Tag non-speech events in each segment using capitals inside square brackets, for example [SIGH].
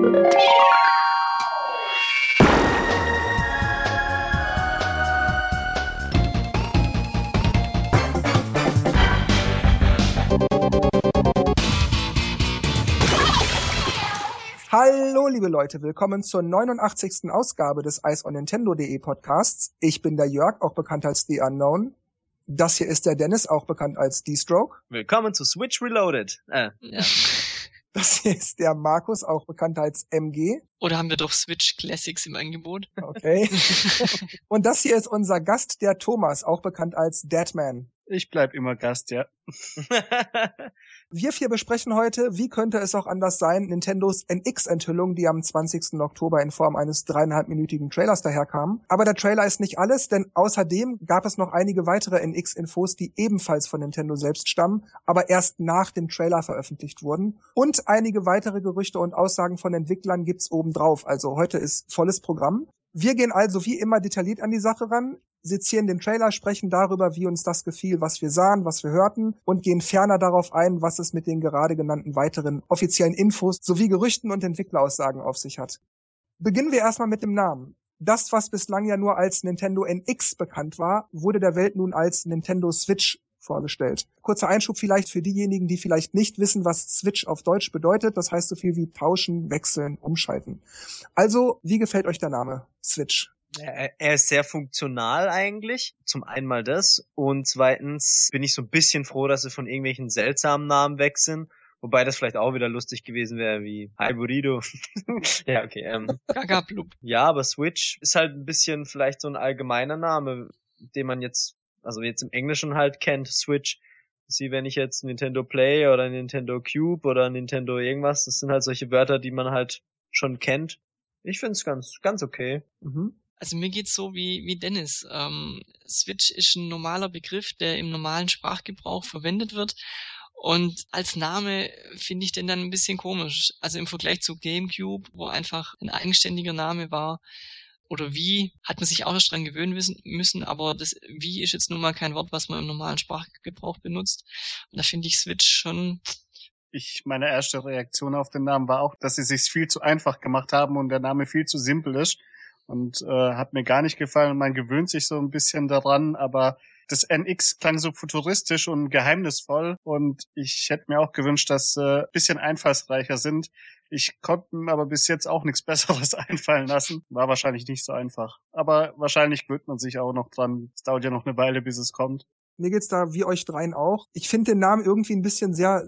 Hallo, liebe Leute, willkommen zur 89. Ausgabe des Ice on Nintendo.de Podcasts. Ich bin der Jörg, auch bekannt als The Unknown. Das hier ist der Dennis, auch bekannt als D-Stroke. Willkommen zu Switch Reloaded. Äh, ja. [LAUGHS] Das hier ist der Markus, auch bekannt als MG. Oder haben wir doch Switch Classics im Angebot? Okay. [LAUGHS] Und das hier ist unser Gast, der Thomas, auch bekannt als Deadman. Ich bleib immer Gast, ja. [LAUGHS] Wir vier besprechen heute, wie könnte es auch anders sein, Nintendos NX-Enthüllung, die am 20. Oktober in Form eines dreieinhalbminütigen Trailers daherkam. Aber der Trailer ist nicht alles, denn außerdem gab es noch einige weitere NX-Infos, die ebenfalls von Nintendo selbst stammen, aber erst nach dem Trailer veröffentlicht wurden. Und einige weitere Gerüchte und Aussagen von Entwicklern gibt's obendrauf. Also heute ist volles Programm. Wir gehen also wie immer detailliert an die Sache ran sezieren den Trailer, sprechen darüber, wie uns das gefiel, was wir sahen, was wir hörten und gehen ferner darauf ein, was es mit den gerade genannten weiteren offiziellen Infos sowie Gerüchten und Entwickleraussagen auf sich hat. Beginnen wir erstmal mit dem Namen. Das, was bislang ja nur als Nintendo NX bekannt war, wurde der Welt nun als Nintendo Switch vorgestellt. Kurzer Einschub vielleicht für diejenigen, die vielleicht nicht wissen, was Switch auf Deutsch bedeutet. Das heißt so viel wie tauschen, wechseln, umschalten. Also, wie gefällt euch der Name Switch? Er ist sehr funktional eigentlich. Zum einen mal das. Und zweitens bin ich so ein bisschen froh, dass sie von irgendwelchen seltsamen Namen weg sind. Wobei das vielleicht auch wieder lustig gewesen wäre, wie Hybrido. [LAUGHS] ja, okay. Ähm. Ja, aber Switch ist halt ein bisschen vielleicht so ein allgemeiner Name, den man jetzt, also jetzt im Englischen halt kennt, Switch. Sie, wenn ich jetzt Nintendo Play oder Nintendo Cube oder Nintendo irgendwas, das sind halt solche Wörter, die man halt schon kennt. Ich find's ganz, ganz okay. Mhm. Also mir geht's so wie, wie Dennis. Ähm, Switch ist ein normaler Begriff, der im normalen Sprachgebrauch verwendet wird. Und als Name finde ich den dann ein bisschen komisch. Also im Vergleich zu GameCube, wo einfach ein eigenständiger Name war, oder wie, hat man sich auch erst dran gewöhnen müssen, aber das wie ist jetzt nun mal kein Wort, was man im normalen Sprachgebrauch benutzt. Und da finde ich Switch schon. Ich, meine erste Reaktion auf den Namen war auch, dass sie sich viel zu einfach gemacht haben und der Name viel zu simpel ist und äh, hat mir gar nicht gefallen. Man gewöhnt sich so ein bisschen daran, aber das NX klang so futuristisch und geheimnisvoll und ich hätte mir auch gewünscht, dass äh, bisschen einfallsreicher sind. Ich konnte mir aber bis jetzt auch nichts [LAUGHS] Besseres einfallen lassen. War wahrscheinlich nicht so einfach. Aber wahrscheinlich gewöhnt man sich auch noch dran. Es dauert ja noch eine Weile, bis es kommt. Mir geht's da wie euch dreien auch. Ich finde den Namen irgendwie ein bisschen sehr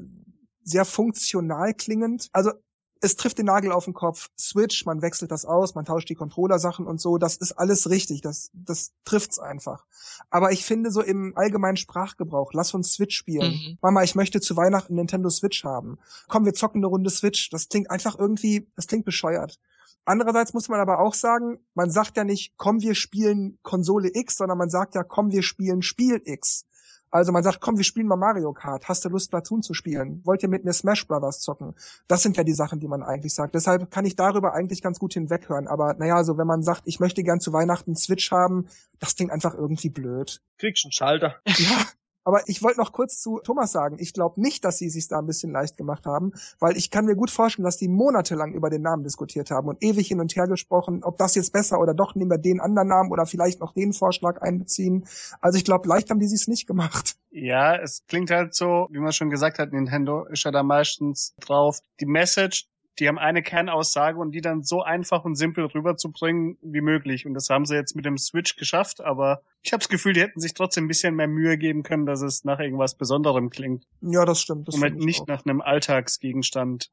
sehr funktional klingend. Also es trifft den Nagel auf den Kopf. Switch, man wechselt das aus, man tauscht die Controller-Sachen und so, das ist alles richtig, das, das trifft's einfach. Aber ich finde so im allgemeinen Sprachgebrauch, lass uns Switch spielen. Mhm. Mama, ich möchte zu Weihnachten Nintendo Switch haben. Komm, wir zocken eine Runde Switch. Das klingt einfach irgendwie, das klingt bescheuert. Andererseits muss man aber auch sagen, man sagt ja nicht, komm, wir spielen Konsole X, sondern man sagt ja, komm, wir spielen Spiel X. Also man sagt, komm, wir spielen mal Mario Kart. Hast du Lust, Platoon zu spielen? Wollt ihr mit mir Smash Brothers zocken? Das sind ja die Sachen, die man eigentlich sagt. Deshalb kann ich darüber eigentlich ganz gut hinweghören. Aber naja, also wenn man sagt, ich möchte gern zu Weihnachten Switch haben, das klingt einfach irgendwie blöd. Kriegst einen Schalter. Ja, aber ich wollte noch kurz zu Thomas sagen, ich glaube nicht, dass sie sich da ein bisschen leicht gemacht haben, weil ich kann mir gut vorstellen, dass die monatelang über den Namen diskutiert haben und ewig hin und her gesprochen, ob das jetzt besser oder doch nehmen wir den anderen Namen oder vielleicht noch den Vorschlag einbeziehen. Also ich glaube, leicht haben die sich's nicht gemacht. Ja, es klingt halt so, wie man schon gesagt hat, Nintendo ist ja da meistens drauf. Die Message, die haben eine Kernaussage und die dann so einfach und simpel rüberzubringen wie möglich. Und das haben sie jetzt mit dem Switch geschafft, aber ich habe das Gefühl, die hätten sich trotzdem ein bisschen mehr Mühe geben können, dass es nach irgendwas Besonderem klingt. Ja, das stimmt. Das und nicht auch. nach einem Alltagsgegenstand.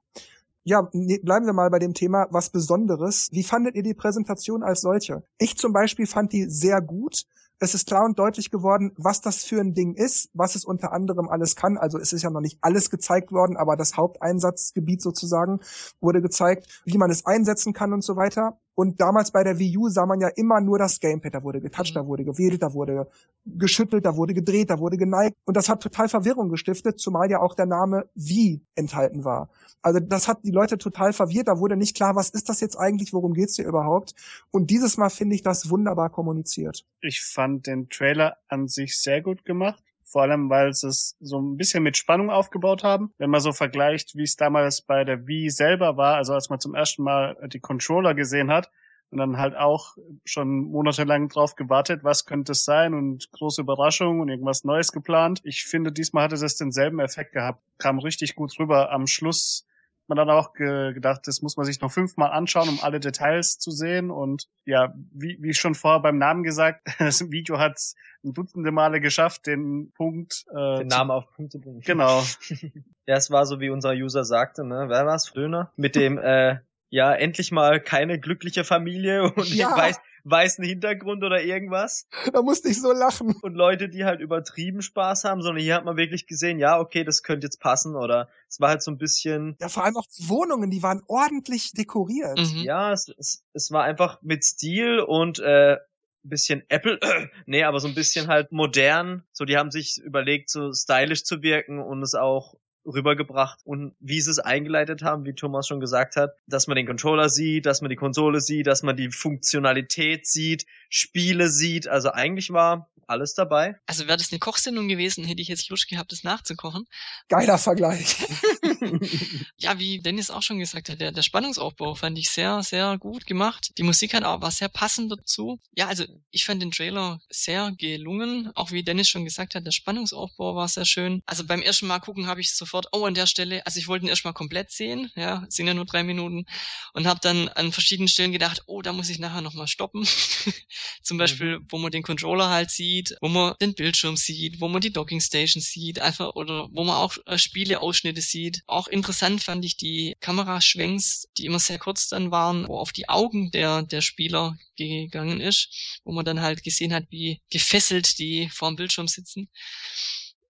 Ja, bleiben wir mal bei dem Thema was Besonderes. Wie fandet ihr die Präsentation als solche? Ich zum Beispiel fand die sehr gut es ist klar und deutlich geworden, was das für ein Ding ist, was es unter anderem alles kann. Also es ist ja noch nicht alles gezeigt worden, aber das Haupteinsatzgebiet sozusagen wurde gezeigt, wie man es einsetzen kann und so weiter. Und damals bei der Wii U sah man ja immer nur das Gamepad. Da wurde getoucht, da mhm. wurde gewedelt, da wurde geschüttelt, da wurde gedreht, da wurde geneigt. Und das hat total Verwirrung gestiftet, zumal ja auch der Name Wii enthalten war. Also das hat die Leute total verwirrt. Da wurde nicht klar, was ist das jetzt eigentlich, worum geht's hier überhaupt? Und dieses Mal finde ich das wunderbar kommuniziert. Ich fand den Trailer an sich sehr gut gemacht vor allem weil sie es so ein bisschen mit Spannung aufgebaut haben. Wenn man so vergleicht, wie es damals bei der Wii selber war, also als man zum ersten Mal die Controller gesehen hat, und dann halt auch schon monatelang drauf gewartet, was könnte es sein und große Überraschung und irgendwas Neues geplant. Ich finde, diesmal hatte das denselben Effekt gehabt, kam richtig gut rüber. Am Schluss man dann auch ge gedacht, das muss man sich noch fünfmal anschauen, um alle Details zu sehen. Und ja, wie, wie schon vorher beim Namen gesagt, [LAUGHS] das Video hat ein dutzende Male geschafft, den Punkt. Äh, den Namen auf Punkt zu bringen. Genau. [LAUGHS] ja, es war so, wie unser User sagte, ne? Wer war's? Fröner? Mit dem äh, ja, endlich mal keine glückliche Familie und ja. weiß, weißen Hintergrund oder irgendwas. Da musste ich so lachen. Und Leute, die halt übertrieben Spaß haben, sondern hier hat man wirklich gesehen, ja, okay, das könnte jetzt passen oder es war halt so ein bisschen. Ja, vor allem auch die Wohnungen, die waren ordentlich dekoriert. Mhm. Ja, es, es, es war einfach mit Stil und äh, bisschen Apple, äh, [CLEARS THROAT] nee, aber so ein bisschen halt modern. So, die haben sich überlegt, so stylisch zu wirken und es auch rübergebracht und wie sie es eingeleitet haben, wie Thomas schon gesagt hat, dass man den Controller sieht, dass man die Konsole sieht, dass man die Funktionalität sieht, Spiele sieht. Also eigentlich war alles dabei. Also wäre das eine Kochsendung gewesen, hätte ich jetzt Lust gehabt, das nachzukochen. Geiler Vergleich. [LAUGHS] [LAUGHS] ja, wie Dennis auch schon gesagt hat, der, der Spannungsaufbau fand ich sehr, sehr gut gemacht. Die Musik hat auch war sehr passend dazu. Ja, also ich fand den Trailer sehr gelungen. Auch wie Dennis schon gesagt hat, der Spannungsaufbau war sehr schön. Also beim ersten Mal gucken habe ich sofort, oh, an der Stelle, also ich wollte ihn erstmal komplett sehen, ja, sind ja nur drei Minuten und habe dann an verschiedenen Stellen gedacht, oh, da muss ich nachher nochmal stoppen. [LAUGHS] Zum. Beispiel, mhm. wo man den Controller halt sieht, wo man den Bildschirm sieht, wo man die Docking Station sieht, einfach oder wo man auch äh, Spieleausschnitte sieht. Auch interessant fand ich die Kameraschwenks, die immer sehr kurz dann waren, wo auf die Augen der, der Spieler gegangen ist, wo man dann halt gesehen hat, wie gefesselt die vorm Bildschirm sitzen.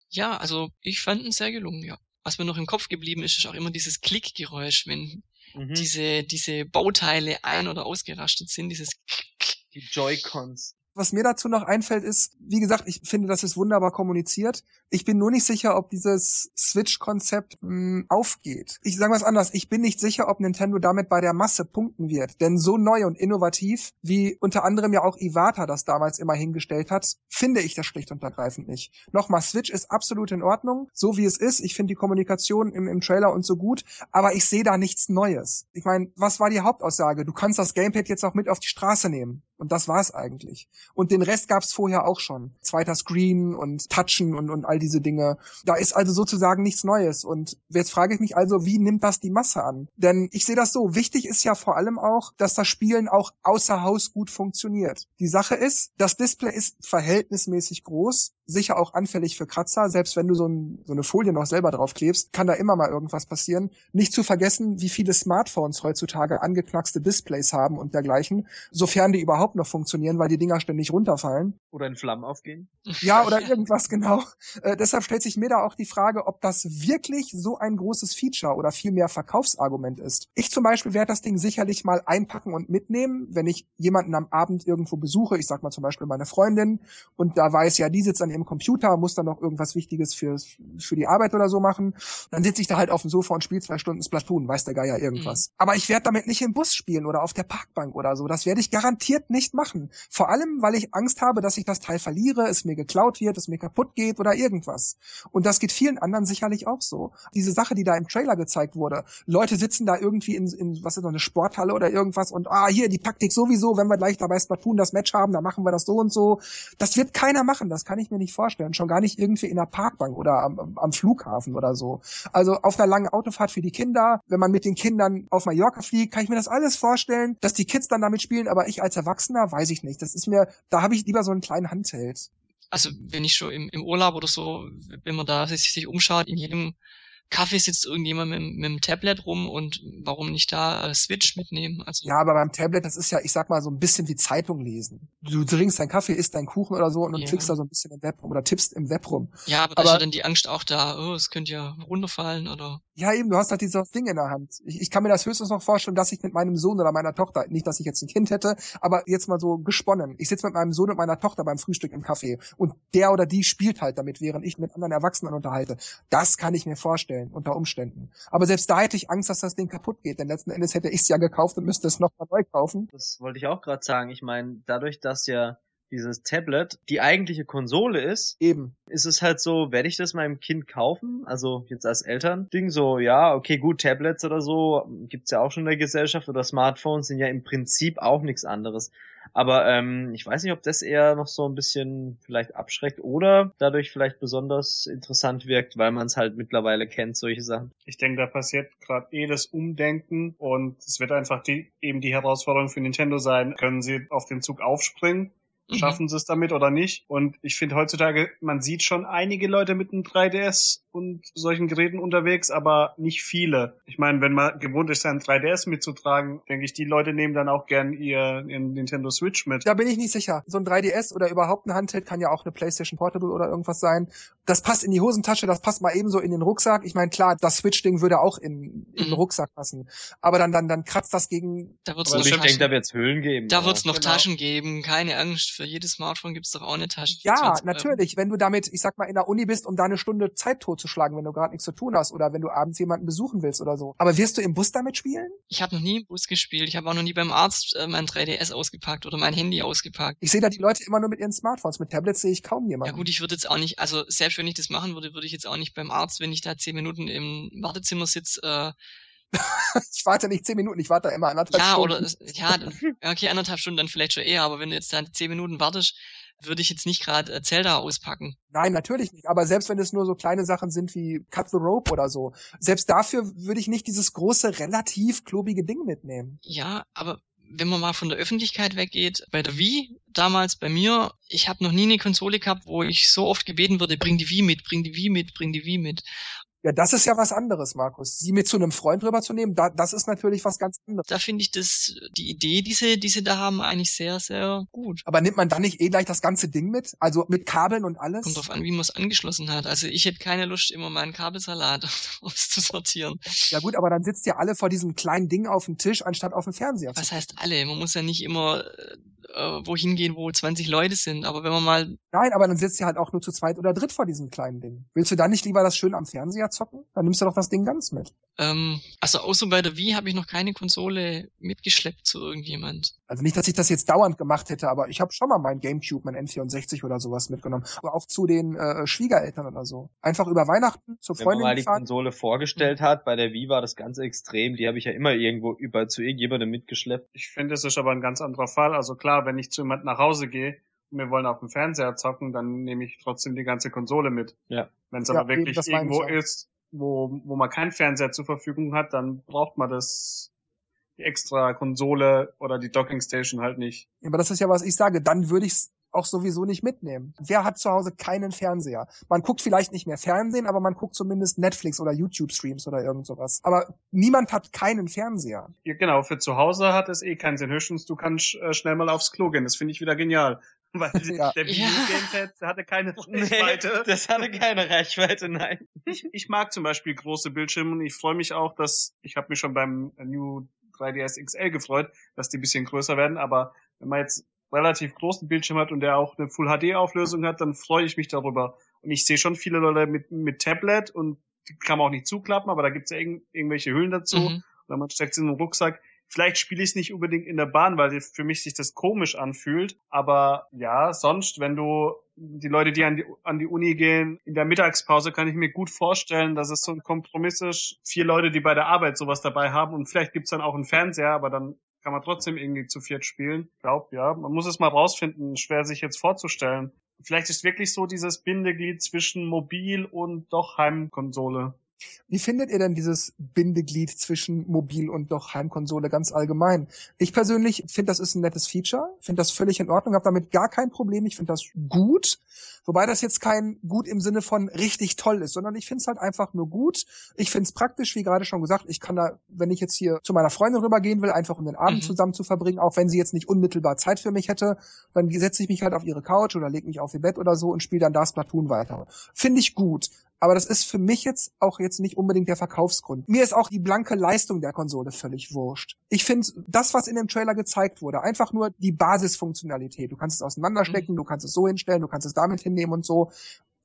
Ja, also ich fand ihn sehr gelungen, ja. Was mir noch im Kopf geblieben ist, ist auch immer dieses Klickgeräusch, wenn mhm. diese, diese Bauteile ein- oder ausgerastet sind, dieses Die Joy-Cons. Was mir dazu noch einfällt, ist, wie gesagt, ich finde, das ist wunderbar kommuniziert. Ich bin nur nicht sicher, ob dieses Switch-Konzept hm, aufgeht. Ich sage was anders. Ich bin nicht sicher, ob Nintendo damit bei der Masse punkten wird. Denn so neu und innovativ, wie unter anderem ja auch Iwata das damals immer hingestellt hat, finde ich das schlicht und ergreifend nicht. Nochmal, Switch ist absolut in Ordnung, so wie es ist. Ich finde die Kommunikation im, im Trailer und so gut, aber ich sehe da nichts Neues. Ich meine, was war die Hauptaussage? Du kannst das Gamepad jetzt auch mit auf die Straße nehmen. Und das war's eigentlich. Und den Rest gab's vorher auch schon. Zweiter Screen und Touchen und, und all diese Dinge. Da ist also sozusagen nichts Neues. Und jetzt frage ich mich also, wie nimmt das die Masse an? Denn ich sehe das so, wichtig ist ja vor allem auch, dass das Spielen auch außer Haus gut funktioniert. Die Sache ist, das Display ist verhältnismäßig groß, sicher auch anfällig für Kratzer. Selbst wenn du so, ein, so eine Folie noch selber draufklebst, kann da immer mal irgendwas passieren. Nicht zu vergessen, wie viele Smartphones heutzutage angeknackste Displays haben und dergleichen, sofern die überhaupt noch funktionieren, weil die Dinger ständig runterfallen. Oder in Flammen aufgehen. Ja, [LAUGHS] oder irgendwas genau. Äh, deshalb stellt sich mir da auch die Frage, ob das wirklich so ein großes Feature oder vielmehr Verkaufsargument ist. Ich zum Beispiel werde das Ding sicherlich mal einpacken und mitnehmen, wenn ich jemanden am Abend irgendwo besuche. Ich sag mal zum Beispiel meine Freundin und da weiß ja, die sitzt an ihrem Computer, muss dann noch irgendwas Wichtiges für, für die Arbeit oder so machen. Dann sitze ich da halt auf dem Sofa und spiele zwei Stunden Splatoon, weiß der Geier irgendwas. Mhm. Aber ich werde damit nicht im Bus spielen oder auf der Parkbank oder so. Das werde ich garantiert nicht machen. Vor allem, weil ich Angst habe, dass ich das Teil verliere, es mir geklaut wird, es mir kaputt geht oder irgendwas. Und das geht vielen anderen sicherlich auch so. Diese Sache, die da im Trailer gezeigt wurde, Leute sitzen da irgendwie in, in was ist noch eine Sporthalle oder irgendwas und ah, hier die Taktik sowieso, wenn wir gleich dabei Splatoon das Match haben, dann machen wir das so und so. Das wird keiner machen, das kann ich mir nicht vorstellen. Schon gar nicht irgendwie in der Parkbank oder am, am Flughafen oder so. Also auf einer langen Autofahrt für die Kinder, wenn man mit den Kindern auf Mallorca fliegt, kann ich mir das alles vorstellen, dass die Kids dann damit spielen, aber ich als Erwachsener weiß ich nicht. Das ist mir, da habe ich lieber so einen kleinen Handheld also wenn ich schon im, im Urlaub oder so, wenn man da sich, sich umschaut, in jedem Kaffee sitzt irgendjemand mit, mit dem Tablet rum und warum nicht da äh, Switch mitnehmen? Also ja, aber beim Tablet, das ist ja, ich sag mal, so ein bisschen wie Zeitung lesen. Du trinkst deinen Kaffee, isst deinen Kuchen oder so und dann ja. klickst da so ein bisschen im Web rum oder tippst im Web rum. Ja, aber, aber da ist ja dann die Angst auch da, oh, es könnte ja runterfallen oder. Ja, eben, du hast halt dieses Ding in der Hand. Ich, ich kann mir das höchstens noch vorstellen, dass ich mit meinem Sohn oder meiner Tochter, nicht, dass ich jetzt ein Kind hätte, aber jetzt mal so gesponnen. Ich sitze mit meinem Sohn und meiner Tochter beim Frühstück im Café und der oder die spielt halt damit, während ich mit anderen Erwachsenen unterhalte. Das kann ich mir vorstellen, unter Umständen. Umständen. Aber selbst da hätte ich Angst, dass das Ding kaputt geht, denn letzten Endes hätte ich es ja gekauft und müsste es nochmal neu kaufen. Das wollte ich auch gerade sagen. Ich meine, dadurch, dass ja dieses Tablet die eigentliche Konsole ist, Eben. ist es halt so, werde ich das meinem Kind kaufen? Also jetzt als Eltern. Ding so, ja, okay, gut, Tablets oder so gibt's ja auch schon in der Gesellschaft oder Smartphones sind ja im Prinzip auch nichts anderes. Aber ähm, ich weiß nicht, ob das eher noch so ein bisschen vielleicht abschreckt oder dadurch vielleicht besonders interessant wirkt, weil man es halt mittlerweile kennt, solche Sachen. Ich denke, da passiert gerade eh das Umdenken und es wird einfach die, eben die Herausforderung für Nintendo sein, können sie auf den Zug aufspringen. Schaffen sie es damit oder nicht? Und ich finde heutzutage, man sieht schon einige Leute mit einem 3DS und solchen Geräten unterwegs, aber nicht viele. Ich meine, wenn man gewohnt ist, sein 3DS mitzutragen, denke ich, die Leute nehmen dann auch gern ihr, ihren Nintendo Switch mit. Da bin ich nicht sicher. So ein 3DS oder überhaupt ein Handheld kann ja auch eine PlayStation Portable oder irgendwas sein. Das passt in die Hosentasche, das passt mal ebenso in den Rucksack. Ich meine, klar, das Switch-Ding würde auch in, in den Mhm. Rucksack passen. Aber dann, dann, dann kratzt das gegen. Da wird's Aber noch stimmt, denke, Taschen, da wird's Hüllen geben. da wird's noch Genau. Taschen geben, keine Angst. Für jedes Smartphone gibt's doch auch eine Tasche. Ja, 20 Euro. natürlich. Wenn du damit, ich sag mal, in der Uni bist, um da eine Stunde Zeit totzuschlagen, wenn du gerade nichts zu tun hast oder wenn du abends jemanden besuchen willst oder so. Aber wirst du im Bus damit spielen? Ich habe noch nie im Bus gespielt. Ich habe auch noch nie beim Arzt äh, mein 3DS ausgepackt oder mein Handy ausgepackt. Ich sehe da die Leute immer nur mit ihren Smartphones. Mit Tablets sehe ich kaum Ja jemanden. gut, ich würde jetzt auch nicht, also selbst wenn ich das machen würde, würde ich jetzt auch nicht beim Arzt, wenn ich da zehn Minuten im Wartezimmer sitze, äh, [LAUGHS] Ich warte nicht zehn Minuten, ich warte da immer anderthalb ja, Stunden. oder ja, dann- ja, okay, anderthalb Stunden dann vielleicht schon eher, aber wenn du jetzt da zehn Minuten wartest, würde ich jetzt nicht gerade äh, Zelda auspacken. Nein, natürlich nicht. Aber selbst wenn es nur so kleine Sachen sind wie Cut the Rope oder so, selbst dafür würde ich nicht dieses große, relativ klobige Ding mitnehmen. Ja, aber wenn man mal von der Öffentlichkeit weggeht, bei der Wii, damals bei mir, ich habe noch nie eine Konsole gehabt, wo ich so oft gebeten wurde, bring die Wii mit, bring die Wii mit, bring die Wii mit. Ja, das ist ja was anderes, Markus. Sie mit zu einem Freund rüberzunehmen, da, das ist natürlich was ganz anderes. Da finde ich das, die Idee, die sie, die sie da haben, eigentlich sehr, sehr gut. Aber nimmt man dann nicht eh gleich das ganze Ding mit? Also mit Kabeln und alles? Kommt drauf an, wie man es angeschlossen hat. Also ich hätte keine Lust, immer meinen Kabelsalat [LAUGHS] auszusortieren. Ja gut, aber dann sitzt ihr alle vor diesem kleinen Ding auf dem Tisch, anstatt auf dem Fernseher. zu Was heißt alle? Man muss ja nicht immer äh, wohin gehen, wo 20 Leute sind. Aber wenn man mal, Nein, aber dann sitzt ihr halt auch nur zu zweit oder dritt vor diesem kleinen Ding. Willst du dann nicht lieber das schön am Fernseher zocken? Dann nimmst du doch das Ding ganz mit. ähm, also außer bei der Wii habe ich noch keine Konsole mitgeschleppt zu irgendjemand. Also nicht, dass ich das jetzt dauernd gemacht hätte, aber ich habe schon mal mein Gamecube, mein N64 oder sowas mitgenommen. Aber auch zu den äh, Schwiegereltern oder so. Einfach über Weihnachten zur Wenn man Freundin mal die gefahren. Konsole vorgestellt hat, bei der Wii war das ganz extrem. Die habe ich ja immer irgendwo über zu irgendjemandem mitgeschleppt. Ich finde, es ist aber ein ganz anderer Fall. Also klar, wenn ich zu jemand nach Hause gehe wir wollen auf dem Fernseher zocken, dann nehme ich trotzdem die ganze Konsole mit. Ja. Wenn es Ja, aber eben, wirklich meine irgendwo ist, wo, wo man keinen Fernseher zur Verfügung hat, dann braucht man das die extra Konsole oder die Docking Station halt nicht. Aber das ist ja, was ich sage. Dann würde ich es auch sowieso nicht mitnehmen. Wer hat zu Hause keinen Fernseher? Man guckt vielleicht nicht mehr Fernsehen, aber man guckt zumindest Netflix oder YouTube-Streams oder irgend sowas. Aber niemand hat keinen Fernseher. Ja, genau, für zu Hause hat es eh keinen Sinn. Höchstens du kannst äh, schnell mal aufs Klo gehen. Das finde ich wieder genial. Weil Ja. der Ja. Gamepad hatte keine [LAUGHS] Reichweite. das hatte keine Reichweite, nein. ich, ich mag zum Beispiel große Bildschirme und ich freue mich auch, dass ich habe mich schon beim New 3DS XL gefreut, dass die ein bisschen größer werden, aber wenn man jetzt relativ großen Bildschirm hat und der auch eine Full HD Auflösung hat, dann freue ich mich darüber. Und ich sehe schon viele Leute mit, mit Tablet und die kann man auch nicht zuklappen, aber da gibt's ja irgend, irgendwelche Hüllen dazu Mhm. oder man steckt es in den Rucksack. Vielleicht spiele ich es nicht unbedingt in der Bahn, weil für mich sich das komisch anfühlt. Aber ja, sonst, wenn du die Leute, die an die, an die Uni gehen, in der Mittagspause kann ich mir gut vorstellen, dass es so ein Kompromiss ist. Vier Leute, die bei der Arbeit sowas dabei haben und vielleicht gibt's dann auch einen Fernseher, aber dann kann man trotzdem irgendwie zu viert spielen. Ich glaube, ja, man muss es mal rausfinden. Schwer sich jetzt vorzustellen. Vielleicht ist wirklich so dieses Bindeglied zwischen Mobil und doch Heimkonsole. Wie findet ihr denn dieses Bindeglied zwischen Mobil und doch Heimkonsole ganz allgemein? Ich persönlich finde, das ist ein nettes Feature, finde das völlig in Ordnung, habe damit gar kein Problem. Ich finde das gut, wobei das jetzt kein gut im Sinne von richtig toll ist, sondern ich finde es halt einfach nur gut. Ich finde es praktisch, wie gerade schon gesagt, ich kann da, wenn ich jetzt hier zu meiner Freundin rübergehen will, einfach um den Abend Mhm. zusammen zu verbringen, auch wenn sie jetzt nicht unmittelbar Zeit für mich hätte, dann setze ich mich halt auf ihre Couch oder lege mich auf ihr Bett oder so und spiele dann das Splatoon weiter. Finde ich gut. Aber das ist für mich jetzt auch jetzt nicht unbedingt der Verkaufsgrund. Mir ist auch die blanke Leistung der Konsole völlig wurscht. Ich finde das, was in dem Trailer gezeigt wurde, einfach nur die Basisfunktionalität. Du kannst es auseinanderstecken, du kannst es so hinstellen, du kannst es damit hinnehmen und so.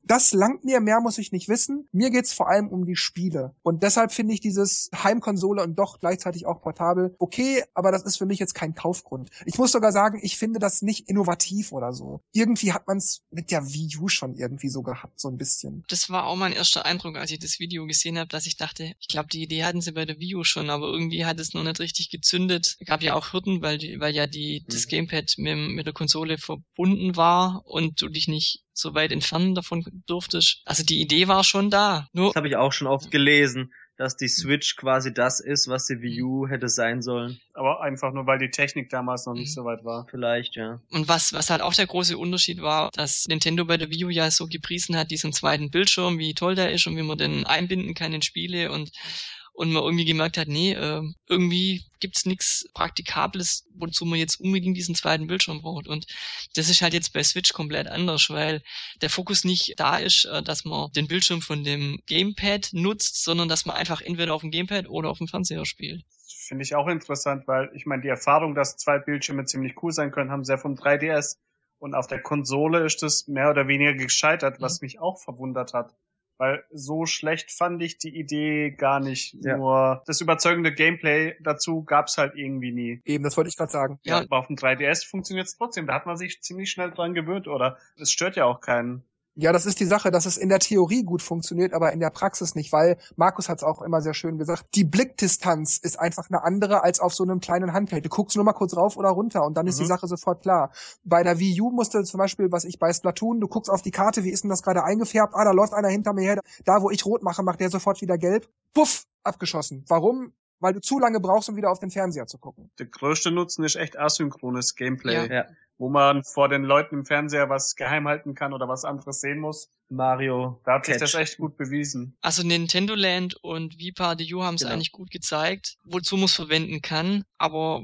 Das langt mir, mehr muss ich nicht wissen. Mir geht's vor allem um die Spiele. Und deshalb finde ich dieses Heimkonsole und doch gleichzeitig auch portabel okay, aber das ist für mich jetzt kein Kaufgrund. Ich muss sogar sagen, ich finde das nicht innovativ oder so. Irgendwie hat man es mit der Wii U schon irgendwie so gehabt, so ein bisschen. Das war auch mein erster Eindruck, als ich das Video gesehen habe, dass ich dachte, ich glaube, die Idee hatten sie bei der Wii U schon, aber irgendwie hat es noch nicht richtig gezündet. Es gab ja auch Hürden, weil, weil ja die, das mhm. Gamepad mit, mit der Konsole verbunden war und du dich nicht so weit entfernen davon durftest. Also die Idee war schon da. Nur das habe ich auch schon oft gelesen, dass die Switch quasi das ist, was die Wii U hätte sein sollen. Aber einfach nur, weil die Technik damals noch nicht mhm. so weit war. Vielleicht, ja. Und was, was halt auch der große Unterschied war, dass Nintendo bei der Wii U ja so gepriesen hat, diesen zweiten Bildschirm, wie toll der ist und wie man den einbinden kann in Spiele und und man irgendwie gemerkt hat, nee, äh, irgendwie gibt's nichts Praktikables, wozu man jetzt unbedingt diesen zweiten Bildschirm braucht. Und das ist halt jetzt bei Switch komplett anders, weil der Fokus nicht da ist, äh, dass man den Bildschirm von dem Gamepad nutzt, sondern dass man einfach entweder auf dem Gamepad oder auf dem Fernseher spielt. Finde ich auch interessant, weil ich meine, die Erfahrung, dass zwei Bildschirme ziemlich cool sein können, haben ja vom 3DS. Und auf der Konsole ist das mehr oder weniger gescheitert, was mhm. mich auch verwundert hat. Weil so schlecht fand ich die Idee gar nicht. Ja. Nur das überzeugende Gameplay dazu gab's halt irgendwie nie. Eben, das wollte ich gerade sagen. Ja, aber auf dem 3DS funktioniert es trotzdem. Da hat man sich ziemlich schnell dran gewöhnt, oder? Es stört ja auch keinen. Ja, das ist die Sache, dass es in der Theorie gut funktioniert, aber in der Praxis nicht, weil Markus hat es auch immer sehr schön gesagt, die Blickdistanz ist einfach eine andere als auf so einem kleinen Handheld. Du guckst nur mal kurz rauf oder runter und dann mhm. ist die mhm. Sache sofort klar. Bei der Wii U musste zum Beispiel, was ich bei Splatoon, du guckst auf die Karte, wie ist denn das gerade eingefärbt? Ah, da läuft einer hinter mir her. Da, wo ich rot mache, macht der sofort wieder gelb. Puff, abgeschossen. Warum? Weil du zu lange brauchst, um wieder auf den Fernseher zu gucken. Der größte Nutzen ist echt asynchrones Gameplay, ja. wo man vor den Leuten im Fernseher was geheim halten kann oder was anderes sehen muss. Mario. Da hat Catch. sich das echt gut bewiesen. Also Nintendo Land und Vipa the U haben es genau. eigentlich gut gezeigt, wozu man es verwenden kann, aber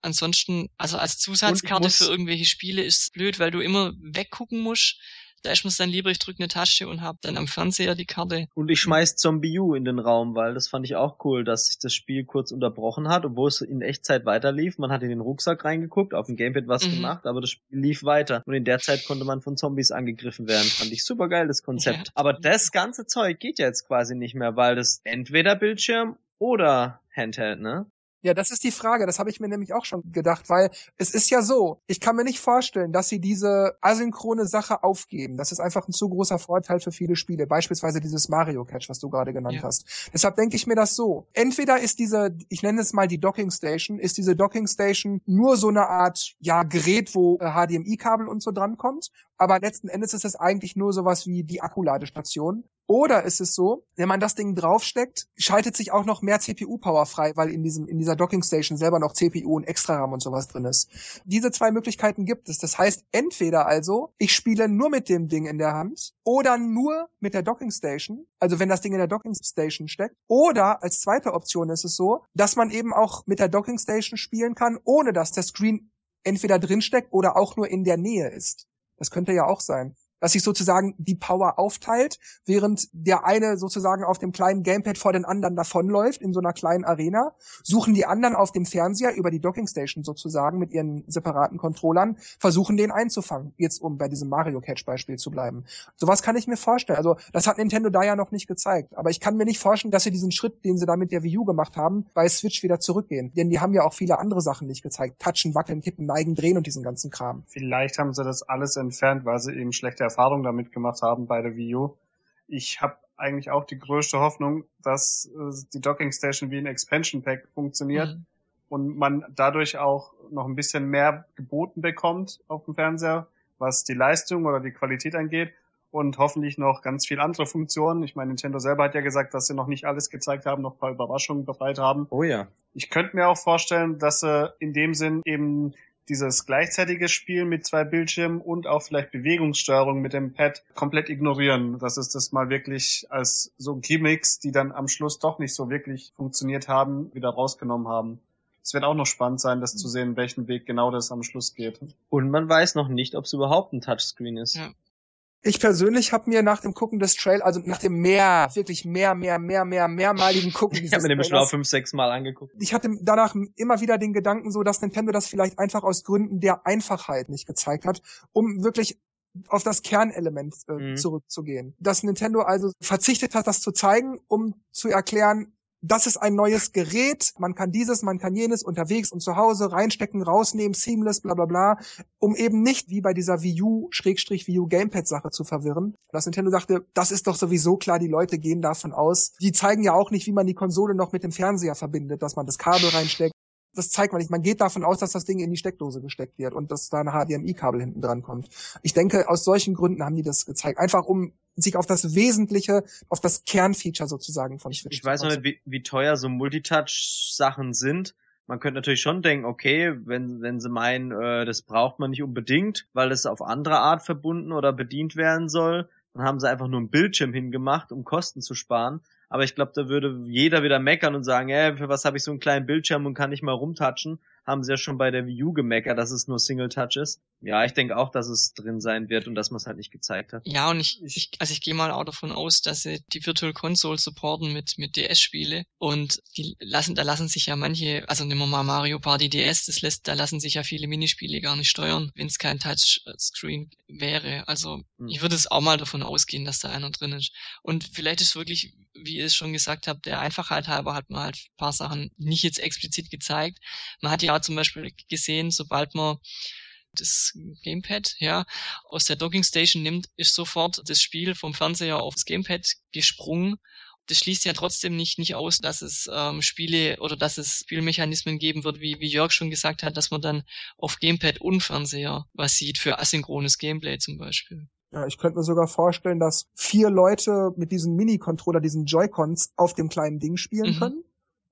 ansonsten, also als Zusatzkarte für irgendwelche Spiele ist es blöd, weil du immer weggucken musst da ist mir's dann lieber, ich drücke eine Tasche und habe dann am Fernseher die Karte. Und ich schmeiß Zombie U in den Raum, weil das fand ich auch cool, dass sich das Spiel kurz unterbrochen hat, obwohl es in Echtzeit weiterlief. Man hat in den Rucksack reingeguckt, auf dem Gamepad was mhm. gemacht, aber das Spiel lief weiter. Und in der Zeit konnte man von Zombies angegriffen werden. Fand ich super geil, das Konzept. Ja. Aber das ganze Zeug geht ja jetzt quasi nicht mehr, weil das entweder Bildschirm oder Handheld, ne? Ja, das ist die Frage. Das habe ich mir nämlich auch schon gedacht, weil es ist ja so, ich kann mir nicht vorstellen, dass sie diese asynchrone Sache aufgeben. Das ist einfach ein zu großer Vorteil für viele Spiele. Beispielsweise dieses Mario Catch, was du gerade genannt ja. hast. Deshalb denke ich mir das so. Entweder ist diese, ich nenne es mal die Docking Station, ist diese Docking Station nur so eine Art, ja, Gerät, wo HDMI-Kabel und so drankommt. Aber letzten Endes ist es eigentlich nur sowas wie die Akkuladestation. Oder ist es so, wenn man das Ding draufsteckt, schaltet sich auch noch mehr CPU-Power frei, weil in diesem, in dieser Docking Station selber noch CPU und Extra-RAM und sowas drin ist. Diese zwei Möglichkeiten gibt es. Das heißt, entweder also, ich spiele nur mit dem Ding in der Hand oder nur mit der Docking Station, also wenn das Ding in der Docking Station steckt. Oder als zweite Option ist es so, dass man eben auch mit der Docking Station spielen kann, ohne dass der Screen entweder drinsteckt oder auch nur in der Nähe ist. Das könnte ja auch sein dass sich sozusagen die Power aufteilt, während der eine sozusagen auf dem kleinen Gamepad vor den anderen davonläuft in so einer kleinen Arena, suchen die anderen auf dem Fernseher über die Dockingstation sozusagen mit ihren separaten Controllern, versuchen den einzufangen, jetzt um bei diesem Mario Catch Beispiel zu bleiben. Sowas kann ich mir vorstellen. Also das hat Nintendo da ja noch nicht gezeigt, aber ich kann mir nicht vorstellen, dass sie diesen Schritt, den sie da mit der Wii U gemacht haben, bei Switch wieder zurückgehen, denn die haben ja auch viele andere Sachen nicht gezeigt. Touchen, wackeln, kippen, neigen, drehen und diesen ganzen Kram. Vielleicht haben sie das alles entfernt, weil sie eben schlechte Erfahrung damit gemacht haben bei der Wii U. Ich habe eigentlich auch die größte Hoffnung, dass äh, die Docking Station wie ein Expansion Pack funktioniert mhm. und man dadurch auch noch ein bisschen mehr geboten bekommt auf dem Fernseher, was die Leistung oder die Qualität angeht und hoffentlich noch ganz viel andere Funktionen. Ich meine, Nintendo selber hat ja gesagt, dass sie noch nicht alles gezeigt haben, noch ein paar Überraschungen bereit haben. Oh ja. Ich könnte mir auch vorstellen, dass sie in dem Sinn eben dieses gleichzeitige Spiel mit zwei Bildschirmen und auch vielleicht Bewegungssteuerung mit dem Pad komplett ignorieren. Das ist das mal wirklich als so Gimmicks, die dann am Schluss doch nicht so wirklich funktioniert haben, wieder rausgenommen haben. Es wird auch noch spannend sein, das zu sehen, welchen Weg genau das am Schluss geht. Und man weiß noch nicht, ob es überhaupt ein Touchscreen ist. Ja. Ich persönlich habe mir nach dem Gucken des Trail, also nach dem mehr, wirklich mehr, mehr, mehr, mehr, mehrmaligen Gucken [LAUGHS] Ich habe mir den bestimmt auch fünf, sechs Mal angeguckt. Ich hatte danach immer wieder den Gedanken so, dass Nintendo das vielleicht einfach aus Gründen der Einfachheit nicht gezeigt hat, um wirklich auf das Kernelement äh, Mhm. zurückzugehen. Dass Nintendo also verzichtet hat, das zu zeigen, um zu erklären, das ist ein neues Gerät, man kann dieses, man kann jenes unterwegs und zu Hause reinstecken, rausnehmen, seamless, bla bla bla, um eben nicht wie bei dieser Wii U, Schrägstrich Wii U Gamepad Sache zu verwirren. Dass Nintendo sagte, das ist doch sowieso klar, die Leute gehen davon aus. Die zeigen ja auch nicht, wie man die Konsole noch mit dem Fernseher verbindet, dass man das Kabel reinsteckt. Das zeigt man nicht. Man geht davon aus, dass das Ding in die Steckdose gesteckt wird und dass da ein HDMI-Kabel hinten dran kommt. Ich denke, aus solchen Gründen haben die das gezeigt. Einfach um sich auf das Wesentliche, auf das Kernfeature sozusagen von Ich, Switch ich zu weiß noch nicht, wie, wie teuer so Multitouch-Sachen sind. Man könnte natürlich schon denken, okay, wenn, wenn sie meinen, äh, das braucht man nicht unbedingt, weil es auf andere Art verbunden oder bedient werden soll, dann haben sie einfach nur einen Bildschirm hingemacht, um Kosten zu sparen. Aber ich glaube, da würde jeder wieder meckern und sagen, äh, für was habe ich so einen kleinen Bildschirm und kann nicht mal rumtatschen. Haben sie ja schon bei der Wii U gemeckert, dass es nur Single Touch ist. Ja, ich denke auch, dass es drin sein wird und dass man es halt nicht gezeigt hat. Ja, und ich, ich also ich gehe mal auch davon aus, dass sie die Virtual Console supporten mit, mit DS-Spiele und die lassen, da lassen sich ja manche, also nehmen wir mal Mario Party DS, das lässt, da lassen sich ja viele Minispiele gar nicht steuern, wenn es kein Touchscreen wäre. Also Hm. ich würde es auch mal davon ausgehen, dass da einer drin ist. Und vielleicht ist wirklich, wie ihr es schon gesagt habt, der Einfachheit halber hat man halt ein paar Sachen nicht jetzt explizit gezeigt. Man hat ja zum Beispiel gesehen, sobald man das Gamepad, ja, aus der Docking Station nimmt, ist sofort das Spiel vom Fernseher aufs Gamepad gesprungen. Das schließt ja trotzdem nicht, nicht aus, dass es ähm, Spiele oder dass es Spielmechanismen geben wird, wie, wie Jörg schon gesagt hat, dass man dann auf Gamepad und Fernseher was sieht für asynchrones Gameplay zum Beispiel. Ja, ich könnte mir sogar vorstellen, dass vier Leute mit diesem Mini-Controller, diesen Joy-Cons auf dem kleinen Ding spielen Mhm. können.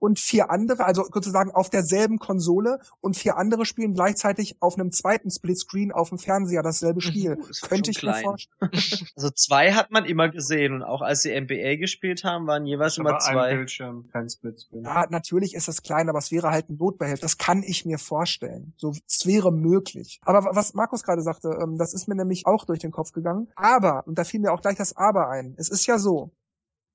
Und vier andere, also sozusagen auf derselben Konsole und vier andere spielen gleichzeitig auf einem zweiten Splitscreen auf dem Fernseher dasselbe Mhm. Spiel. Uh, ist Könnte ich mir klein. vorstellen. [LAUGHS] Also zwei hat man immer gesehen und auch als sie NBA gespielt haben, waren jeweils immer Aber ein zwei. Bildschirm, kein Splitscreen. Ja, natürlich ist es klein, aber es wäre halt ein Notbehelf. Das kann ich mir vorstellen. So, es wäre möglich. Aber was Markus gerade sagte, ähm, das ist mir nämlich auch durch den Kopf gegangen. Aber, und da fiel mir auch gleich das Aber ein. Es ist ja so.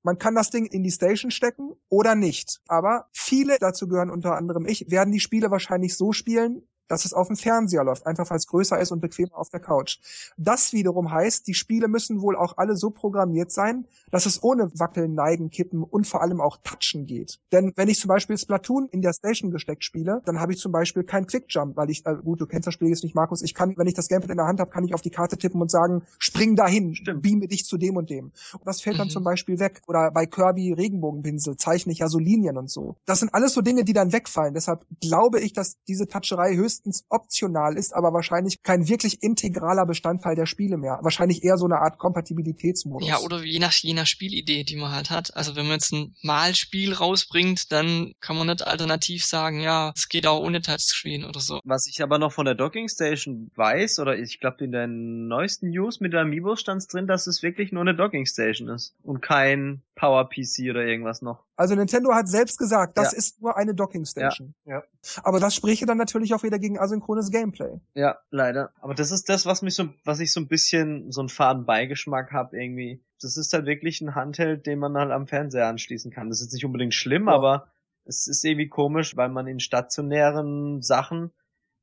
Man kann das Ding in die Station stecken oder nicht. Aber viele, dazu gehören unter anderem ich, werden die Spiele wahrscheinlich so spielen, dass es auf dem Fernseher läuft, einfach weil es größer ist und bequemer auf der Couch. Das wiederum heißt, die Spiele müssen wohl auch alle so programmiert sein, dass es ohne Wackeln, Neigen, Kippen und vor allem auch Touchen geht. Denn wenn ich zum Beispiel Splatoon in der Station gesteckt spiele, dann habe ich zum Beispiel keinen Quickjump, weil ich, äh, gut, du kennst das Spiel jetzt nicht, Markus, ich kann, wenn ich das Gamepad in der Hand habe, kann ich auf die Karte tippen und sagen, spring dahin, Stimmt. beame dich zu dem und dem. Und das fällt dann Mhm. zum Beispiel weg. Oder bei Kirby Regenbogenpinsel zeichne ich ja so Linien und so. Das sind alles so Dinge, die dann wegfallen. Deshalb glaube ich, dass diese Toucherei höchstens optional ist, aber wahrscheinlich kein wirklich integraler Bestandteil der Spiele mehr. Wahrscheinlich eher so eine Art Kompatibilitätsmodus. Ja, oder je nach, je nach Spielidee, die man halt hat. Also wenn man jetzt ein Malspiel rausbringt, dann kann man nicht alternativ sagen, ja, es geht auch ohne Touchscreen oder so. Was ich aber noch von der Docking Station weiß, oder ich glaube in den neuesten News mit der Amiibo stand drin, dass es wirklich nur eine Docking Station ist und kein Power PC oder irgendwas noch. Also Nintendo hat selbst gesagt, das Ja. ist nur eine Docking Station. Ja. Aber das spräche dann natürlich auch wieder gegen asynchrones Gameplay. Ja, leider. Aber das ist das, was mich so, was ich so ein bisschen so einen faden Beigeschmack habe irgendwie. Das ist halt wirklich ein Handheld, den man halt am Fernseher anschließen kann. Das ist nicht unbedingt schlimm, Ja. aber es ist irgendwie komisch, weil man in stationären Sachen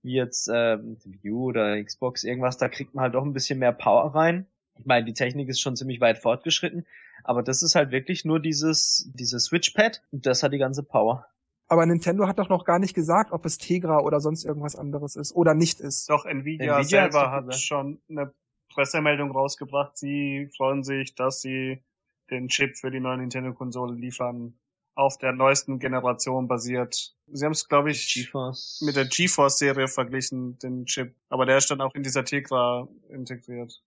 wie jetzt äh, Wii U oder Xbox irgendwas, da kriegt man halt auch ein bisschen mehr Power rein. Ich meine, die Technik ist schon ziemlich weit fortgeschritten, aber das ist halt wirklich nur dieses dieses Switchpad und das hat die ganze Power. Aber Nintendo hat doch noch gar nicht gesagt, ob es Tegra oder sonst irgendwas anderes ist oder nicht ist. Doch, Nvidia, Nvidia selber hat schon eine Pressemeldung rausgebracht. Sie freuen sich, dass sie den Chip für die neue Nintendo-Konsole liefern, auf der neuesten Generation basiert. Sie haben es, glaube ich, GeForce. mit der GeForce-Serie verglichen, den Chip. Aber der ist dann auch in dieser Tegra integriert.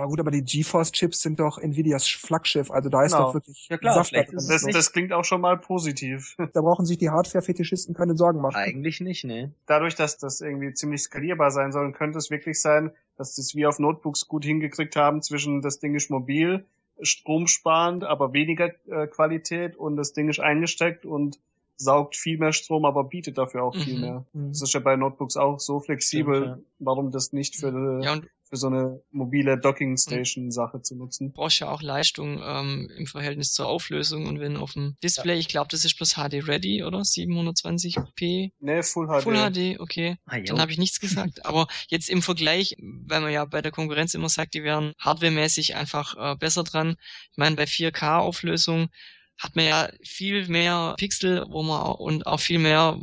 Aber gut, aber die GeForce-Chips sind doch Nvidias Flaggschiff, also da ist Genau. doch wirklich Ja klar, Saft da drin. Das, das klingt auch schon mal positiv. [LAUGHS] Da brauchen sich die Hardware-Fetischisten keine Sorgen machen. Eigentlich nicht, ne? Dadurch, dass das irgendwie ziemlich skalierbar sein soll, könnte es wirklich sein, dass das wie auf Notebooks gut hingekriegt haben zwischen das Ding ist mobil, stromsparend, aber weniger äh, Qualität und das Ding ist eingesteckt und saugt viel mehr Strom, aber bietet dafür auch viel Mhm. mehr. Mhm. Das ist ja bei Notebooks auch so flexibel, Stimmt, ja. warum das nicht für, Ja, und für so eine mobile Docking Station Sache zu nutzen. Du brauchst ja auch Leistung ähm, im Verhältnis zur Auflösung und wenn auf dem Display, ja. ich glaube, das ist plus HD ready, oder? 720p? Nee, Full HD. Full HD, okay. Ah, Dann habe ich nichts gesagt. [LAUGHS] Aber jetzt im Vergleich, weil man ja bei der Konkurrenz immer sagt, die wären hardwaremäßig einfach äh, besser dran. Ich meine, bei 4K Auflösung hat man ja viel mehr Pixel, wo man auch, und auch viel mehr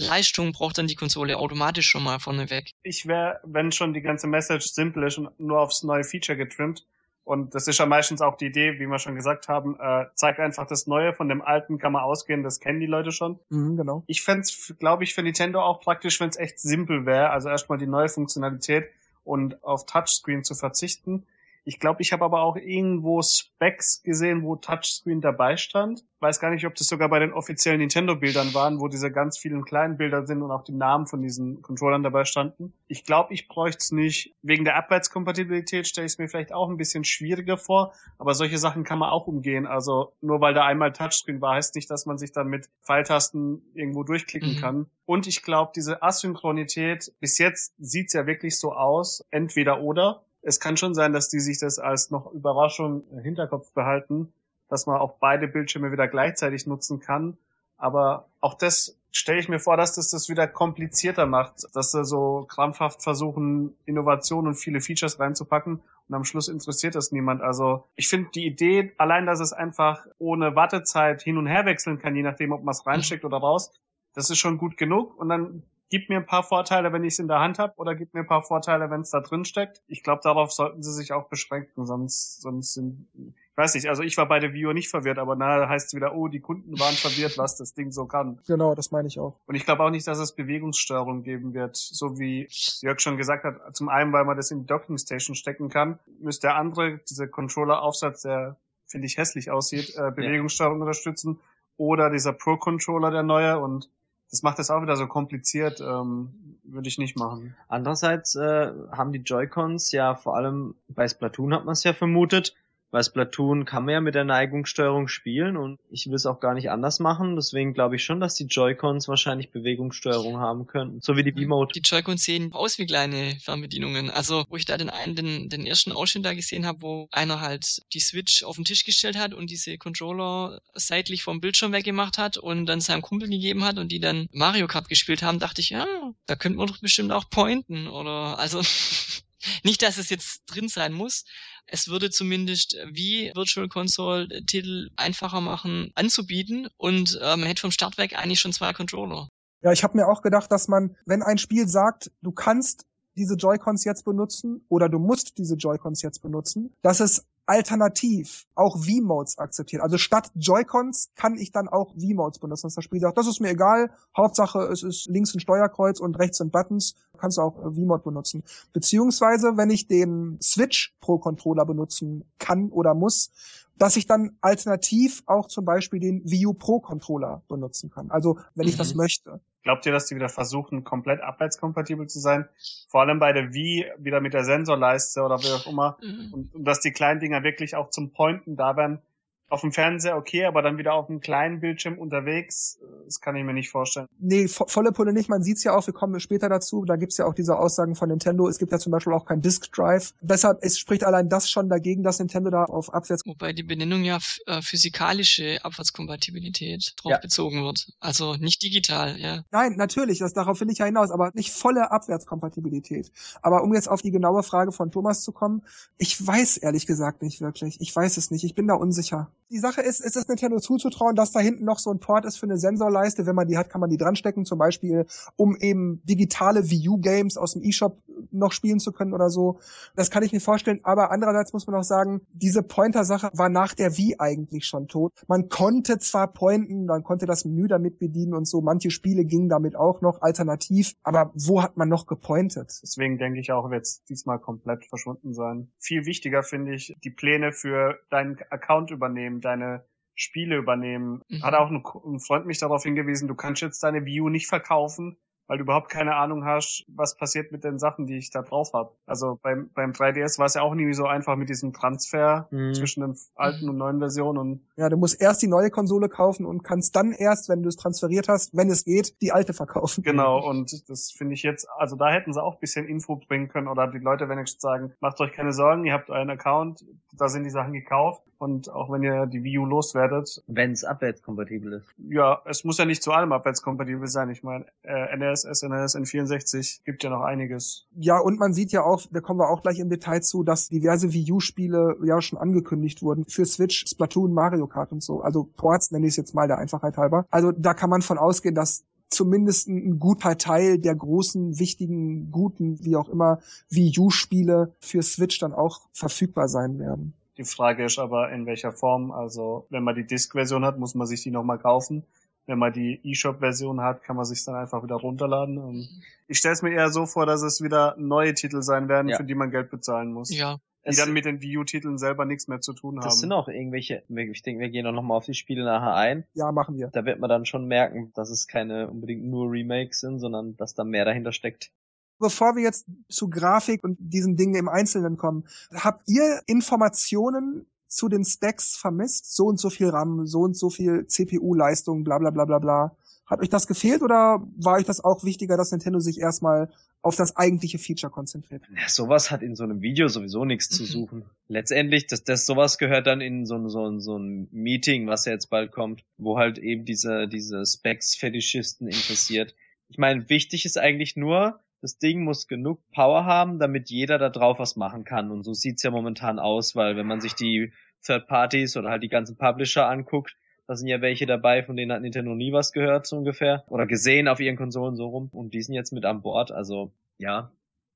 Leistung braucht dann die Konsole automatisch schon mal vorneweg. Ich wäre, wenn schon die ganze Message simpel ist und nur aufs neue Feature getrimmt, und das ist ja meistens auch die Idee, wie wir schon gesagt haben, äh, zeig einfach das Neue, von dem Alten kann man ausgehen, das kennen die Leute schon. Mhm, genau. Ich fände es, glaube ich, für Nintendo auch praktisch, wenn es echt simpel wäre, also erstmal die neue Funktionalität und auf Touchscreen zu verzichten. Ich glaube, ich habe aber auch irgendwo Specs gesehen, wo Touchscreen dabei stand. Weiß gar nicht, ob das sogar bei den offiziellen Nintendo-Bildern waren, wo diese ganz vielen kleinen Bilder sind und auch die Namen von diesen Controllern dabei standen. Ich glaube, ich bräuchte es nicht. Wegen der Abwärtskompatibilität stelle ich es mir vielleicht auch ein bisschen schwieriger vor, aber solche Sachen kann man auch umgehen. Also nur weil da einmal Touchscreen war, heißt nicht, dass man sich dann mit Pfeiltasten irgendwo durchklicken mhm. kann. Und ich glaube, diese Asynchronität, bis jetzt sieht's ja wirklich so aus, entweder oder es kann schon sein, dass die sich das als noch Überraschung im Hinterkopf behalten, dass man auch beide Bildschirme wieder gleichzeitig nutzen kann. Aber auch das stelle ich mir vor, dass das das wieder komplizierter macht, dass sie so krampfhaft versuchen, Innovationen und viele Features reinzupacken und am Schluss interessiert das niemand. Also ich finde die Idee, allein, dass es einfach ohne Wartezeit hin und her wechseln kann, je nachdem, ob man es reinsteckt oder raus, das ist schon gut genug. Und dann gib mir ein paar Vorteile, wenn ich es in der Hand habe, oder gib mir ein paar Vorteile, wenn es da drin steckt. Ich glaube, darauf sollten sie sich auch beschränken, sonst, sonst sind, ich weiß nicht, also ich war bei der Viewer nicht verwirrt, aber na, heißt es wieder, oh, die Kunden waren verwirrt, was das Ding so kann. Genau, das meine ich auch. Und ich glaube auch nicht, dass es Bewegungsstörung geben wird, so wie Jörg schon gesagt hat. Zum einen, weil man das in die Docking Station stecken kann, müsste der andere, dieser Controller-Aufsatz, der finde ich hässlich aussieht, äh, Bewegungssteuerung ja. unterstützen. Oder dieser Pro-Controller, der neue und das macht es auch wieder so kompliziert, ähm, würde ich nicht machen. Andererseits äh, haben die Joy-Cons ja vor allem bei Splatoon hat man es ja vermutet, weil Splatoon kann man ja mit der Neigungssteuerung spielen und ich will es auch gar nicht anders machen. Deswegen glaube ich schon, dass die Joy-Cons wahrscheinlich Bewegungssteuerung haben könnten. So wie die V-Mode. Die Joy-Cons sehen aus wie kleine Fernbedienungen. Also, wo ich da den einen, den, den ersten Ausschnitt da gesehen habe, wo einer halt die Switch auf den Tisch gestellt hat und diese Controller seitlich vom Bildschirm weggemacht hat und dann seinem Kumpel gegeben hat und die dann Mario Kart gespielt haben, dachte ich, ja, da könnte man doch bestimmt auch pointen oder also [LAUGHS] nicht, dass es jetzt drin sein muss, es würde zumindest äh, wie Virtual Console äh, Titel einfacher machen anzubieten und äh, man hätte vom Startwerk eigentlich schon zwei Controller. Ja, ich habe mir auch gedacht, dass man, wenn ein Spiel sagt, du kannst diese Joy-Cons jetzt benutzen oder du musst diese Joy-Cons jetzt benutzen, dass es alternativ auch V-Modes akzeptiert. Also statt Joy-Cons kann ich dann auch V-Modes benutzen. Dass das Spiel sagt, das ist mir egal, Hauptsache es ist links ein Steuerkreuz und rechts sind Buttons, kannst du auch äh, V-Mode benutzen. Beziehungsweise, wenn ich den Switch Pro Controller benutzen kann oder muss, dass ich dann alternativ auch zum Beispiel den Wii U Pro Controller benutzen kann. Also wenn mhm. ich das mhm. möchte. Glaubt ihr, dass die wieder versuchen, komplett abwärtskompatibel zu sein? Vor allem bei der Wii wieder mit der Sensorleiste oder wie auch immer. Mhm. Und, und dass die kleinen Dinger wirklich auch zum Pointen da werden, auf dem Fernseher okay, aber dann wieder auf einem kleinen Bildschirm unterwegs, das kann ich mir nicht vorstellen. Nee, vo volle Pulle nicht. Man sieht's ja auch, wir kommen später dazu. Da gibt's ja auch diese Aussagen von Nintendo. Es gibt ja zum Beispiel auch kein Disk Drive. Deshalb es spricht allein das schon dagegen, dass Nintendo da auf Abwärts... Wobei die Benennung ja äh, physikalische Abwärtskompatibilität drauf ja. bezogen wird. Also nicht digital, ja. Nein, natürlich, das, darauf will ich ja hinaus, aber nicht volle Abwärtskompatibilität. Aber um jetzt auf die genaue Frage von Thomas zu kommen, ich weiß ehrlich gesagt nicht wirklich. Ich weiß es nicht. Ich bin da unsicher die Sache ist, ist es Nintendo zuzutrauen, dass da hinten noch so ein Port ist für eine Sensorleiste. Wenn man die hat, kann man die dranstecken, zum Beispiel, um eben digitale Wii U-Games aus dem eShop noch spielen zu können oder so. Das kann ich mir vorstellen. Aber andererseits muss man auch sagen, diese Pointer-Sache war nach der Wii eigentlich schon tot. Man konnte zwar pointen, man konnte das Menü damit bedienen und so. Manche Spiele gingen damit auch noch alternativ. Aber wo hat man noch gepointet? Deswegen denke ich auch, wird es diesmal komplett verschwunden sein. Viel wichtiger finde ich die Pläne für deinen Account übernehmen deine Spiele übernehmen. Mhm. Hat auch ein, ein, Freund mich darauf hingewiesen, du kannst jetzt deine View nicht verkaufen, weil du überhaupt keine Ahnung hast, was passiert mit den Sachen, die ich da drauf habe. Also beim, beim 3DS war es ja auch nie so einfach mit diesem Transfer mhm. zwischen den alten und neuen Versionen. Und ja, du musst erst die neue Konsole kaufen und kannst dann erst, wenn du es transferiert hast, wenn es geht, die alte verkaufen. Genau, und das finde ich jetzt, also da hätten sie auch ein bisschen Info bringen können oder die Leute wenigstens sagen, macht euch keine Sorgen, ihr habt einen Account, da sind die Sachen gekauft und auch wenn ihr die Wii U loswerdet. Wenn es abwärtskompatibel ist. Ja, es muss ja nicht zu allem abwärtskompatibel sein. Ich meine, äh, NES, SNES, N64 gibt ja noch einiges. Ja, und man sieht ja auch, da kommen wir auch gleich im Detail zu, dass diverse Wii U-Spiele ja schon angekündigt wurden für Switch, Splatoon, Mario Kart und so. Also Ports nenne ich es jetzt mal der Einfachheit halber. Also da kann man von ausgehen, dass zumindest ein guter Teil der großen, wichtigen, guten, wie auch immer, Wii U-Spiele für Switch dann auch verfügbar sein werden. Die Frage ist aber, in welcher Form. Also, wenn man die Disk-Version hat, muss man sich die nochmal kaufen. Wenn man die eShop-Version hat, kann man sich dann einfach wieder runterladen. Und ich stelle es mir eher so vor, dass es wieder neue Titel sein werden, ja. für die man Geld bezahlen muss. Ja, die dann mit den Wii U-Titeln selber nichts mehr zu tun haben. Das sind auch irgendwelche, ich denke, wir gehen auch nochmal auf die Spiele nachher ein. Ja, machen wir. Da wird man dann schon merken, dass es keine unbedingt nur Remakes sind, sondern dass da mehr dahinter steckt. Bevor wir jetzt zu Grafik und diesen Dingen im Einzelnen kommen, habt ihr Informationen zu den Specs vermisst? So und so viel RAM, so und so viel CPU-Leistung, bla bla bla bla bla. Hat euch das gefehlt oder war euch das auch wichtiger, dass Nintendo sich erstmal auf das eigentliche Feature konzentriert? Ja, sowas hat in so einem Video sowieso nichts zu mhm. suchen. Letztendlich, das, das sowas gehört dann in so, so, so ein Meeting, was ja jetzt bald kommt, wo halt eben diese, diese Specs-Fetischisten interessiert. Ich meine, wichtig ist eigentlich nur, das Ding muss genug Power haben, damit jeder da drauf was machen kann. Und so sieht's ja momentan aus, weil wenn man sich die Third Parties oder halt die ganzen Publisher anguckt, da sind ja welche dabei, von denen hat Nintendo nie was gehört, so ungefähr. Oder gesehen auf ihren Konsolen so rum. Und die sind jetzt mit an Bord. Also, ja,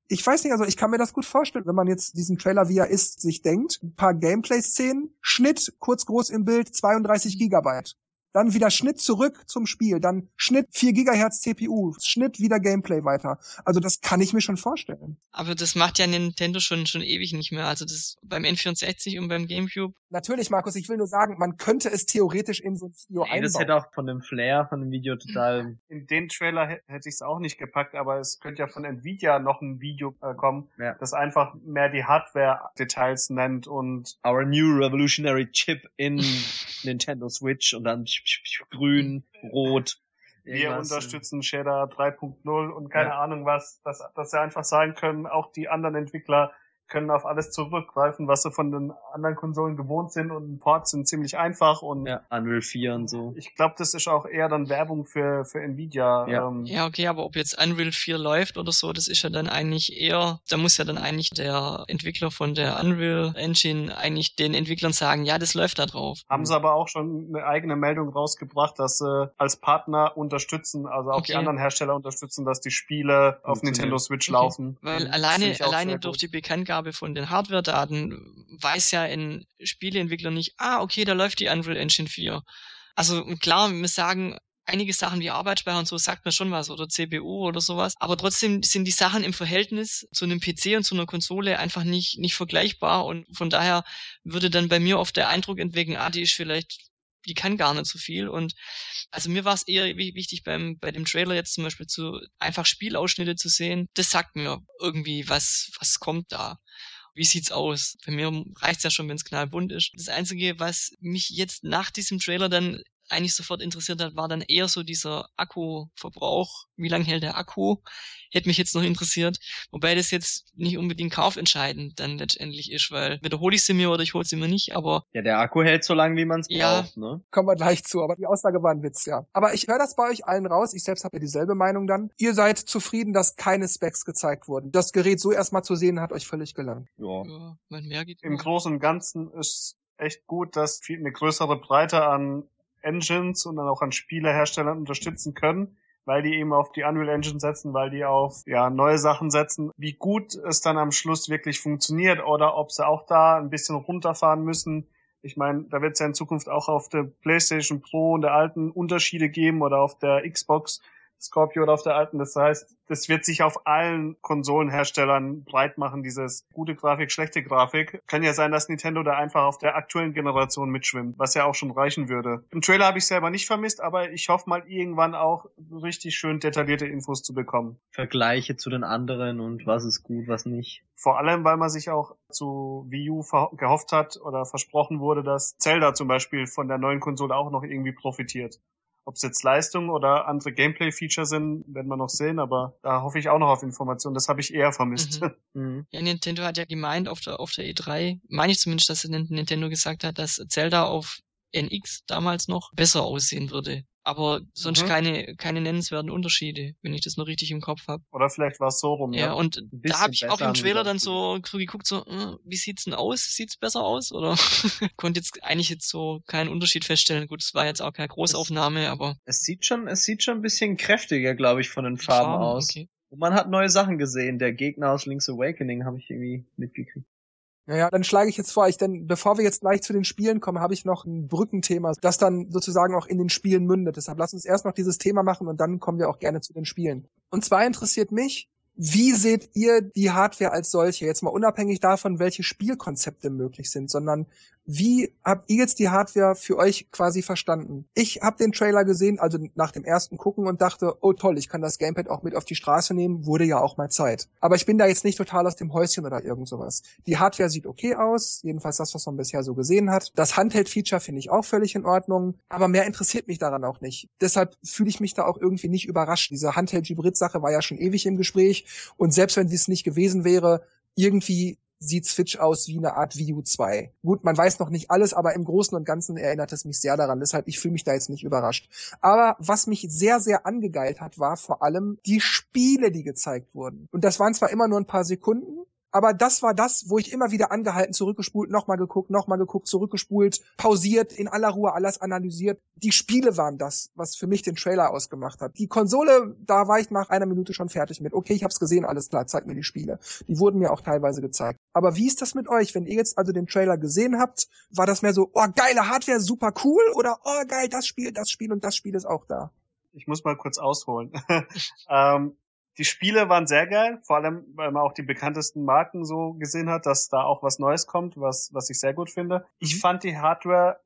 ich weiß nicht, also ich kann mir das gut vorstellen, wenn man jetzt diesen Trailer, wie er ist, sich denkt. Ein paar Gameplay-Szenen, Schnitt, kurz groß im Bild, 32 Gigabyte dann wieder Schnitt zurück zum Spiel, dann Schnitt 4 Gigahertz CPU, Schnitt wieder Gameplay weiter. Also das kann ich mir schon vorstellen. Aber das macht ja Nintendo schon schon ewig nicht mehr. Also das beim N64 und beim GameCube. Natürlich, Markus, ich will nur sagen, man könnte es theoretisch in so ein Video nee, einbauen. Das hätte auch von dem Flair von dem Video total. In den Trailer hätte ich es auch nicht gepackt, aber es könnte ja von Nvidia noch ein Video äh, kommen, ja. das einfach mehr die Hardware-Details nennt und Our new revolutionary chip in [LAUGHS] Nintendo Switch und dann grün, rot. Wir unterstützen Shader 3.0 und keine ja. Ahnung was, dass, dass sie einfach sagen können, auch die anderen Entwickler können auf alles zurückgreifen, was sie von den anderen Konsolen gewohnt sind und Ports sind ziemlich einfach und ja, Unreal 4 und so. Ich glaube, das ist auch eher dann Werbung für für Nvidia. Ja. Ähm. ja, okay, aber ob jetzt Unreal 4 läuft oder so, das ist ja dann eigentlich eher, da muss ja dann eigentlich der Entwickler von der Unreal Engine eigentlich den Entwicklern sagen, ja, das läuft da drauf. Haben sie aber auch schon eine eigene Meldung rausgebracht, dass sie als Partner unterstützen, also auch okay. die anderen Hersteller unterstützen, dass die Spiele auf Nintendo Switch okay. laufen. Weil alleine alleine durch die Bekanntgabe Weitergabe von den Hardware-Daten weiß ja ein Spieleentwickler nicht, ah, okay, da läuft die Unreal Engine 4. Also klar, wir sagen, einige Sachen wie Arbeitsspeicher und so sagt mir schon was oder CPU oder sowas. Aber trotzdem sind die Sachen im Verhältnis zu einem PC und zu einer Konsole einfach nicht, nicht vergleichbar und von daher würde dann bei mir oft der Eindruck entwickeln, ah, die ist vielleicht, die kann gar nicht so viel und also mir war es eher wichtig beim, bei dem Trailer jetzt zum Beispiel zu, einfach Spielausschnitte zu sehen. Das sagt mir irgendwie, was, was kommt da wie sieht's aus? Bei mir reicht's ja schon, wenn es knallbunt ist. Das Einzige, was mich jetzt nach diesem Trailer dann eigentlich sofort interessiert hat, war dann eher so dieser Akkuverbrauch. Wie lange hält der Akku? Hätte mich jetzt noch interessiert. Wobei das jetzt nicht unbedingt kaufentscheidend dann letztendlich ist, weil wiederhole ich sie mir oder ich hole sie mir nicht, aber. Ja, der Akku hält so lange, wie man es ja. braucht, ne? Kommen wir gleich zu, aber die Aussage war ein Witz, ja. Aber ich höre das bei euch allen raus. Ich selbst habe ja dieselbe Meinung dann. Ihr seid zufrieden, dass keine Specs gezeigt wurden. Das Gerät so erstmal zu sehen, hat euch völlig gelangt. Ja. ja mehr geht Im Großen und Ganzen ist echt gut, dass viel eine größere Breite an Engines und dann auch an Spieleherstellern unterstützen können, weil die eben auf die Unreal Engine setzen, weil die auf ja neue Sachen setzen. Wie gut es dann am Schluss wirklich funktioniert oder ob sie auch da ein bisschen runterfahren müssen. Ich meine, da wird es ja in Zukunft auch auf der PlayStation Pro und der alten Unterschiede geben oder auf der Xbox. Scorpio oder auf der alten. Das heißt, das wird sich auf allen Konsolenherstellern breit machen, dieses gute Grafik, schlechte Grafik. Kann ja sein, dass Nintendo da einfach auf der aktuellen Generation mitschwimmt, was ja auch schon reichen würde. Im Trailer habe ich selber nicht vermisst, aber ich hoffe mal irgendwann auch richtig schön detaillierte Infos zu bekommen. Vergleiche zu den anderen und was ist gut, was nicht. Vor allem, weil man sich auch zu Wii U gehofft hat oder versprochen wurde, dass Zelda zum Beispiel von der neuen Konsole auch noch irgendwie profitiert. Ob es jetzt Leistung oder andere Gameplay-Feature sind, werden wir noch sehen, aber da hoffe ich auch noch auf Informationen. Das habe ich eher vermisst. Mhm. [LAUGHS] mhm. Ja, Nintendo hat ja gemeint auf der, auf der E3, meine ich zumindest, dass Nintendo gesagt hat, dass Zelda auf NX damals noch besser aussehen würde aber sonst mhm. keine keine nennenswerten Unterschiede, wenn ich das noch richtig im Kopf habe. Oder vielleicht war es so rum. Ja, ja. und da habe ich auch im Trailer dann so, so geguckt, so, äh, wie sieht's denn aus? Sieht's besser aus? Oder [LAUGHS] konnte jetzt eigentlich jetzt so keinen Unterschied feststellen. Gut, es war jetzt auch keine Großaufnahme, es, aber es sieht schon, es sieht schon ein bisschen kräftiger, glaube ich, von den Farben, Farben aus. Okay. Und man hat neue Sachen gesehen. Der Gegner aus Link's Awakening habe ich irgendwie mitgekriegt. Naja, dann schlage ich jetzt vor, ich denn, bevor wir jetzt gleich zu den Spielen kommen, habe ich noch ein Brückenthema, das dann sozusagen auch in den Spielen mündet. Deshalb lass uns erst noch dieses Thema machen und dann kommen wir auch gerne zu den Spielen. Und zwar interessiert mich, wie seht ihr die Hardware als solche? Jetzt mal unabhängig davon, welche Spielkonzepte möglich sind, sondern wie habt ihr jetzt die Hardware für euch quasi verstanden? Ich habe den Trailer gesehen, also nach dem ersten Gucken und dachte, oh toll, ich kann das Gamepad auch mit auf die Straße nehmen, wurde ja auch mal Zeit. Aber ich bin da jetzt nicht total aus dem Häuschen oder irgend sowas. Die Hardware sieht okay aus, jedenfalls das, was man bisher so gesehen hat. Das Handheld-Feature finde ich auch völlig in Ordnung, aber mehr interessiert mich daran auch nicht. Deshalb fühle ich mich da auch irgendwie nicht überrascht. Diese Handheld-Hybrid-Sache war ja schon ewig im Gespräch und selbst wenn dies nicht gewesen wäre, irgendwie sieht Switch aus wie eine Art Wii U 2. Gut, man weiß noch nicht alles, aber im Großen und Ganzen erinnert es mich sehr daran. Deshalb, ich fühle mich da jetzt nicht überrascht. Aber was mich sehr, sehr angegeilt hat, war vor allem die Spiele, die gezeigt wurden. Und das waren zwar immer nur ein paar Sekunden, aber das war das, wo ich immer wieder angehalten, zurückgespult, nochmal geguckt, nochmal geguckt, zurückgespult, pausiert, in aller Ruhe alles analysiert. Die Spiele waren das, was für mich den Trailer ausgemacht hat. Die Konsole, da war ich nach einer Minute schon fertig mit. Okay, ich hab's gesehen, alles klar, zeig mir die Spiele. Die wurden mir auch teilweise gezeigt. Aber wie ist das mit euch? Wenn ihr jetzt also den Trailer gesehen habt, war das mehr so, oh, geile Hardware, super cool? Oder, oh, geil, das Spiel, das Spiel und das Spiel ist auch da? Ich muss mal kurz ausholen. [LAUGHS] ähm, die Spiele waren sehr geil, vor allem, weil man auch die bekanntesten Marken so gesehen hat, dass da auch was Neues kommt, was, was ich sehr gut finde. Ich mhm. fand die Hardware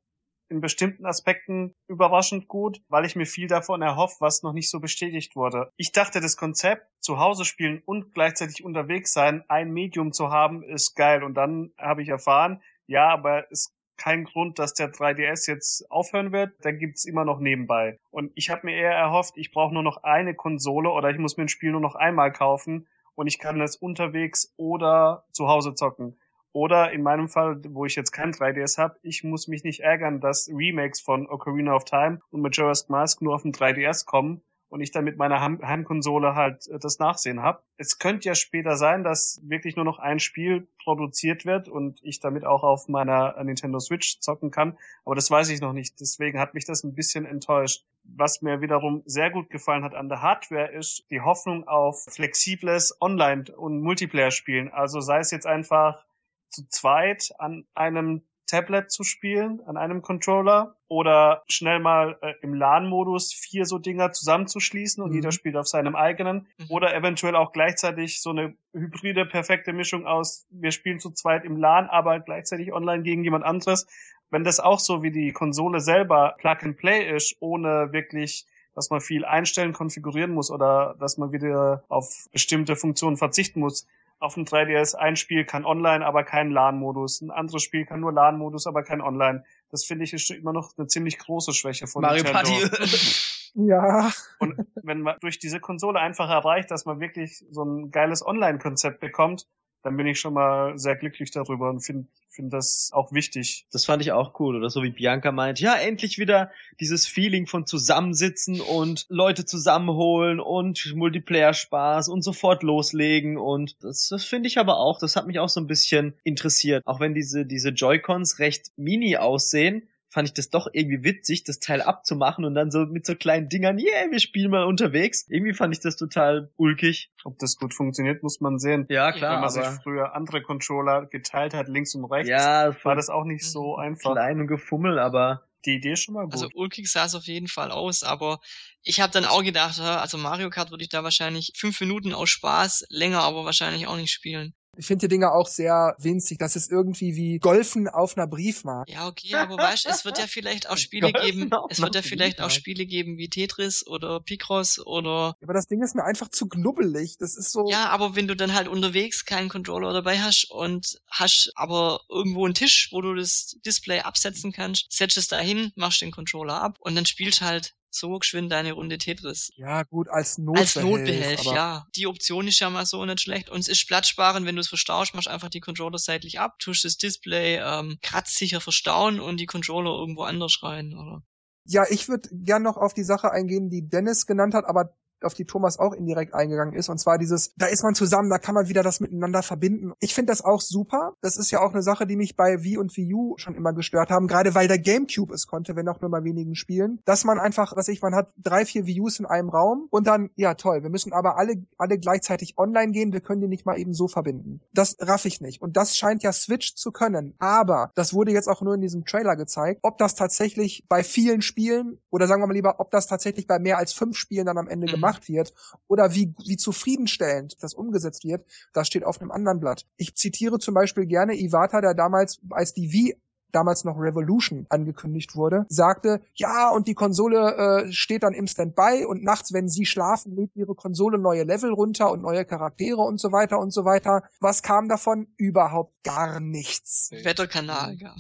in bestimmten Aspekten überraschend gut, weil ich mir viel davon erhofft, was noch nicht so bestätigt wurde. Ich dachte, das Konzept zu Hause spielen und gleichzeitig unterwegs sein, ein Medium zu haben, ist geil. Und dann habe ich erfahren, ja, aber es kein Grund, dass der 3DS jetzt aufhören wird. Dann gibt's immer noch nebenbei. Und ich habe mir eher erhofft, ich brauche nur noch eine Konsole oder ich muss mir ein Spiel nur noch einmal kaufen und ich kann es unterwegs oder zu Hause zocken. Oder in meinem Fall, wo ich jetzt kein 3DS habe, ich muss mich nicht ärgern, dass Remakes von Ocarina of Time und Majora's Mask nur auf dem 3DS kommen und ich dann mit meiner Heimkonsole halt äh, das Nachsehen habe. Es könnte ja später sein, dass wirklich nur noch ein Spiel produziert wird und ich damit auch auf meiner Nintendo Switch zocken kann, aber das weiß ich noch nicht. Deswegen hat mich das ein bisschen enttäuscht. Was mir wiederum sehr gut gefallen hat an der Hardware ist die Hoffnung auf flexibles Online- und Multiplayer-Spielen. Also sei es jetzt einfach zu zweit an einem Tablet zu spielen, an einem Controller oder schnell mal äh, im LAN-Modus vier so Dinger zusammenzuschließen und mhm. jeder spielt auf seinem eigenen mhm. oder eventuell auch gleichzeitig so eine hybride, perfekte Mischung aus, wir spielen zu zweit im LAN, aber gleichzeitig online gegen jemand anderes. Wenn das auch so wie die Konsole selber Plug and Play ist, ohne wirklich dass man viel einstellen, konfigurieren muss oder dass man wieder auf bestimmte Funktionen verzichten muss, auf dem 3DS ein Spiel kann online, aber kein LAN-Modus. Ein anderes Spiel kann nur LAN-Modus, aber kein Online. Das finde ich ist immer noch eine ziemlich große Schwäche von Mario Nintendo. Party. [LAUGHS] ja. Und wenn man durch diese Konsole einfach erreicht, dass man wirklich so ein geiles Online-Konzept bekommt, dann bin ich schon mal sehr glücklich darüber und finde find das auch wichtig. Das fand ich auch cool. Oder so wie Bianca meint, ja, endlich wieder dieses Feeling von Zusammensitzen und Leute zusammenholen und Multiplayer-Spaß und sofort loslegen. Und das, das finde ich aber auch, das hat mich auch so ein bisschen interessiert. Auch wenn diese, diese Joy-Cons recht mini aussehen, fand ich das doch irgendwie witzig, das Teil abzumachen und dann so mit so kleinen Dingern, yeah, wir spielen mal unterwegs. Irgendwie fand ich das total ulkig. Ob das gut funktioniert, muss man sehen. Ja, klar. Wenn man sich früher andere Controller geteilt hat, links und rechts, ja, war das auch nicht so einfach. Klein und gefummel, aber Die Idee ist schon mal gut. Also ulkig sah es auf jeden Fall aus, aber ich habe dann auch gedacht, also Mario Kart würde ich da wahrscheinlich fünf Minuten aus Spaß, länger aber wahrscheinlich auch nicht spielen. Ich finde die Dinger auch sehr winzig. Das ist irgendwie wie Golfen auf einer Briefmarke. Ja, okay, aber weißt, es wird ja vielleicht auch Spiele geben, es wird ja vielleicht auch Spiele geben wie Tetris oder Picross oder. Aber das Ding ist mir einfach zu knubbelig. Das ist so. Ja, aber wenn du dann halt unterwegs keinen Controller dabei hast und hast aber irgendwo einen Tisch, wo du das Display absetzen kannst, setzt es da hin, machst den Controller ab und dann spielst halt so geschwind deine Runde Tetris. Ja, gut, als Notbehelf. Als Notbehelf, ja. Die Option ist ja mal so nicht schlecht. Und es ist platzsparend, wenn du es verstaust, machst einfach die Controller seitlich ab, tust das Display ähm, kratzsicher verstauen und die Controller irgendwo anders rein, oder? Ja, ich würde gern noch auf die Sache eingehen, die Dennis genannt hat, aber auf die Thomas auch indirekt eingegangen ist. Und zwar dieses, da ist man zusammen, da kann man wieder das miteinander verbinden. Ich finde das auch super. Das ist ja auch eine Sache, die mich bei Wii und Wii U schon immer gestört haben, gerade weil der Gamecube es konnte, wenn auch nur bei wenigen Spielen, dass man einfach, was ich, man hat drei, vier Wii Us in einem Raum und dann, ja toll, wir müssen aber alle, alle gleichzeitig online gehen, wir können die nicht mal eben so verbinden. Das raff ich nicht. Und das scheint ja Switch zu können. Aber das wurde jetzt auch nur in diesem Trailer gezeigt, ob das tatsächlich bei vielen Spielen oder sagen wir mal lieber, ob das tatsächlich bei mehr als fünf Spielen dann am Ende mhm. gemacht gemacht wird oder wie, wie zufriedenstellend das umgesetzt wird, das steht auf einem anderen Blatt. Ich zitiere zum Beispiel gerne Iwata, der damals, als die Wii damals noch Revolution angekündigt wurde, sagte, ja, und die Konsole äh, steht dann im Standby und nachts, wenn sie schlafen, lädt ihre Konsole neue Level runter und neue Charaktere und so weiter und so weiter. Was kam davon? Überhaupt gar nichts. Wetterkanal gab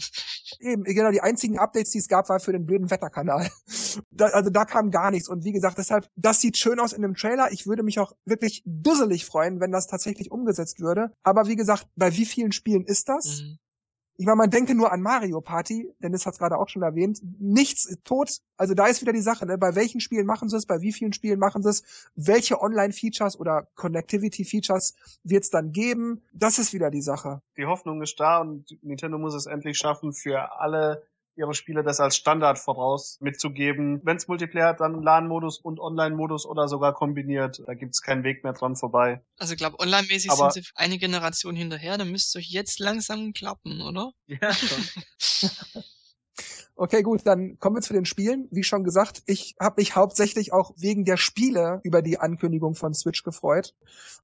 Eben, genau, die einzigen Updates, die es gab, war für den blöden Wetterkanal. [LAUGHS] Da, also da kam gar nichts. Und wie gesagt, deshalb, das sieht schön aus in dem Trailer. Ich würde mich auch wirklich dusselig freuen, wenn das tatsächlich umgesetzt würde. Aber wie gesagt, bei wie vielen Spielen ist das? Mhm. Ich meine, man denke nur an Mario Party, Dennis hat es gerade auch schon erwähnt. Nichts tot. Also da ist wieder die Sache, ne? bei welchen Spielen machen sie es, bei wie vielen Spielen machen sie es, welche Online-Features oder Connectivity-Features wird es dann geben. Das ist wieder die Sache. Die Hoffnung ist da und Nintendo muss es endlich schaffen, für alle ihre Spiele das als Standard voraus mitzugeben. Wenn es Multiplayer hat, dann LAN-Modus und Online-Modus oder sogar kombiniert. Da gibt's keinen Weg mehr dran vorbei. Also ich glaube, online-mäßig sind sie eine Generation hinterher. Dann müsste euch jetzt langsam klappen, oder? Ja, schon. [LAUGHS] Okay, gut, dann kommen wir zu den Spielen. Wie schon gesagt, ich habe mich hauptsächlich auch wegen der Spiele über die Ankündigung von Switch gefreut.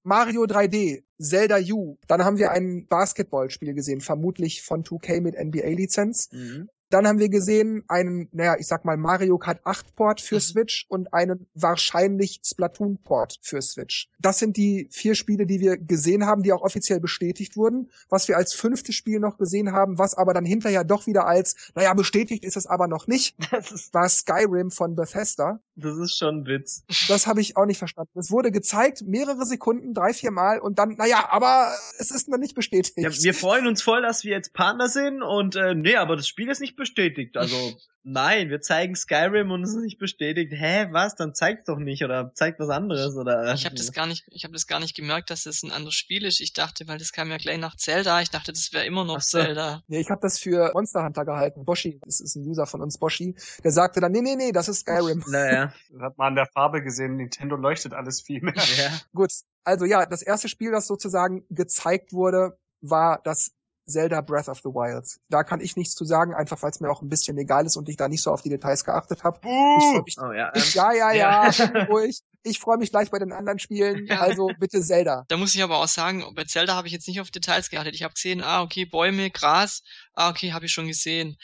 Mario 3D, Zelda U, dann haben wir ein Basketballspiel gesehen, vermutlich von 2K mit NBA-Lizenz. Mhm. Dann haben wir gesehen einen, naja, ich sag mal Mario Kart 8 Port für mhm. Switch und einen wahrscheinlich Splatoon Port für Switch. Das sind die vier Spiele, die wir gesehen haben, die auch offiziell bestätigt wurden. Was wir als fünftes Spiel noch gesehen haben, was aber dann hinterher doch wieder als, naja, bestätigt ist es aber noch nicht, [LAUGHS] das war Skyrim von Bethesda. Das ist schon ein Witz. Das habe ich auch nicht verstanden. Es wurde gezeigt, mehrere Sekunden, drei, vier Mal und dann, naja, aber es ist noch nicht bestätigt. Ja, wir freuen uns voll, dass wir jetzt Partner sind und äh, nee, aber das Spiel ist nicht bestätigt. Also [LAUGHS] nein, wir zeigen Skyrim und es ist nicht bestätigt. Hä, was? Dann zeigt's doch nicht oder zeigt was anderes oder. Ich habe das gar nicht, ich habe das gar nicht gemerkt, dass es das ein anderes Spiel ist. Ich dachte, weil das kam ja gleich nach Zelda. Ich dachte, das wäre immer noch so. Zelda. Nee, ich habe das für Monster Hunter gehalten. Boshi, das ist ein User von uns, Boshi. Der sagte dann, nee, nee, nee, das ist Skyrim. Naja. Das hat man an der Farbe gesehen. Nintendo leuchtet alles viel mehr. Ja. Gut. Also ja, das erste Spiel, das sozusagen gezeigt wurde, war das Zelda Breath of the Wild. Da kann ich nichts zu sagen, einfach weil es mir auch ein bisschen egal ist und ich da nicht so auf die Details geachtet habe. Uh, ich oh, ja, ähm. ja, ja, ja, ruhig. [LAUGHS] Ich freue mich gleich bei den anderen Spielen. Also bitte Zelda. Da muss ich aber auch sagen, bei Zelda habe ich jetzt nicht auf Details geachtet. Ich habe gesehen, ah, okay, Bäume, Gras, ah, okay, habe ich schon gesehen.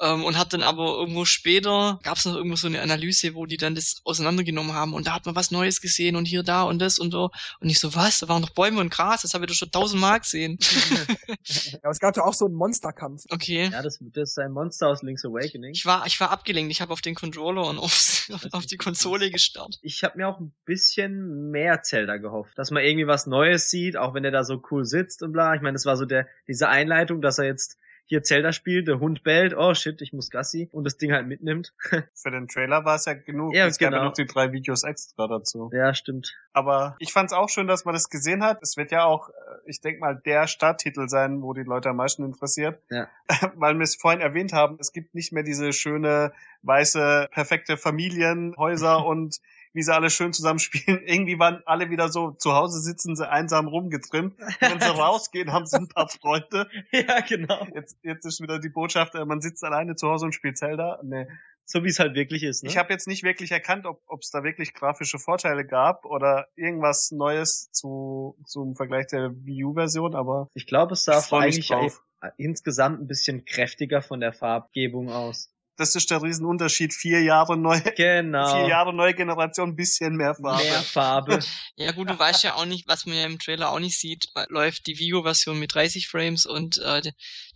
Ähm, und hat dann aber irgendwo später, gab es noch irgendwo so eine Analyse, wo die dann das auseinandergenommen haben und da hat man was Neues gesehen und hier, da und das und so. Und ich so, was? Da waren noch Bäume und Gras, das habe ich doch schon tausendmal gesehen. [LAUGHS] ja, es gab ja auch so einen Monsterkampf. Okay. Ja, das, das ist ein Monster aus Link's Awakening. Ich war, ich war abgelenkt, ich habe auf den Controller und aufs, [LAUGHS] auf die Konsole gestarrt. Ich habe mir auch ein bisschen mehr Zelda gehofft, dass man irgendwie was Neues sieht, auch wenn er da so cool sitzt und bla. Ich meine, das war so der diese Einleitung, dass er jetzt hier Zelda spielt, der Hund bellt, oh shit, ich muss Gassi und das Ding halt mitnimmt. [LAUGHS] Für den Trailer war es ja genug. Ja, es genau. gab ja noch die drei Videos extra dazu. Ja, stimmt. Aber ich fand es auch schön, dass man das gesehen hat. Es wird ja auch, äh, ich denke mal, der Starttitel sein, wo die Leute am meisten interessiert. Ja. [LAUGHS] Weil wir es vorhin erwähnt haben, es gibt nicht mehr diese schöne, weiße, perfekte Familienhäuser [LAUGHS] und wie sie alle schön zusammenspielen. [LAUGHS] Irgendwie waren alle wieder so, zu Hause sitzen sie einsam rumgetrimmt. Wenn sie [LAUGHS] rausgehen, haben sie ein paar Freunde. [LAUGHS] ja, genau. Jetzt, jetzt ist wieder die Botschaft, äh, man sitzt alleine zu Hause und spielt Zelda. Nee. So wie es halt wirklich ist. Ne? Ich habe jetzt nicht wirklich erkannt, ob es da wirklich grafische Vorteile gab oder irgendwas Neues zu zum Vergleich der Wii U-Version, aber ich glaube, es sah eigentlich drauf. insgesamt ein bisschen kräftiger von der Farbgebung aus. Das ist der Riesenunterschied. Vier Jahre neue, [LAUGHS] Genau. vier Jahre neue Generation, bisschen mehr Farbe. Mehr Farbe. [LAUGHS] Ja gut, du weißt ja auch nicht, was man ja im Trailer auch nicht sieht, läuft die Wii U-Version mit 30 Frames und äh,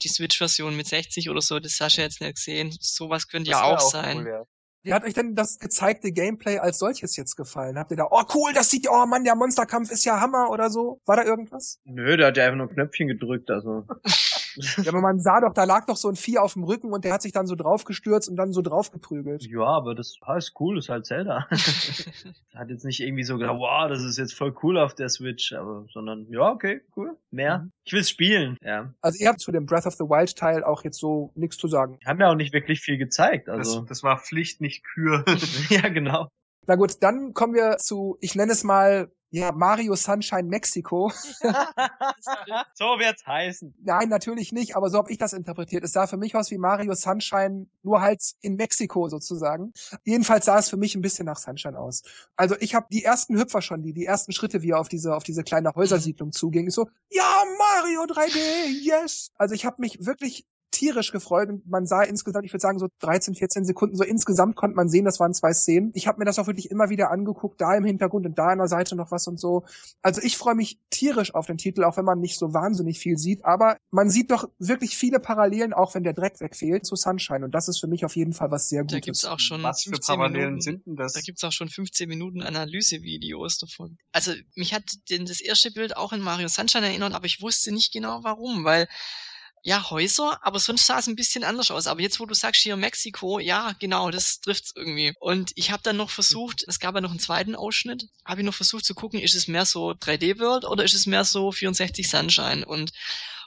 die- Switch-Version mit 60 oder so, das hast du jetzt nicht gesehen. Sowas könnte Das ja wär auch sein. Cool, ja. Wie hat euch denn das gezeigte Gameplay als solches jetzt gefallen? Habt ihr da, oh cool, das sieht, oh Mann, der Monsterkampf ist ja Hammer oder so? War da irgendwas? Nö, der hat ja einfach nur ein Knöpfchen gedrückt, also. [LAUGHS] Ja, aber man sah doch, da lag doch so ein Vieh auf dem Rücken und der hat sich dann so draufgestürzt und dann so draufgeprügelt. Ja, aber das ist cool, ist halt Zelda. [LAUGHS] hat jetzt nicht irgendwie so gedacht, wow, das ist jetzt voll cool auf der Switch, aber, sondern, ja, okay, cool, mehr. Mhm. Ich will's spielen, ja. Also ihr habt zu dem Breath of the Wild Teil auch jetzt so nichts zu sagen. Haben ja auch nicht wirklich viel gezeigt, Das, also. das war Pflicht, nicht Kür. [LAUGHS] ja, genau. Na gut, dann kommen wir zu, ich nenne es mal, ja, Mario Sunshine Mexico. [LAUGHS] [LAUGHS] so wird's heißen. Nein, natürlich nicht, aber so habe ich das interpretiert. Es sah für mich aus wie Mario Sunshine, nur halt in Mexiko sozusagen. Jedenfalls sah es für mich ein bisschen nach Sunshine aus. Also ich habe die ersten Hüpfer schon, die die ersten Schritte, wie er auf diese auf diese kleine Häusersiedlung zuging, ist so, ja, Mario 3D, yes. Also ich habe mich wirklich tierisch gefreut und man sah insgesamt, ich würde sagen so 13, 14 Sekunden, so insgesamt konnte man sehen, das waren zwei Szenen. Ich habe mir das auch wirklich immer wieder angeguckt, da im Hintergrund und da an der Seite noch was und so. Also ich freue mich tierisch auf den Titel, auch wenn man nicht so wahnsinnig viel sieht, aber man sieht doch wirklich viele Parallelen, auch wenn der Dreck wegfehlt, zu Sunshine und das ist für mich auf jeden Fall was sehr Da Gutes. gibt's auch schon Was für 15 Parallelen Minuten, sind denn das? Da gibt's auch schon 15 Minuten Analysevideos davon. Also mich hat denn das erste Bild auch in Mario Sunshine erinnert, aber ich wusste nicht genau warum, weil ja, Häuser, aber sonst sah es ein bisschen anders aus. Aber jetzt, wo du sagst hier Mexiko, ja, genau, das trifft's irgendwie. Und ich habe dann noch versucht, es gab ja noch einen zweiten Ausschnitt, habe ich noch versucht zu gucken, ist es mehr so 3D-World oder ist es mehr so 64 Sunshine? Und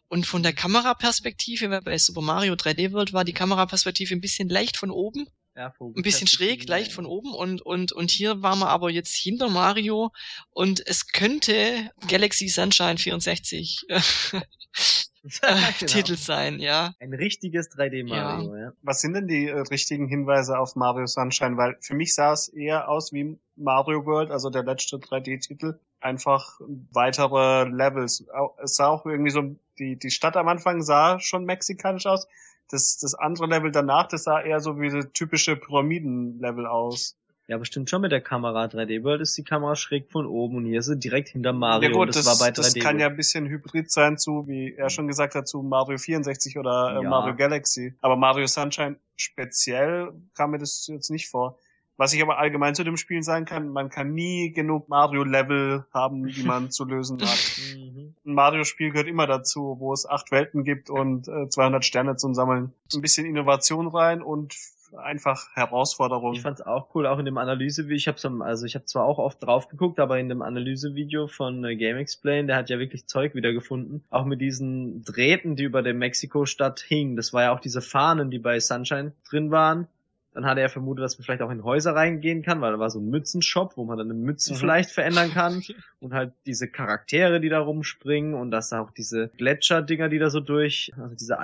und von der Kameraperspektive, weil bei Super Mario 3D World war die Kameraperspektive ein bisschen leicht von oben Ja, ein bisschen schräg, leicht von oben und, und, und hier waren wir aber jetzt hinter Mario und es könnte Galaxy Sunshine 64 äh, [LAUGHS] [LAUGHS] genau. Titel sein, ja. Ein richtiges 3D Mario, ja. Was sind denn die äh, richtigen Hinweise auf Mario Sunshine? Weil für mich sah es eher aus wie Mario World, also der letzte 3D-Titel. Einfach weitere Levels. Es sah auch irgendwie so, die, die Stadt am Anfang sah schon mexikanisch aus. Das, das andere Level danach, das sah eher so wie das typische Pyramiden-Level aus. Ja, aber stimmt schon mit der Kamera. 3D World ist die Kamera schräg von oben und hier ist sie direkt hinter Mario. ja gut, das, das, war bei 3D das kann ja ein bisschen hybrid sein zu, wie er schon gesagt hat, zu Mario 64 oder äh, Ja. Mario Galaxy. Aber Mario Sunshine speziell kam mir das jetzt nicht vor. Was ich aber allgemein zu dem Spiel sagen kann, man kann nie genug Mario-Level haben, die man zu lösen hat. [LAUGHS] Mhm. Ein Mario-Spiel gehört immer dazu, wo es acht Welten gibt und äh, 200 Sterne zum Sammeln. Ein bisschen Innovation rein und einfach Herausforderung. Ich fand's auch cool, auch in dem Analysevideo. Ich hab's am, also ich habe zwar auch oft drauf geguckt, aber in dem Analysevideo von äh, Game Explain, der hat ja wirklich Zeug wiedergefunden. Auch mit diesen Drähten, die über der Mexiko-Stadt hingen. Das war ja auch diese Fahnen, die bei Sunshine drin waren. Dann hatte er vermutet, dass man vielleicht auch in Häuser reingehen kann, weil da war so ein Mützenshop, wo man dann eine Mütze Mhm. vielleicht verändern kann. [LAUGHS] Und halt diese Charaktere, die da rumspringen und dass da auch diese Gletscherdinger, die da so durch, also diese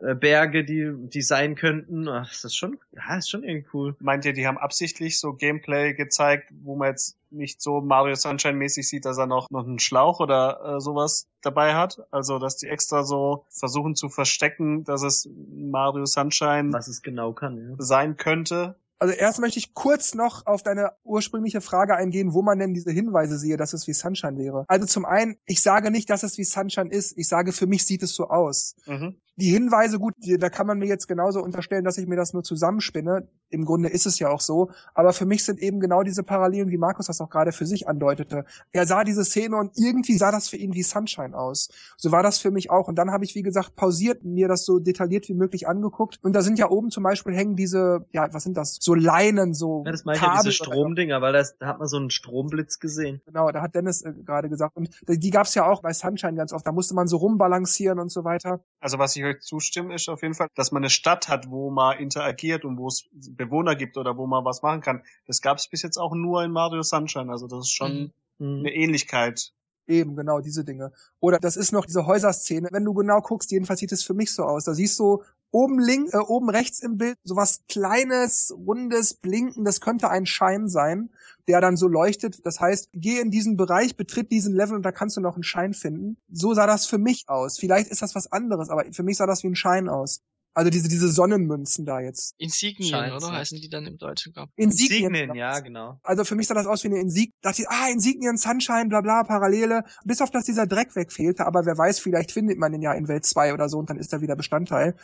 Eisberge, die, die sein könnten. Ach, das ist schon, ja, ist schon irgendwie cool. Meint ihr, die haben absichtlich so Gameplay gezeigt, wo man jetzt nicht so Mario Sunshine mäßig sieht, dass er noch, noch einen Schlauch oder äh, sowas dabei hat? Also, dass die extra so versuchen zu verstecken, dass es Mario Sunshine was es genau kann, ja. sein könnte. Also erst möchte ich kurz noch auf deine ursprüngliche Frage eingehen, wo man denn diese Hinweise sehe, dass es wie Sunshine wäre. Also zum einen, ich sage nicht, dass es wie Sunshine ist. Ich sage, für mich sieht es so aus. Mhm. Die Hinweise, gut, die, da kann man mir jetzt genauso unterstellen, dass ich mir das nur zusammenspinne. Im Grunde ist es ja auch so. Aber für mich sind eben genau diese Parallelen, wie Markus das auch gerade für sich andeutete. Er sah diese Szene und irgendwie sah das für ihn wie Sunshine aus. So war das für mich auch. Und dann habe ich, wie gesagt, pausiert mir das so detailliert wie möglich angeguckt. Und da sind ja oben zum Beispiel hängen diese, ja, was sind das? So Leinen, so Ja, das meine ich ja, diese Stromdinger, weil das, da hat man so einen Stromblitz gesehen. Genau, da hat Dennis äh, gerade gesagt. Und die gab's ja auch bei Sunshine ganz oft. Da musste man so rumbalancieren und so weiter. Also was ich euch zustimme, ist auf jeden Fall, dass man eine Stadt hat, wo man interagiert und wo es Bewohner gibt oder wo man was machen kann. Das gab's bis jetzt auch nur in Mario Sunshine. Also das ist schon mhm. eine Ähnlichkeit. Eben, genau, diese Dinge. Oder das ist noch diese Häuserszene. Wenn du genau guckst, jedenfalls sieht es für mich so aus. Da siehst du oben links, äh, oben rechts im Bild sowas kleines, rundes, blinken, das könnte ein Schein sein, der dann so leuchtet. Das heißt, geh in diesen Bereich, betritt diesen Level und da kannst du noch einen Schein finden. So sah das für mich aus. Vielleicht ist das was anderes, aber für mich sah das wie ein Schein aus. Also diese, diese Sonnenmünzen da jetzt. Insignien, Scheins, oder? Ja. Heißen die dann im Deutschen, glaube Insignien, Insignien ja, genau. Also für mich sah das aus wie eine Insignien. Dachte ich, ah, Insignien, Sunshine, bla bla, Parallele. Bis auf, dass dieser Dreck wegfehlte. Aber wer weiß, vielleicht findet man den ja in Welt 2 oder so und dann ist er wieder Bestandteil.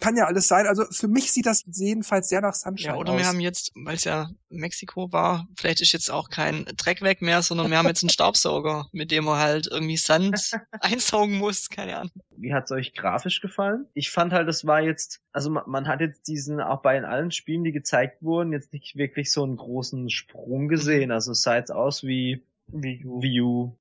Kann ja alles sein. Also für mich sieht das jedenfalls sehr nach Sunshine aus. Ja, oder aus. wir haben jetzt, weil es ja Mexiko war, vielleicht ist jetzt auch kein Dreck weg mehr, sondern wir haben jetzt einen [LAUGHS] Staubsauger, mit dem man halt irgendwie Sand [LAUGHS] einsaugen muss. Keine Ahnung. Wie hat's euch grafisch gefallen? Ich fand halt, es war jetzt, also man, man hat jetzt diesen, auch bei allen Spielen, die gezeigt wurden, jetzt nicht wirklich so einen großen Sprung gesehen. Also es sah jetzt aus wie Wii U. Wii U.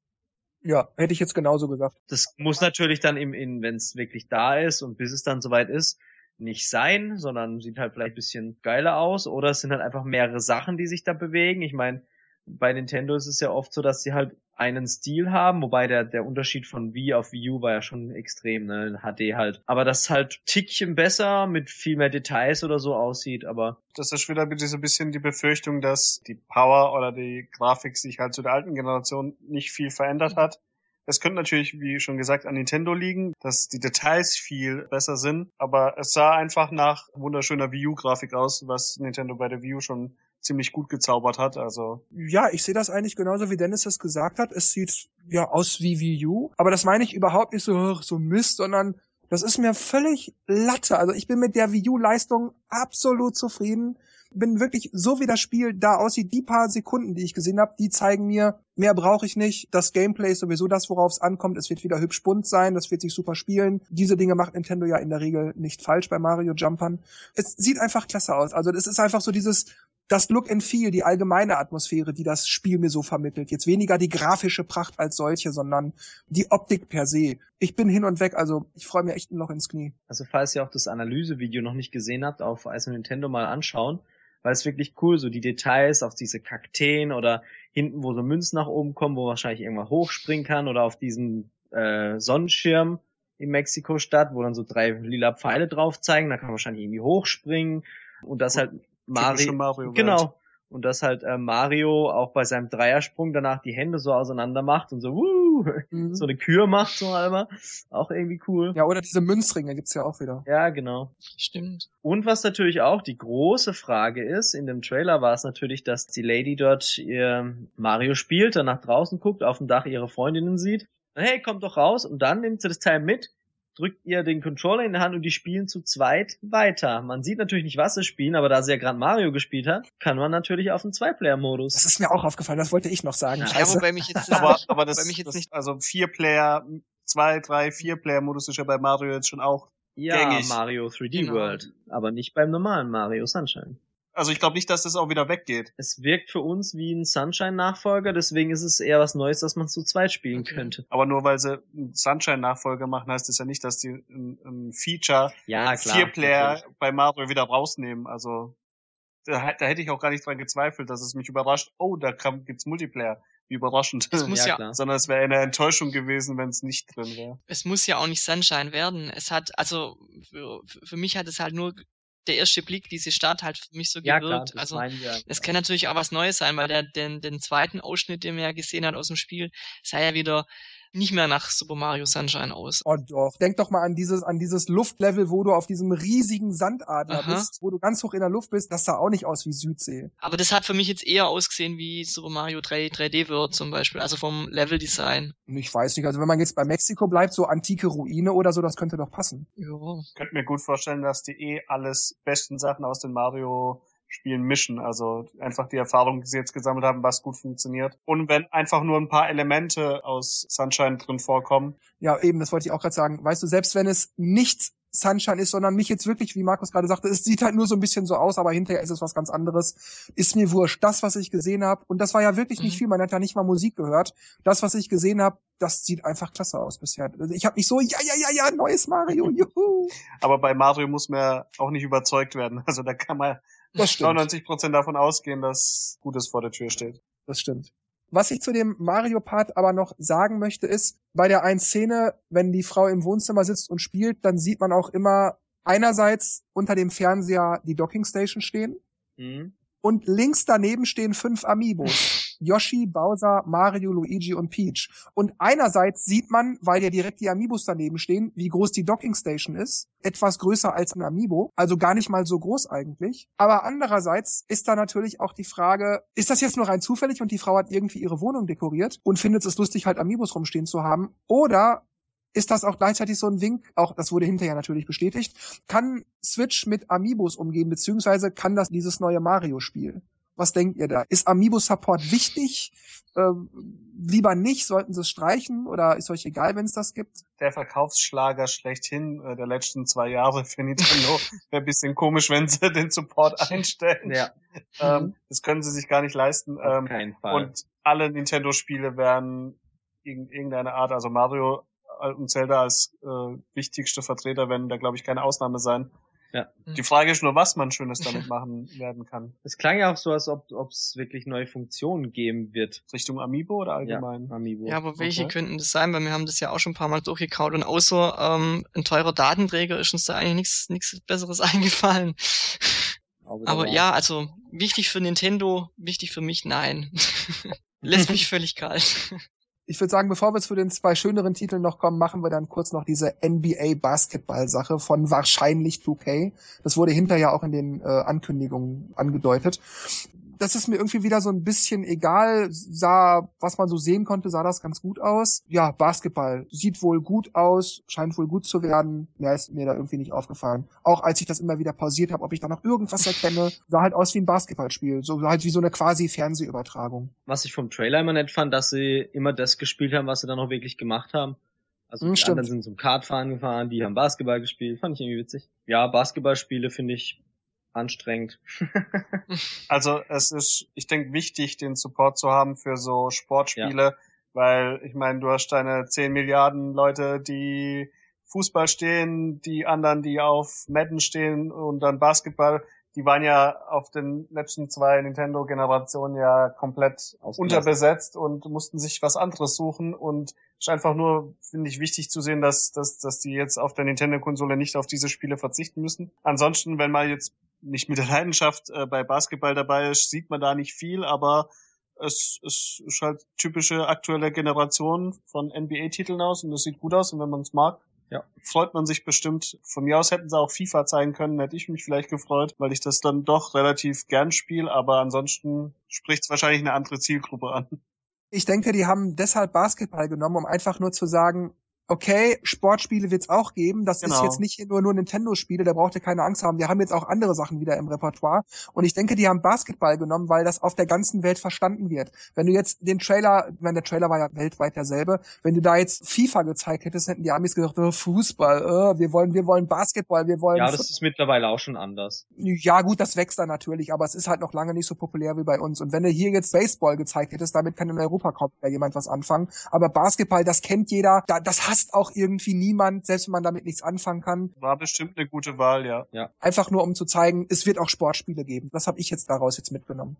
Ja, hätte ich jetzt genauso gesagt. Das muss natürlich dann im, in, wenn es wirklich da ist und bis es dann soweit ist, nicht sein, sondern sieht halt vielleicht bisschen geiler aus oder es sind halt einfach mehrere Sachen, die sich da bewegen. Ich meine, bei Nintendo ist es ja oft so, dass sie halt einen Stil haben, wobei der, der Unterschied von Wii auf Wii U war ja schon extrem, ne, in HD halt. Aber das halt Tickchen besser, mit viel mehr Details oder so aussieht, aber. Das ist wieder so ein bisschen die Befürchtung, dass die Power oder die Grafik sich halt zu der alten Generation nicht viel verändert hat. Es könnte natürlich, wie schon gesagt, an Nintendo liegen, dass die Details viel besser sind, aber es sah einfach nach wunderschöner Wii U-Grafik aus, was Nintendo bei der Wii U schon ziemlich gut gezaubert hat. Also ja, ich sehe das eigentlich genauso wie Dennis es gesagt hat. Es sieht ja aus wie Wii U, aber das meine ich überhaupt nicht so so Mist, sondern das ist mir völlig Latte. Also ich bin mit der Wii U-Leistung absolut zufrieden bin wirklich, so wie das Spiel da aussieht, die paar Sekunden, die ich gesehen habe, die zeigen mir, mehr brauche ich nicht. Das Gameplay ist sowieso das, worauf es ankommt. Es wird wieder hübsch bunt sein, das wird sich super spielen. Diese Dinge macht Nintendo ja in der Regel nicht falsch bei Mario Jumpern. Es sieht einfach klasse aus. Also es ist einfach so dieses, das Look and Feel, die allgemeine Atmosphäre, die das Spiel mir so vermittelt. Jetzt weniger die grafische Pracht als solche, sondern die Optik per se. Ich bin hin und weg, also ich freue mich echt noch ins Knie. Also falls ihr auch das Analysevideo noch nicht gesehen habt, auf Ice Nintendo mal anschauen weil es wirklich cool, so die Details auf diese Kakteen oder hinten, wo so Münzen nach oben kommen, wo wahrscheinlich irgendwann hochspringen kann oder auf diesem äh, Sonnenschirm in Mexiko-Stadt, wo dann so drei lila Pfeile drauf zeigen, da kann man wahrscheinlich irgendwie hochspringen. Und das halt Mario, Mario genau, und dass halt äh, Mario auch bei seinem Dreiersprung danach die Hände so auseinander macht und so, wuh, mhm. so eine Kür macht so einmal. Auch irgendwie cool. Ja, oder diese Münzringe gibt's ja auch wieder. Ja, genau. Stimmt. Und was natürlich auch die große Frage ist, in dem Trailer war es natürlich, dass die Lady dort ihr Mario spielt, dann nach draußen guckt, auf dem Dach ihre Freundinnen sieht. Hey, kommt doch raus und dann nimmt sie das Teil mit drückt ihr den Controller in der Hand und die spielen zu zweit weiter. Man sieht natürlich nicht, was sie spielen, aber da sie ja gerade Mario gespielt hat, kann man natürlich auf den Zwei-Player-Modus. Das ist mir auch aufgefallen, das wollte ich noch sagen. Ja, Scheiße. wobei mich jetzt, [LAUGHS] aber, aber das, mich jetzt das, nicht. Also Vier-Player, zwei, drei, Vier-Player-Modus ist ja bei Mario jetzt schon auch ja, gängig. Mario 3D genau. World, aber nicht beim normalen Mario Sunshine. Also ich glaube nicht, dass das auch wieder weggeht. Es wirkt für uns wie ein Sunshine-Nachfolger, deswegen ist es eher was Neues, dass man zu zweit spielen okay. könnte. Aber nur weil sie einen Sunshine-Nachfolger machen, heißt das ja nicht, dass die ein, ein Feature, ja, klar, vier Player bei Mario wieder rausnehmen. Also da, da hätte ich auch gar nicht dran gezweifelt, dass es mich überrascht. Oh, da kam, gibt's Multiplayer. Wie überraschend. Es muss ja, ja sondern es wäre eine Enttäuschung gewesen, wenn es nicht drin wäre. Es muss ja auch nicht Sunshine werden. Es hat, also für, für mich hat es halt nur der erste Blick diese Stadt halt für mich so ja, gewirkt. Klar, also es kann natürlich auch was Neues sein, weil der den, den zweiten Ausschnitt, den man ja gesehen hat aus dem Spiel, sei ja wieder nicht mehr nach Super Mario Sunshine aus. Oh doch, denk doch mal an dieses, an dieses Luftlevel, wo du auf diesem riesigen Sandadler Aha. bist, wo du ganz hoch in der Luft bist, das sah auch nicht aus wie Südsee. Aber das hat für mich jetzt eher ausgesehen wie Super Mario 3 3D World zum Beispiel, also vom Leveldesign. Ich weiß nicht, also wenn man jetzt bei Mexiko bleibt, so antike Ruine oder so, das könnte doch passen. Ja. Ich könnte mir gut vorstellen, dass die eh alles besten Sachen aus den Mario Spielen mischen. Also einfach die Erfahrung, die sie jetzt gesammelt haben, was gut funktioniert. Und wenn einfach nur ein paar Elemente aus Sunshine drin vorkommen. Ja, eben, das wollte ich auch gerade sagen. Weißt du, selbst wenn es nichts Sunshine ist, sondern mich jetzt wirklich, wie Markus gerade sagte, es sieht halt nur so ein bisschen so aus, aber hinterher ist es was ganz anderes. Ist mir wurscht. Das, was ich gesehen habe, und das war ja wirklich nicht mhm. viel, man hat ja nicht mal Musik gehört. Das, was ich gesehen habe, das sieht einfach klasse aus bisher. Also ich habe mich so, ja, ja, ja, ja, neues Mario, juhu. Aber bei Mario muss man ja auch nicht überzeugt werden. [LAUGHS] Also da kann man 99 Prozent davon ausgehen, dass Gutes vor der Tür steht. Das stimmt. Was ich zu dem Mario-Part aber noch sagen möchte, ist, bei der einen Szene, wenn die Frau im Wohnzimmer sitzt und spielt, dann sieht man auch immer einerseits unter dem Fernseher die Docking Station stehen. Mhm. Und links daneben stehen fünf Amiibos. Yoshi, Bowser, Mario, Luigi und Peach. Und einerseits sieht man, weil ja direkt die Amiibos daneben stehen, wie groß die Docking Station ist. Etwas größer als ein Amiibo. Also gar nicht mal so groß eigentlich. Aber andererseits ist da natürlich auch die Frage, ist das jetzt nur rein zufällig und die Frau hat irgendwie ihre Wohnung dekoriert und findet es lustig, halt Amiibos rumstehen zu haben? Oder ist das auch gleichzeitig so ein Wink, auch das wurde hinterher natürlich bestätigt, kann Switch mit Amiibos umgehen, beziehungsweise kann das dieses neue Mario-Spiel? Was denkt ihr da? Ist Amiibo-Support wichtig? Ähm, lieber nicht, sollten sie es streichen oder ist euch egal, wenn es das gibt? Der Verkaufsschlager schlechthin äh, der letzten zwei Jahre für Nintendo [LAUGHS] wäre ein bisschen komisch, wenn sie den Support einstellen. Ja. Ähm, mhm. das können sie sich gar nicht leisten. Auf ähm, keinen Fall. Und alle Nintendo-Spiele werden in irgendeiner Art, also Mario und Zelda als äh, wichtigste Vertreter werden da, glaube ich, keine Ausnahme sein. Ja. Die Frage ist nur, was man Schönes damit machen [LAUGHS] werden kann. Es klang ja auch so, als ob es wirklich neue Funktionen geben wird. Richtung Amiibo oder allgemein? Ja, Amiibo. Ja, aber welche okay. könnten das sein? Weil wir haben das ja auch schon ein paar Mal durchgekaut und außer ähm, ein teurer Datenträger ist uns da eigentlich nichts nichts Besseres [LAUGHS] eingefallen. Aber, aber ja, also wichtig für Nintendo, wichtig für mich, nein. [LAUGHS] Lässt mich völlig kalt ich würde sagen, bevor wir zu den zwei schöneren Titeln noch kommen, machen wir dann kurz noch diese NBA Basketball Sache von wahrscheinlich 2K. Das wurde hinterher auch in den äh, Ankündigungen angedeutet das ist mir irgendwie wieder so ein bisschen egal. Sah, was man so sehen konnte, sah das ganz gut aus. Ja, Basketball sieht wohl gut aus, scheint wohl gut zu werden. Mehr ist mir da irgendwie nicht aufgefallen. Auch als ich das immer wieder pausiert habe, ob ich da noch irgendwas erkenne, sah halt aus wie ein Basketballspiel. So halt wie so eine quasi Fernsehübertragung. Was ich vom Trailer immer nett fand, dass sie immer das gespielt haben, was sie dann auch wirklich gemacht haben. Also hm, die Stimmt. anderen sind zum Kartfahren gefahren, die haben Basketball gespielt, fand ich irgendwie witzig. Ja, Basketballspiele finde ich anstrengend. [LAUGHS] also es ist, ich denke, wichtig, den Support zu haben für so Sportspiele, ja. weil ich meine, du hast deine 10 Milliarden Leute, die Fußball stehen, die anderen, die auf Madden stehen und dann Basketball. Die waren ja auf den letzten zwei Nintendo-Generationen ja komplett unterbesetzt und mussten sich was anderes suchen und ist einfach nur, finde ich, wichtig zu sehen, dass, dass, dass die jetzt auf der Nintendo-Konsole nicht auf diese Spiele verzichten müssen. Ansonsten, wenn man jetzt nicht mit der Leidenschaft äh, bei Basketball dabei ist, sieht man da nicht viel, aber es, es ist halt typische aktuelle Generation von NBA-Titeln aus und das sieht gut aus und wenn man es mag, ja. freut man sich bestimmt. Von mir aus hätten sie auch FIFA zeigen können, hätte ich mich vielleicht gefreut, weil ich das dann doch relativ gern spiele, aber ansonsten spricht es wahrscheinlich eine andere Zielgruppe an. Ich denke, die haben deshalb Basketball genommen, um einfach nur zu sagen, okay, Sportspiele wird's auch geben. Das genau. ist jetzt nicht nur, nur Nintendo-Spiele, da braucht ihr keine Angst haben. Wir haben jetzt auch andere Sachen wieder im Repertoire. Und ich denke, die haben Basketball genommen, weil das auf der ganzen Welt verstanden wird. Wenn du jetzt den Trailer, meine, der Trailer war ja weltweit derselbe, wenn du da jetzt FIFA gezeigt hättest, hätten die Amis gesagt, oh, Fußball, oh, wir wollen, wir wollen Basketball, wir wollen. Ja, das ist mittlerweile auch schon anders. Ja, gut, das wächst dann natürlich, aber es ist halt noch lange nicht so populär wie bei uns. Und wenn du hier jetzt Baseball gezeigt hättest, damit kann in Europa kaum jemand was anfangen. Aber Basketball, das kennt jeder, das hasst auch irgendwie niemand, selbst wenn man damit nichts anfangen kann. War bestimmt eine gute Wahl, ja. ja. Einfach nur, um zu zeigen, es wird auch Sportspiele geben. Das habe ich jetzt daraus jetzt mitgenommen.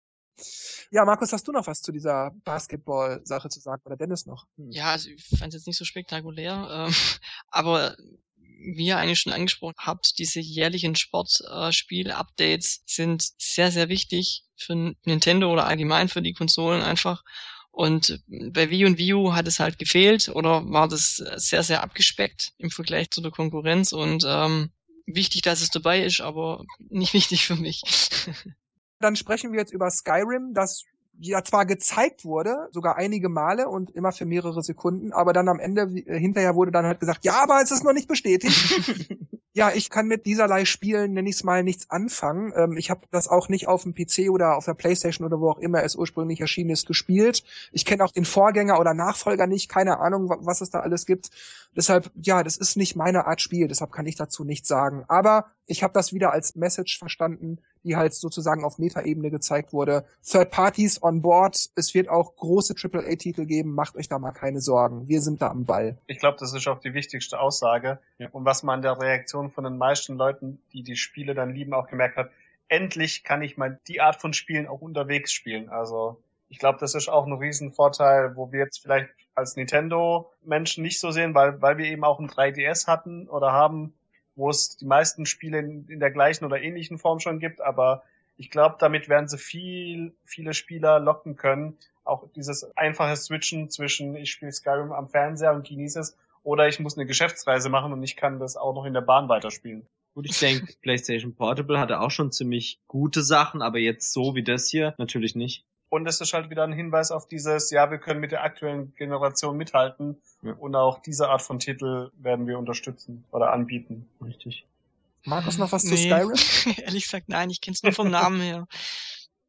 Ja, Markus, hast du noch was zu dieser Basketball-Sache zu sagen oder Dennis noch? Hm. Ja, also ich fand es jetzt nicht so spektakulär, ähm, [LAUGHS] aber wie ihr eigentlich schon angesprochen habt, diese jährlichen Sportspiel-Updates sind sehr, sehr wichtig für Nintendo oder allgemein für die Konsolen einfach. Und bei Wii und Wii U hat es halt gefehlt oder war das sehr, sehr abgespeckt im Vergleich zu der Konkurrenz und ähm, wichtig, dass es dabei ist, aber nicht [LAUGHS] wichtig für mich. Dann sprechen wir jetzt über Skyrim, das ja zwar gezeigt wurde, sogar einige Male und immer für mehrere Sekunden, aber dann am Ende, äh, hinterher wurde dann halt gesagt, ja, aber es ist noch nicht bestätigt. [LAUGHS] Ja, ich kann mit dieserlei Spielen, nenne ich es mal, nichts anfangen. Ähm, ich habe das auch nicht auf dem PC oder auf der Playstation oder wo auch immer es ursprünglich erschienen ist, gespielt. Ich kenne auch den Vorgänger oder Nachfolger nicht, keine Ahnung, was es da alles gibt. Deshalb, ja, das ist nicht meine Art Spiel, deshalb kann ich dazu nichts sagen. Aber ich habe das wieder als Message verstanden, die halt sozusagen auf Metaebene gezeigt wurde. Third Parties on board. Es wird auch große AAA-Titel geben. Macht euch da mal keine Sorgen. Wir sind da am Ball. Ich glaube, das ist auch die wichtigste Aussage. Ja. Und was man der Reaktion von den meisten Leuten, die die Spiele dann lieben, auch gemerkt hat. Endlich kann ich mal die Art von Spielen auch unterwegs spielen. Also ich glaube, das ist auch ein Riesenvorteil, wo wir jetzt vielleicht als Nintendo-Menschen nicht so sehen, weil, weil wir eben auch ein 3DS hatten oder haben, wo es die meisten Spiele in, in der gleichen oder ähnlichen Form schon gibt, aber ich glaube, damit werden sie viel, viele Spieler locken können. Auch dieses einfache Switchen zwischen ich spiele Skyrim am Fernseher und genieße es oder ich muss eine Geschäftsreise machen und ich kann das auch noch in der Bahn weiterspielen. Gut, ich denke, [LAUGHS] PlayStation Portable hatte auch schon ziemlich gute Sachen, aber jetzt so wie das hier natürlich nicht. Und es ist halt wieder ein Hinweis auf dieses, ja, wir können mit der aktuellen Generation mithalten. Ja. Und auch diese Art von Titel werden wir unterstützen oder anbieten. Richtig. Markus, noch was nee. zu Skyrim? [LAUGHS] Ehrlich gesagt, nein, ich kenne es nur vom Namen her.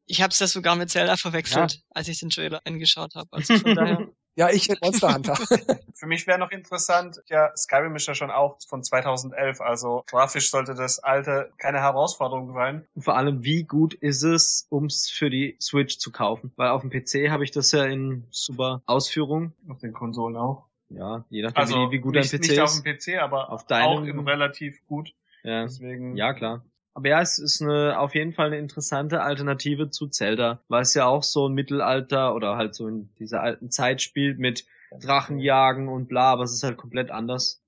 Ich habe es das sogar mit Zelda verwechselt, ja. als ich den Trailer angeschaut habe. Also [LAUGHS] von daher. Ja, ich hätte Monster Hunter. [LAUGHS] Für mich wäre noch interessant, ja, Skyrim ist ja schon auch von 2011, also grafisch sollte das alte keine Herausforderung sein. Und vor allem, wie gut ist es, ums für die Switch zu kaufen? Weil auf dem PC habe ich das ja in super Ausführung. Auf den Konsolen auch. Ja, je nachdem, also wie, wie gut nicht, dein PC nicht ist. Nicht auf dem PC, aber auf deinem, auch im relativ gut. Ja, Deswegen. ja klar. Aber ja, es ist eine, auf jeden Fall eine interessante Alternative zu Zelda, weil es ja auch so ein Mittelalter oder halt so in dieser alten Zeit spielt mit Drachenjagen und bla, aber es ist halt komplett anders.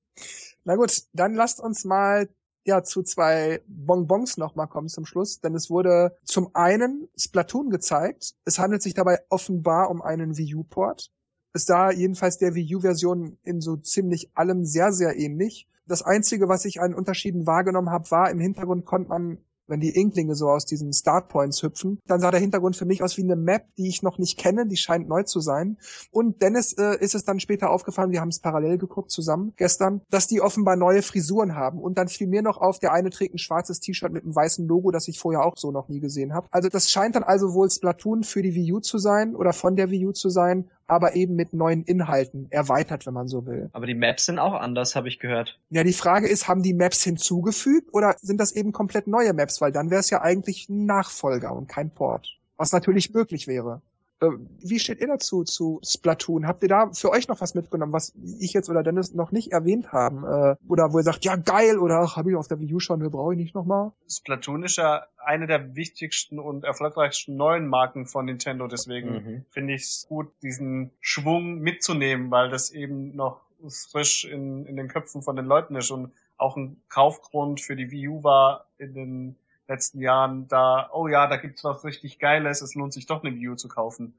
Na gut, dann lasst uns mal ja zu zwei Bonbons nochmal kommen zum Schluss, denn es wurde zum einen Splatoon gezeigt. Es handelt sich dabei offenbar um einen Wii U-Port. Es sah jedenfalls der Wii U-Version in so ziemlich allem sehr, sehr ähnlich. Das Einzige, was ich an Unterschieden wahrgenommen habe, war, im Hintergrund konnte man wenn die Inklinge so aus diesen Startpoints hüpfen, dann sah der Hintergrund für mich aus wie eine Map, die ich noch nicht kenne, die scheint neu zu sein. Und Dennis äh, ist es dann später aufgefallen, wir haben es parallel geguckt zusammen gestern, dass die offenbar neue Frisuren haben. Und dann fiel mir noch auf, der eine trägt ein schwarzes T-Shirt mit einem weißen Logo, das ich vorher auch so noch nie gesehen habe. Also das scheint dann also wohl Splatoon für die Wii U zu sein oder von der Wii U zu sein aber eben mit neuen Inhalten erweitert, wenn man so will. Aber die Maps sind auch anders, habe ich gehört. Ja, die Frage ist, haben die Maps hinzugefügt oder sind das eben komplett neue Maps? Weil dann wäre es ja eigentlich ein Nachfolger und kein Port. Was natürlich möglich wäre. Äh, wie steht ihr dazu, zu Splatoon? Habt ihr da für euch noch was mitgenommen, was ich jetzt oder Dennis noch nicht erwähnt haben? Äh, oder wo ihr sagt, ja geil, oder habe ich auf der Wii U schon, wir brauche ich nicht nochmal? Splatoon ist ja eine der wichtigsten und erfolgreichsten neuen Marken von Nintendo, deswegen mhm. finde ich es gut, diesen Schwung mitzunehmen, weil das eben noch frisch in, in den Köpfen von den Leuten ist und auch ein Kaufgrund für die Wii U war in den letzten Jahren da, oh ja, da gibt's was richtig Geiles, es lohnt sich doch eine Wii U zu kaufen.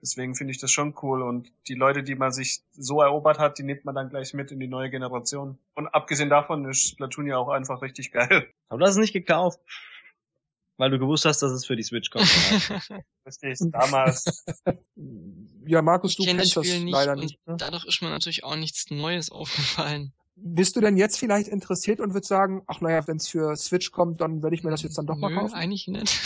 Deswegen finde ich das schon cool und die Leute, die man sich so erobert hat, die nimmt man dann gleich mit in die neue Generation. Und abgesehen davon ist Splatoon ja auch einfach richtig geil. Aber du hast es nicht gekauft. Weil du gewusst hast, dass es für die Switch kommt. [LAUGHS] Richtig, damals. ja, Markus, du kennst das, das leider nicht. Ne? Dadurch ist mir natürlich auch nichts Neues aufgefallen. Bist du denn jetzt vielleicht interessiert und würdest sagen, ach naja, wenn es für Switch kommt, dann werde ich mir das jetzt dann doch mal kaufen? eigentlich nicht.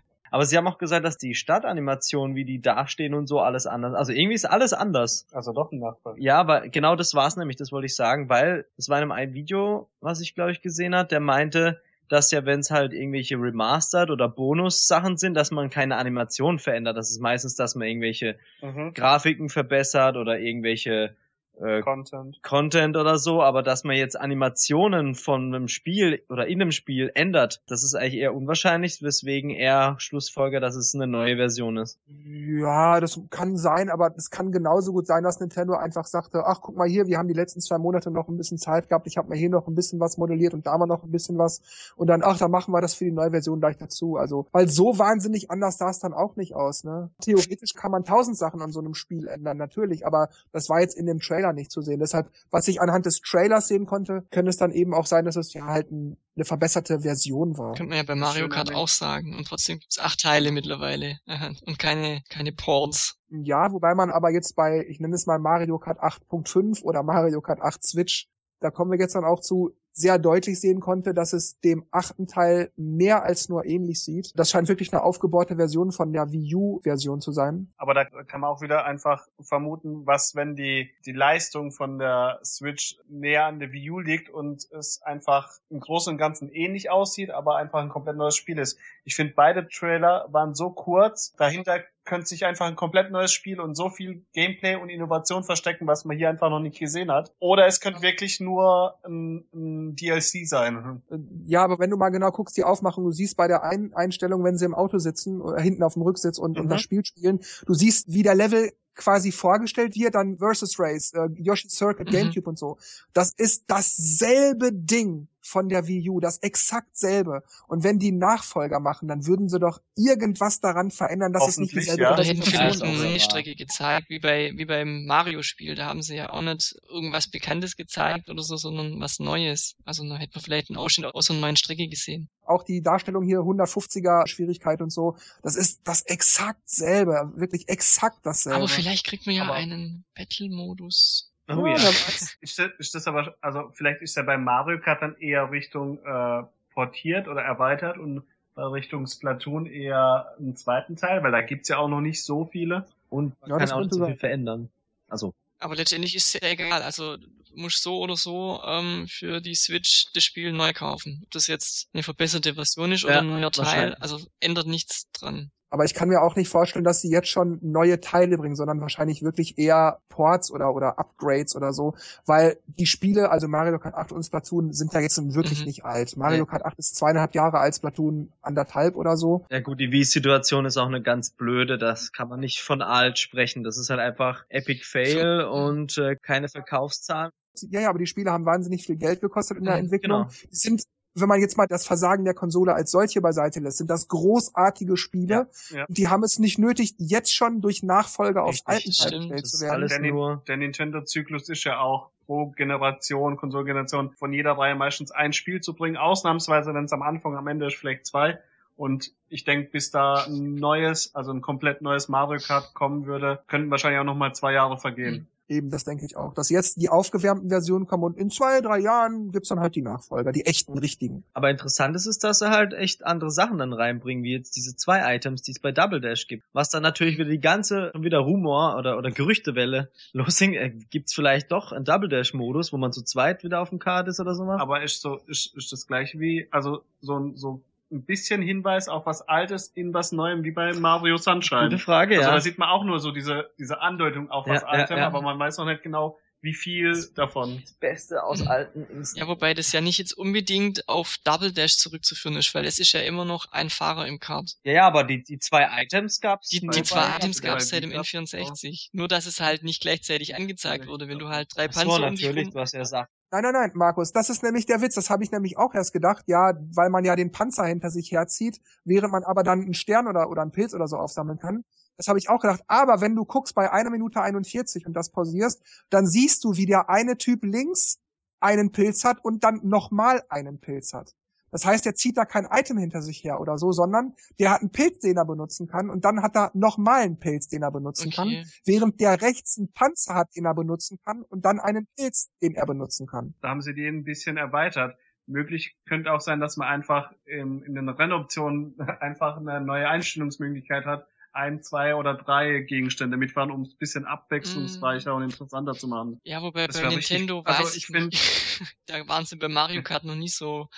[LAUGHS] Aber sie haben auch gesagt, dass die Stadtanimationen, wie die dastehen und so, alles anders. Also irgendwie ist alles anders. Also doch ein Nachbar. Ja, aber genau das war's nämlich, das wollte ich sagen, weil es war in einem Video, was ich glaube ich gesehen hat, der meinte, dass ja, wenn es halt irgendwelche Remastered oder Bonus-Sachen sind, dass man keine Animation verändert. Das ist meistens, dass man irgendwelche mhm. Grafiken verbessert oder irgendwelche äh, Content. Content oder so, aber dass man jetzt Animationen von einem Spiel oder in einem Spiel ändert, das ist eigentlich eher unwahrscheinlich, weswegen er Schlussfolger, dass es eine neue Version ist. Ja, das kann sein, aber es kann genauso gut sein, dass Nintendo einfach sagte, ach guck mal hier, wir haben die letzten zwei Monate noch ein bisschen Zeit gehabt, ich habe mal hier noch ein bisschen was modelliert und da mal noch ein bisschen was und dann, ach, da machen wir das für die neue Version gleich dazu. Also, weil so wahnsinnig anders sah es dann auch nicht aus, ne? Theoretisch kann man tausend Sachen an so einem Spiel ändern, natürlich, aber das war jetzt in dem Trailer Trailer nicht zu sehen. Deshalb, was ich anhand des Trailers sehen konnte, könnte es dann eben auch sein, dass es ja halt ein, eine verbesserte Version war. Könnte man ja bei Mario Kart auch sagen. Und trotzdem gibt's acht Teile mittlerweile. Und keine, keine Ports. Ja, wobei man aber jetzt bei, ich nenne es mal Mario Kart 8.5 oder Mario Kart 8 Switch, da kommen wir jetzt dann auch zu, sehr deutlich sehen konnte, dass es dem achten Teil mehr als nur ähnlich sieht. Das scheint wirklich eine aufgebohrte Version von der Wii U-Version zu sein. Aber da kann man auch wieder einfach vermuten, was, wenn die, die Leistung von der Switch näher an der Wii U liegt und es einfach im Großen und Ganzen ähnlich aussieht, aber einfach ein komplett neues Spiel ist. Ich finde, beide Trailer waren so kurz, dahinter könnte sich einfach ein komplett neues Spiel und so viel Gameplay und Innovation verstecken, was man hier einfach noch nicht gesehen hat. Oder es könnte wirklich nur ein, ein DLC sein. Ja, aber wenn du mal genau guckst, die Aufmachung, du siehst bei der ein Einstellung, wenn sie im Auto sitzen, oder hinten auf dem Rücksitz und, mhm. und das Spiel spielen, du siehst, wie der Level quasi vorgestellt wird, dann Versus Race, äh, Yoshi Circuit, mhm. Gamecube mhm. und so. Das ist dasselbe Ding von der Wii U, das exakt selbe. Und wenn die Nachfolger machen, dann würden sie doch irgendwas daran verändern, dass es nicht dieselbe ja. Oder hätten vielleicht eine Mini-Strecke gezeigt, wie bei wie beim Mario-Spiel. Da haben sie ja auch nicht irgendwas Bekanntes gezeigt oder so, sondern was Neues. Also da hätten wir vielleicht einen Ausschnitt aus einer neuen Strecke gesehen. Auch die Darstellung hier 150er Schwierigkeit und so, das ist das exakt selbe, wirklich exakt dasselbe. Aber vielleicht kriegt man ja Aber einen Battle-Modus Oh ja. ja. [LAUGHS] Ist, das, ist das aber, also vielleicht ist er bei Mario Kart dann eher Richtung äh, portiert oder erweitert und bei Richtung Splatoon eher einen zweiten Teil, weil da gibt's ja auch noch nicht so viele. Und man ja, kann auch nicht so viel verändern. Also. Aber letztendlich ist es ja egal. Also du musst so oder so ähm, für die Switch das Spiel neu kaufen. Ob das jetzt eine verbesserte Version ist ja, oder ein neuer Teil, also ändert nichts dran. Aber ich kann mir auch nicht vorstellen, dass sie jetzt schon neue Teile bringen, sondern wahrscheinlich wirklich eher Ports oder, oder Upgrades oder so, weil die Spiele, also Mario Kart 8 und Splatoon, sind ja jetzt wirklich mhm. nicht alt. Mario Kart 8 ist zweieinhalb Jahre alt, Splatoon anderthalb oder so. Ja gut, die Wii-Situation ist auch eine ganz blöde, das kann man nicht von alt sprechen. Das ist halt einfach Epic Fail und äh, keine Verkaufszahlen. Ja, ja, aber die Spiele haben wahnsinnig viel Geld gekostet in der mhm, Entwicklung. Genau. Die sind wenn man jetzt mal das Versagen der Konsole als solche beiseite lässt, sind das großartige Spiele. Ja, ja. Die haben es nicht nötig, jetzt schon durch Nachfolger auf alten Teilen zu werden. Alles der, nur. der Nintendo-Zyklus ist ja auch pro Generation, Konsolgeneration von jeder Reihe meistens ein Spiel zu bringen. Ausnahmsweise, wenn es am Anfang, am Ende ist vielleicht zwei. Und ich denke, bis da ein neues, also ein komplett neues Mario Kart kommen würde, könnten wahrscheinlich auch noch mal zwei Jahre vergehen. Mhm. Eben, das denke ich auch. Dass jetzt die aufgewärmten Versionen kommen und in zwei, drei Jahren gibt's dann halt die Nachfolger, die echten, richtigen. Aber interessant ist es, dass sie halt echt andere Sachen dann reinbringen, wie jetzt diese zwei Items, die es bei Double Dash gibt. Was dann natürlich wieder die ganze, wieder Rumor oder, oder Gerüchtewelle [LAUGHS] losing, äh, gibt's vielleicht doch einen Double Dash Modus, wo man zu zweit wieder auf dem Card ist oder sowas? Aber ist so, ist, ist das gleiche wie, also so, so ein bisschen Hinweis auf was Altes in was Neuem, wie bei Mario Sunshine. Gute Frage, also ja. Da sieht man auch nur so diese, diese Andeutung auf was ja, Altem, ja, ja. aber man weiß noch nicht genau, wie viel davon. Das Beste aus alten Instanzen. Ja, wobei das ja nicht jetzt unbedingt auf Double Dash zurückzuführen ist, weil es ist ja immer noch ein Fahrer im Kart. Ja, ja, aber die, die zwei Items gab's. Die, die zwei Items gab's seit dem N64. Nur, dass es halt nicht gleichzeitig angezeigt wurde, wenn du halt drei Panzer so, natürlich, um was er sagt. Nein, nein, nein, Markus, das ist nämlich der Witz. Das habe ich nämlich auch erst gedacht, ja, weil man ja den Panzer hinter sich herzieht, während man aber dann einen Stern oder, oder einen Pilz oder so aufsammeln kann. Das habe ich auch gedacht. Aber wenn du guckst bei einer Minute 41 und das pausierst, dann siehst du, wie der eine Typ links einen Pilz hat und dann nochmal einen Pilz hat. Das heißt, er zieht da kein Item hinter sich her oder so, sondern der hat einen Pilz, den er benutzen kann und dann hat er nochmal einen Pilz, den er benutzen okay. kann, während der rechts einen Panzer hat, den er benutzen kann und dann einen Pilz, den er benutzen kann. Da haben sie den ein bisschen erweitert. Möglich könnte auch sein, dass man einfach in, in den Rennoptionen [LAUGHS] einfach eine neue Einstellungsmöglichkeit hat, ein, zwei oder drei Gegenstände mitfahren, um es ein bisschen abwechslungsreicher mm. und interessanter zu machen. Ja, wobei das bei Nintendo richtig, weiß also ich, ich find, [LAUGHS] da waren sie bei Mario Kart noch nie so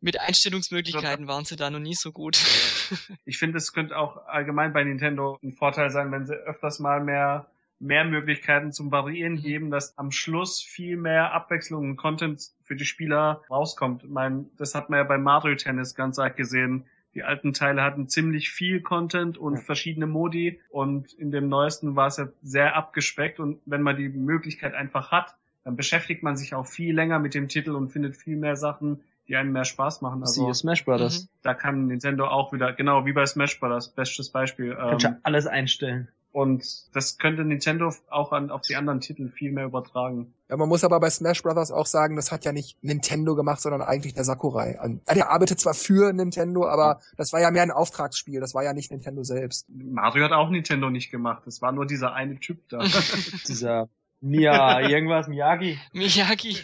mit Einstellungsmöglichkeiten waren sie da noch nie so gut. [LAUGHS] ich finde, es könnte auch allgemein bei Nintendo ein Vorteil sein, wenn sie öfters mal mehr mehr Möglichkeiten zum Variieren mhm. geben, dass am Schluss viel mehr Abwechslung und Content für die Spieler rauskommt. Ich meine, das hat man ja bei Mario Tennis ganz arg gesehen. Die alten Teile hatten ziemlich viel Content und ja. verschiedene Modi und in dem neuesten war es ja sehr abgespeckt und wenn man die Möglichkeit einfach hat, dann beschäftigt man sich auch viel länger mit dem Titel und findet viel mehr Sachen, die einem mehr Spaß machen. Also Siehe Smash Brothers. Mhm. Da kann Nintendo auch wieder, genau wie bei Smash Brothers, bestes Beispiel. Kannst ähm, alles einstellen. Und das könnte Nintendo auch an, auf die anderen Titel viel mehr übertragen. Ja, man muss aber bei Smash Brothers auch sagen, das hat ja nicht Nintendo gemacht, sondern eigentlich der Sakurai. Der arbeitet zwar für Nintendo, aber das war ja mehr ein Auftragsspiel, das war ja nicht Nintendo selbst. Mario hat auch Nintendo nicht gemacht, das war nur dieser eine Typ da. [LAUGHS] dieser Mia, irgendwas, Miyagi. Miyagi.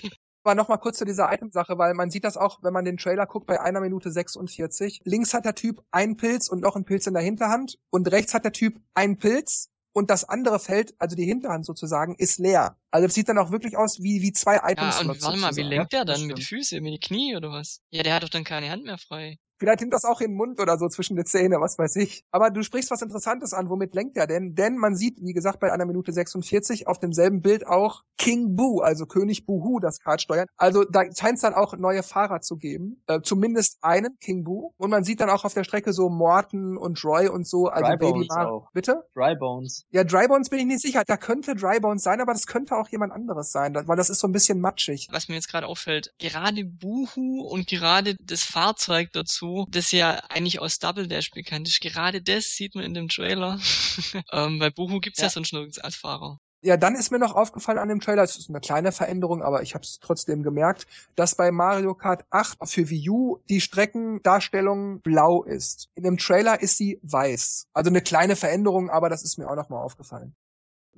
Aber nochmal kurz zu dieser Item-Sache, weil man sieht das auch, wenn man den Trailer guckt, bei einer Minute 46. Links hat der Typ einen Pilz und noch einen Pilz in der Hinterhand und rechts hat der Typ einen Pilz und das andere Feld, also die Hinterhand sozusagen, ist leer. Also das sieht dann auch wirklich aus wie, wie zwei Items. Ja, und warte mal, wie lenkt der dann? Mit den Füßen, mit den Knie oder was? Ja, der hat doch dann keine Hand mehr frei. Vielleicht nimmt das auch in den Mund oder so zwischen die Zähne, was weiß ich. Aber du sprichst was Interessantes an. Womit lenkt er denn? Denn man sieht, wie gesagt, bei einer Minute 46 auf demselben Bild auch King Boo, also König Buhu, das Kart steuern. Also da scheint es dann auch neue Fahrer zu geben. Äh, zumindest einen, King Boo. Und man sieht dann auch auf der Strecke so Morton und Roy und so. Also Dry Baby auch. Bitte? Dry Bones. Ja, Dry Bones bin ich nicht sicher. Da könnte Dry Bones sein, aber das könnte auch jemand anderes sein, weil das ist so ein bisschen matschig. Was mir jetzt gerade auffällt, gerade Buhu und gerade das Fahrzeug dazu, das ja eigentlich aus Double Dash bekannt ist, gerade das sieht man in dem Trailer. [LAUGHS] ähm, bei Buhu gibt's ja. Ja. sonst nirgends als Fahrer. Ja, dann ist mir noch aufgefallen an dem Trailer, es ist eine kleine Veränderung, aber ich habe es trotzdem gemerkt, dass bei Mario Kart 8 für Wii U die Streckendarstellung blau ist. In dem Trailer ist sie weiß. Also eine kleine Veränderung, aber das ist mir auch nochmal aufgefallen.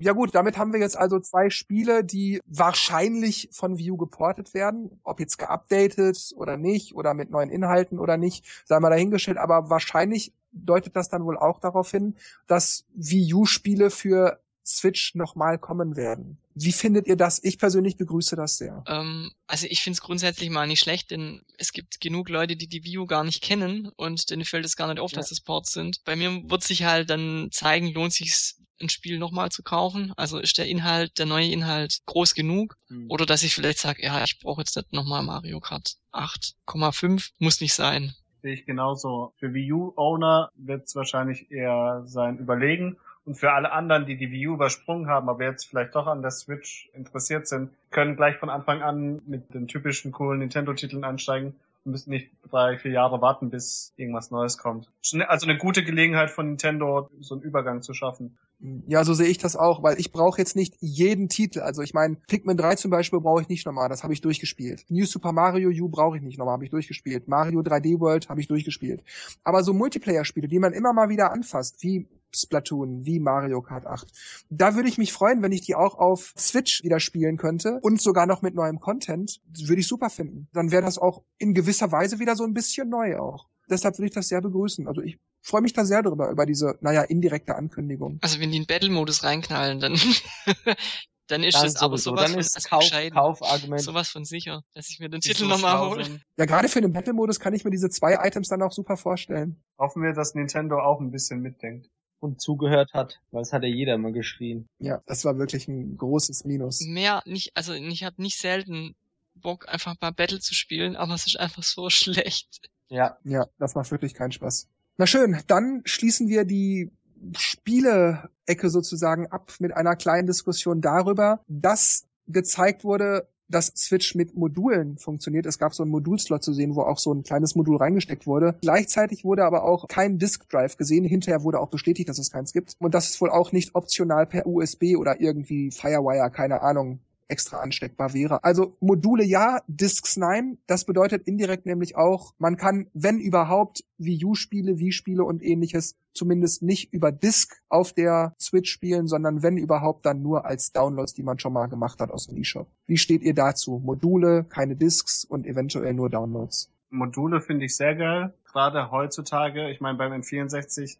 Ja gut, damit haben wir jetzt also zwei Spiele, die wahrscheinlich von Wii U geportet werden. Ob jetzt geupdatet oder nicht oder mit neuen Inhalten oder nicht, sei mal dahingestellt. Aber wahrscheinlich deutet das dann wohl auch darauf hin, dass Wii U-Spiele für Switch nochmal kommen werden. Wie findet ihr das? Ich persönlich begrüße das sehr. Ähm, also ich finde es grundsätzlich mal nicht schlecht, denn es gibt genug Leute, die die View gar nicht kennen und denen fällt es gar nicht auf, Ja. dass das Ports sind. Bei mir wird sich halt dann zeigen, lohnt sich ein Spiel nochmal zu kaufen? Also ist der Inhalt, der neue Inhalt groß genug? Hm. Oder dass ich vielleicht sage, ja, ich brauche jetzt nicht nochmal Mario Kart 8,5, muss nicht sein. Sehe ich genauso. Für Wii U-Owner wird es wahrscheinlich eher sein Überlegen. Und für alle anderen, die die Wii U übersprungen haben, aber jetzt vielleicht doch an der Switch interessiert sind, können gleich von Anfang an mit den typischen coolen Nintendo-Titeln einsteigen und müssen nicht drei, vier Jahre warten, bis irgendwas Neues kommt. Also eine gute Gelegenheit von Nintendo, so einen Übergang zu schaffen. Ja, so sehe ich das auch, weil ich brauche jetzt nicht jeden Titel. Also ich meine, Pikmin 3 zum Beispiel brauche ich nicht nochmal, das habe ich durchgespielt. New Super Mario U brauche ich nicht nochmal, habe ich durchgespielt. Mario 3D World habe ich durchgespielt. Aber so Multiplayer-Spiele, die man immer mal wieder anfasst, wie Splatoon, wie Mario Kart 8. Da würde ich mich freuen, wenn ich die auch auf Switch wieder spielen könnte und sogar noch mit neuem Content. Würde ich super finden. Dann wäre das auch in gewisser Weise wieder so ein bisschen neu auch. Deshalb würde ich das sehr begrüßen. Also ich freue mich da sehr drüber, über diese, naja, indirekte Ankündigung. Also wenn die in Battle-Modus reinknallen, dann, [LAUGHS] dann ist Dann das aber sowas Dann von ist also Kauf. Kaufargument. sowas von sicher, dass ich mir den Titel nochmal hole. Ja, gerade für den Battle-Modus kann ich mir diese zwei Items dann auch super vorstellen. Hoffen wir, dass Nintendo auch ein bisschen mitdenkt. und zugehört hat, weil es hat ja jeder immer geschrien. Ja, das war wirklich ein großes Minus. Mehr nicht, also ich habe nicht selten Bock, einfach mal Battle zu spielen, aber es ist einfach so [LAUGHS] schlecht. Ja, Ja, das macht wirklich keinen Spaß. Na schön, dann schließen wir die Spiele-Ecke sozusagen ab mit einer kleinen Diskussion darüber, dass gezeigt wurde, dass Switch mit Modulen funktioniert. Es gab so einen Modulslot zu sehen, wo auch so ein kleines Modul reingesteckt wurde. Gleichzeitig wurde aber auch kein Disk Drive gesehen. Hinterher wurde auch bestätigt, dass es keins gibt. Und dass es wohl auch nicht optional per USB oder irgendwie Firewire, keine Ahnung, extra ansteckbar wäre. Also Module ja, Disks nein. Das bedeutet indirekt nämlich auch, man kann, wenn überhaupt, Wii U-Spiele, Wii-Spiele und ähnliches zumindest nicht über Disk auf der Switch spielen, sondern wenn überhaupt dann nur als Downloads, die man schon mal gemacht hat aus dem eShop. Wie steht ihr dazu? Module, keine Disks und eventuell nur Downloads. Module finde ich sehr geil. Gerade heutzutage, ich meine, beim N64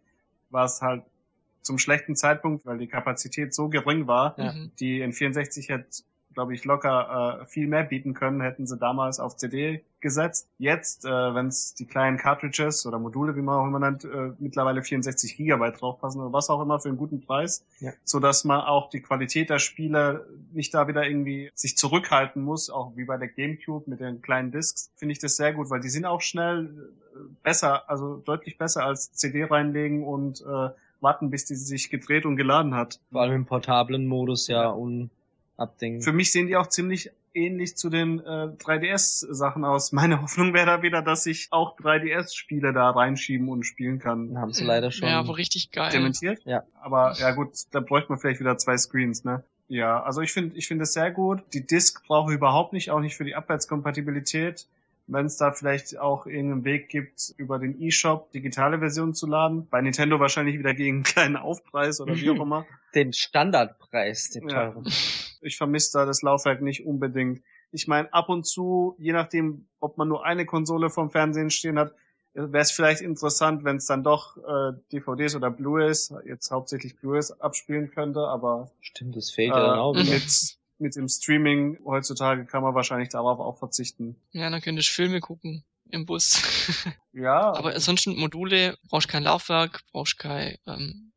war es halt zum schlechten Zeitpunkt, weil die Kapazität so gering war. Ja. Die N64 hätte, glaube ich, locker äh, viel mehr bieten können, hätten sie damals auf CD gesetzt. Jetzt, äh, wenn es die kleinen Cartridges oder Module, wie man auch immer nennt, äh, mittlerweile 64 Gigabyte draufpassen oder was auch immer für einen guten Preis, Ja. so dass man auch die Qualität der Spiele nicht da wieder irgendwie sich zurückhalten muss, auch wie bei der GameCube mit den kleinen Discs, finde ich das sehr gut, weil die sind auch schnell äh, besser, also deutlich besser als CD reinlegen und äh, warten, bis die sich gedreht und geladen hat. vor allem im portablen Modus ja, Ja. Unabdingbar. Für mich sehen die auch ziemlich ähnlich zu den äh, 3DS-Sachen aus. [LAUGHS] Meine Hoffnung wäre da wieder, dass ich auch 3DS-Spiele da reinschieben und spielen kann. haben sie leider schon. Ja, aber richtig geil. Dementiert? Ja. Aber ja gut, da bräuchte man vielleicht wieder zwei Screens, ne? Ja, also ich finde ich finde es sehr gut. Die Disk brauche ich überhaupt nicht, auch nicht für die Abwärtskompatibilität. Wenn es da vielleicht auch irgendeinen Weg gibt, über den eShop digitale Versionen zu laden. Bei Nintendo wahrscheinlich wieder gegen einen kleinen Aufpreis oder wie auch [LAUGHS] immer. Den Standardpreis, den Ja. [LAUGHS] Ich vermisse da das Laufwerk nicht unbedingt. Ich meine, ab und zu, je nachdem, ob man nur eine Konsole vom Fernsehen stehen hat, wäre es vielleicht interessant, wenn es dann doch äh, DVDs oder Blu-rays, jetzt hauptsächlich Blu-rays abspielen könnte, aber Stimmt, das fehlt ja dann äh, auch wieder. mit, mit dem Streaming heutzutage kann man wahrscheinlich darauf auch verzichten. Ja, dann könntest du Filme gucken im Bus. [LAUGHS] Ja, Aber ansonsten Module, brauchst kein Laufwerk, brauchst kein ähm,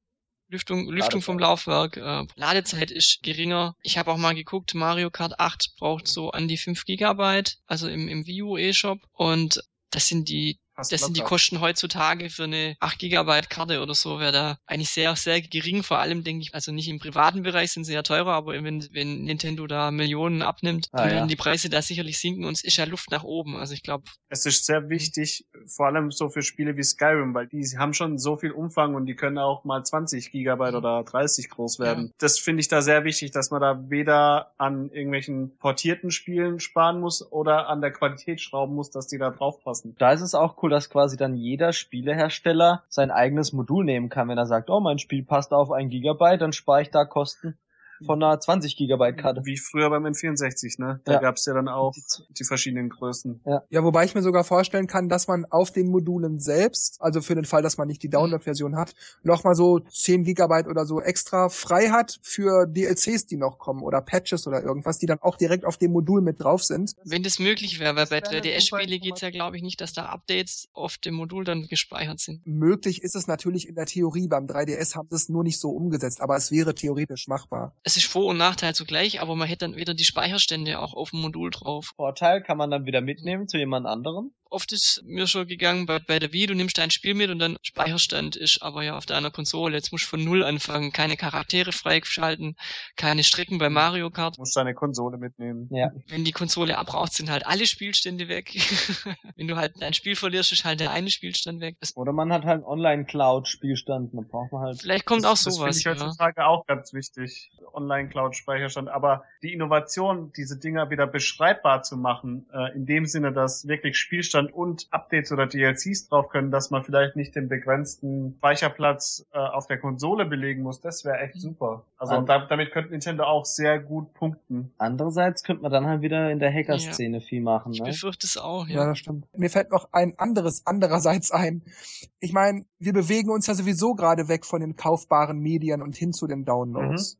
Lüftung, Lüftung vom Laufwerk, äh, Ladezeit ist geringer. Ich habe auch mal geguckt, Mario Kart 8 braucht so an die 5 Gigabyte, also im, im Wii U eShop. Und das sind die das sind die. Kosten heutzutage für eine 8 Gigabyte Karte oder so, wäre da eigentlich sehr, sehr gering. Vor allem denke ich, also nicht im privaten Bereich sind sie ja teurer, aber wenn, wenn Nintendo da Millionen abnimmt, Ah, dann ja. werden die Preise da sicherlich sinken und es ist ja Luft nach oben. Also ich glaube, Es ist sehr wichtig, vor allem so für Spiele wie Skyrim, weil die haben schon so viel Umfang und die können auch mal 20 Gigabyte oder 30 groß werden. Das finde ich da sehr wichtig, dass man da weder an irgendwelchen portierten Spielen sparen muss oder an der Qualität schrauben muss, dass die da drauf passen. Da ist es auch cool, dass quasi dann jeder Spielehersteller sein eigenes Modul nehmen kann. Wenn er sagt, oh, mein Spiel passt auf ein Gigabyte, dann spare ich da Kosten von einer 20 Gigabyte Karte. Wie früher beim N64, ne? Da Ja. gab's ja dann auch die verschiedenen Größen. Ja, wobei ich mir sogar vorstellen kann, dass man auf den Modulen selbst, also für den Fall, dass man nicht die Download-Version hat, nochmal so 10 Gigabyte oder so extra frei hat für DLCs, die noch kommen oder Patches oder irgendwas, die dann auch direkt auf dem Modul mit drauf sind. wenn das möglich wäre, weil bei wäre eine 3DS-Spiele super geht's ja, glaube ich, nicht, dass da Updates auf dem Modul dann gespeichert sind. Möglich ist es natürlich in der Theorie, beim 3DS haben sie es nur nicht so umgesetzt, aber es wäre theoretisch machbar. Es ist Vor- und Nachteil zugleich, aber man hätte dann wieder die Speicherstände auch auf dem Modul drauf. Vorteil kann man dann wieder mitnehmen zu jemand anderem. Oft ist mir schon gegangen bei, bei der Wii, du nimmst dein Spiel mit und dann Speicherstand ist aber ja auf deiner Konsole. Jetzt musst du von Null anfangen, keine Charaktere freischalten, keine Strecken bei Mario Kart. Du musst deine Konsole mitnehmen. Ja. Wenn die Konsole abraucht, sind halt alle Spielstände weg. [LAUGHS] Wenn du halt dein Spiel verlierst, ist halt der eine Spielstand weg. Das, Oder man hat halt einen Online-Cloud-Spielstand. Dann braucht man halt. vielleicht kommt das, auch Das finde sowas. ich Ja. heutzutage auch ganz wichtig. Online-Cloud-Speicherstand. Aber die Innovation, diese Dinger wieder beschreibbar zu machen, äh, in dem Sinne, dass wirklich Spielstand und Updates oder DLCs drauf können, dass man vielleicht nicht den begrenzten Speicherplatz äh, auf der Konsole belegen muss, das wäre echt super. Also Ähm. da, damit könnte Nintendo auch sehr gut punkten. Andererseits könnte man dann halt wieder in der Hacker-Szene viel machen. Ich Ne? befürchte es auch, Ja, ja. das stimmt. Mir fällt noch ein anderes andererseits ein. Ich meine, wir bewegen uns ja sowieso gerade weg von den kaufbaren Medien und hin zu den Downloads.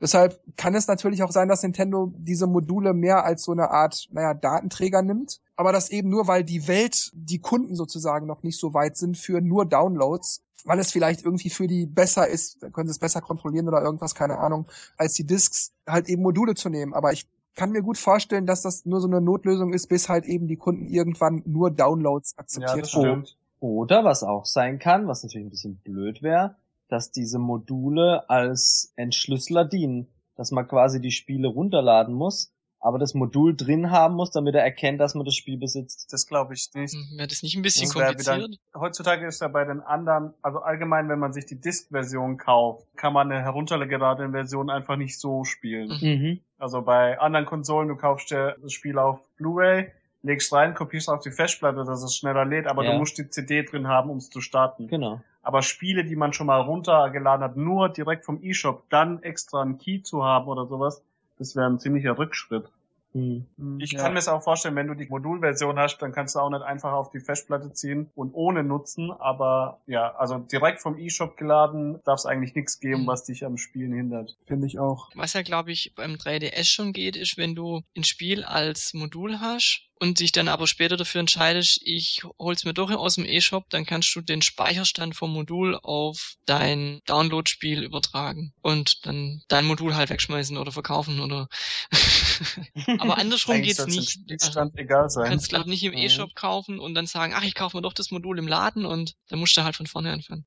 Deshalb kann es natürlich auch sein, dass Nintendo diese Module mehr als so eine Art, naja, Datenträger nimmt. Aber das eben nur, weil die Welt, die Kunden sozusagen noch nicht so weit sind für nur Downloads, weil es vielleicht irgendwie für die besser ist, dann können sie es besser kontrollieren oder irgendwas, keine Ahnung, als die Discs halt eben Module zu nehmen. Aber ich kann mir gut vorstellen, dass das nur so eine Notlösung ist, bis halt eben die Kunden irgendwann nur Downloads akzeptiert haben. stimmt. Oder was auch sein kann, was natürlich ein bisschen blöd wäre, dass diese Module als Entschlüsseler dienen. Dass man quasi die Spiele runterladen muss, aber das Modul drin haben muss, damit er erkennt, dass man das Spiel besitzt. Das glaube ich nicht. Hm, Wäre das nicht ein bisschen Das wär wieder- kompliziert? Heutzutage ist ja bei den anderen, also allgemein, wenn man sich die Disk-Version kauft, kann man eine heruntergeladene Version einfach nicht so spielen. Mhm. Mhm. Also bei anderen Konsolen, du kaufst dir das Spiel auf Blu-ray, legst rein, kopierst auf die Festplatte, dass es schneller lädt, aber Ja. du musst die CD drin haben, um es zu starten. Genau. Aber Spiele, die man schon mal runtergeladen hat, nur direkt vom eShop, dann extra einen Key zu haben oder sowas, das wäre ein ziemlicher Rückschritt. Mhm. Ich Ja. kann mir es auch vorstellen, wenn du die Modulversion hast, dann kannst du auch nicht einfach auf die Festplatte ziehen und ohne nutzen. Aber ja, also direkt vom eShop geladen darf es eigentlich nichts geben, Mhm. was dich am Spielen hindert. Finde ich auch. Was ja, glaube ich, beim 3DS schon geht, ist, wenn du ein Spiel als Modul hast und dich dann aber später dafür entscheidest, ich hol's mir doch aus dem E-Shop, dann kannst du den Speicherstand vom Modul auf dein Download-Spiel übertragen und dann dein Modul halt wegschmeißen oder verkaufen oder [LAUGHS] aber andersrum geht's nicht. Spielstand egal Du sein. kannst glaube nicht im Mhm. E-Shop kaufen und dann sagen, ach, ich kaufe mir doch das Modul im Laden und dann musst du halt von vorne anfangen.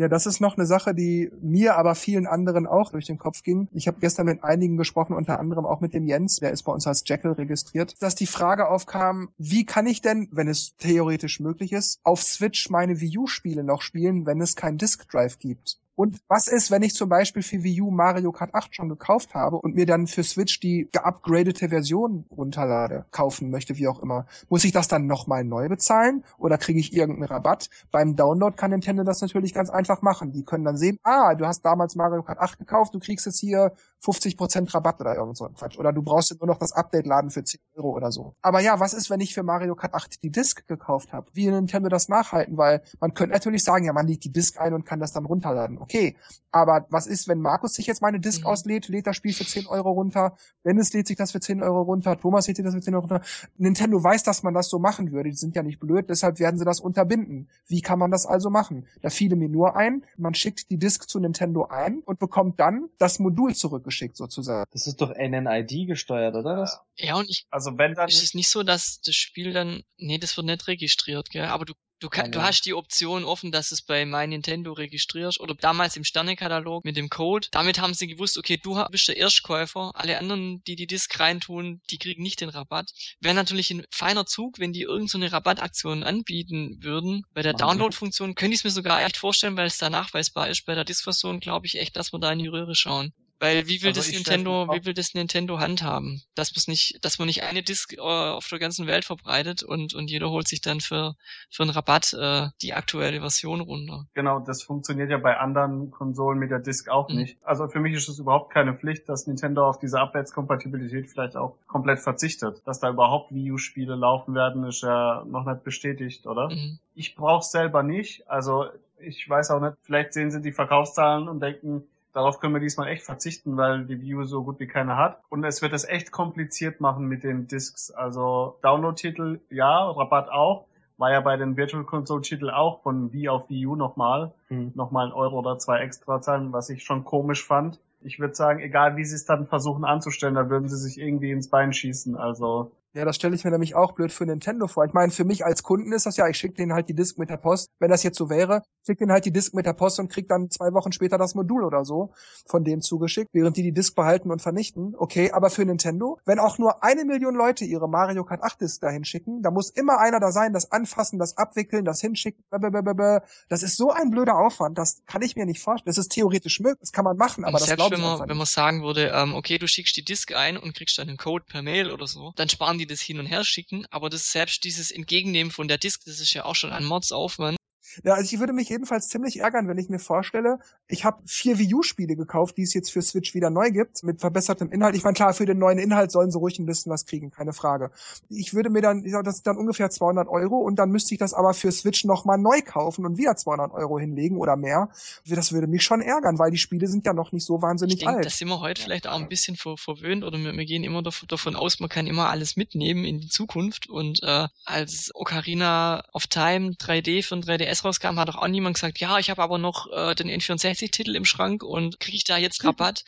Ja, das ist noch eine Sache, die mir, aber vielen anderen auch durch den Kopf ging. Ich habe gestern mit einigen gesprochen, unter anderem auch mit dem Jens, der ist bei uns als Jackal registriert, dass die Frage aufkam, wie kann ich denn, wenn es theoretisch möglich ist, auf Switch meine Wii U-Spiele noch spielen, wenn es kein Disk Drive gibt? Und was ist, wenn ich zum Beispiel für Wii U Mario Kart 8 schon gekauft habe und mir dann für Switch die geupgradete Version runterlade, kaufen möchte, wie auch immer? Muss ich das dann nochmal neu bezahlen oder kriege ich irgendeinen Rabatt? Beim Download kann Nintendo das natürlich ganz einfach machen. Die können dann sehen, ah, du hast damals Mario Kart 8 gekauft, du kriegst jetzt hier 50% Rabatt oder irgend so ein Quatsch. Oder du brauchst nur noch das Update laden für 10 Euro oder so. Aber ja, was ist, wenn ich für Mario Kart 8 die Disc gekauft habe? Wie Nintendo das nachhalten? Weil man könnte natürlich sagen, ja, man legt die Disc ein und kann das dann runterladen. Okay. Aber was ist, wenn Markus sich jetzt meine Disc mhm. auslädt, lädt das Spiel für 10 Euro runter, Dennis lädt sich das für 10 Euro runter, Thomas lädt sich das für 10 Euro runter. Nintendo weiß, dass man das so machen würde. Die sind ja nicht blöd, deshalb werden sie das unterbinden. Wie kann man das also machen? Da fiele mir nur ein, man schickt die Disc zu Nintendo ein und bekommt dann das Modul zurückgeschickt sozusagen. Das ist doch NNID gesteuert, oder? Das? Ja, und ich, also wenn dann ist es nicht so, dass das Spiel dann, nee, das wird nicht registriert, gell? Aber du Du, kann, du hast die Option offen, dass es bei My Nintendo registrierst oder damals im Sternekatalog mit dem Code. Damit haben sie gewusst, okay, du bist der Erstkäufer. Alle anderen, die die Disc reintun, die kriegen nicht den Rabatt. Wäre natürlich ein feiner Zug, wenn die irgendeine so Rabattaktion anbieten würden. Bei der Download-Funktion könnte ich es mir sogar echt vorstellen, weil es da nachweisbar ist. Bei der Disc-Version glaube ich echt, dass wir da in die Röhre schauen. Weil wie will also das Nintendo, wie will das Nintendo handhaben? Dass man nicht, dass man nicht eine Disc äh, auf der ganzen Welt verbreitet und und jeder holt sich dann für für einen Rabatt äh, die aktuelle Version runter. Genau, das funktioniert ja bei anderen Konsolen mit der Disc auch mhm. nicht. Also für mich ist es überhaupt keine Pflicht, dass Nintendo auf diese Abwärtskompatibilität vielleicht auch komplett verzichtet. Dass da überhaupt Wii U-Spiele laufen werden, ist ja noch nicht bestätigt, oder? Mhm. Ich brauch's selber nicht. Also ich weiß auch nicht, vielleicht sehen sie die Verkaufszahlen und denken, Darauf können wir diesmal echt verzichten, weil die View so gut wie keine hat. Und es wird es echt kompliziert machen mit den Discs. Also Download-Titel, ja, Rabatt auch. War ja bei den Virtual Console Titel auch von Wii auf Wii U nochmal. Mhm. Nochmal ein Euro oder zwei extra zahlen, was ich schon komisch fand. Ich würde sagen, egal wie sie es dann versuchen anzustellen, da würden sie sich irgendwie ins Bein schießen. Also ja, das stelle ich mir nämlich auch blöd für Nintendo vor. Ich meine, für mich als Kunden ist das ja, ich schicke denen halt die Disk mit der Post. Wenn das jetzt so wäre, schick denen halt die Disk mit der Post und krieg dann zwei Wochen später das Modul oder so von denen zugeschickt, während die die Disk behalten und vernichten. Okay, aber für Nintendo, wenn auch nur eine Million Leute ihre Mario Kart 8 Disk dahin schicken, da muss immer einer da sein, das anfassen, das abwickeln, das hinschicken. Blablabla. Das ist so ein blöder Aufwand, das kann ich mir nicht vorstellen. Das ist theoretisch möglich, das kann man machen, aber und das glaube ich wenn man, wenn man sagen würde, ähm, okay, du schickst die Disk ein und kriegst dann einen Code per Mail oder so, dann sparen die das hin und her schicken aber das selbst dieses Entgegennehmen von der Disk, das ist ja auch schon ein Mordsaufwand. Ja, also ich würde mich jedenfalls ziemlich ärgern, wenn ich mir vorstelle, ich habe vier Wii U-Spiele gekauft, die es jetzt für Switch wieder neu gibt, mit verbessertem Inhalt. Ich meine, klar, für den neuen Inhalt sollen sie ruhig ein bisschen was kriegen, keine Frage. Ich würde mir dann, das ist dann ungefähr 200 Euro und dann müsste ich das aber für Switch nochmal neu kaufen und wieder 200 Euro hinlegen oder mehr. Das würde mich schon ärgern, weil die Spiele sind ja noch nicht so wahnsinnig ich denk, alt. Das sind wir heute vielleicht auch ein bisschen ver verwöhnt oder wir, wir gehen immer davon aus, man kann immer alles mitnehmen in die Zukunft und äh, als Ocarina of Time 3D für ein 3DS rauskam, hat doch auch niemand gesagt, ja, ich habe aber noch äh, den N64-Titel im Schrank und kriege ich da jetzt Rabatt?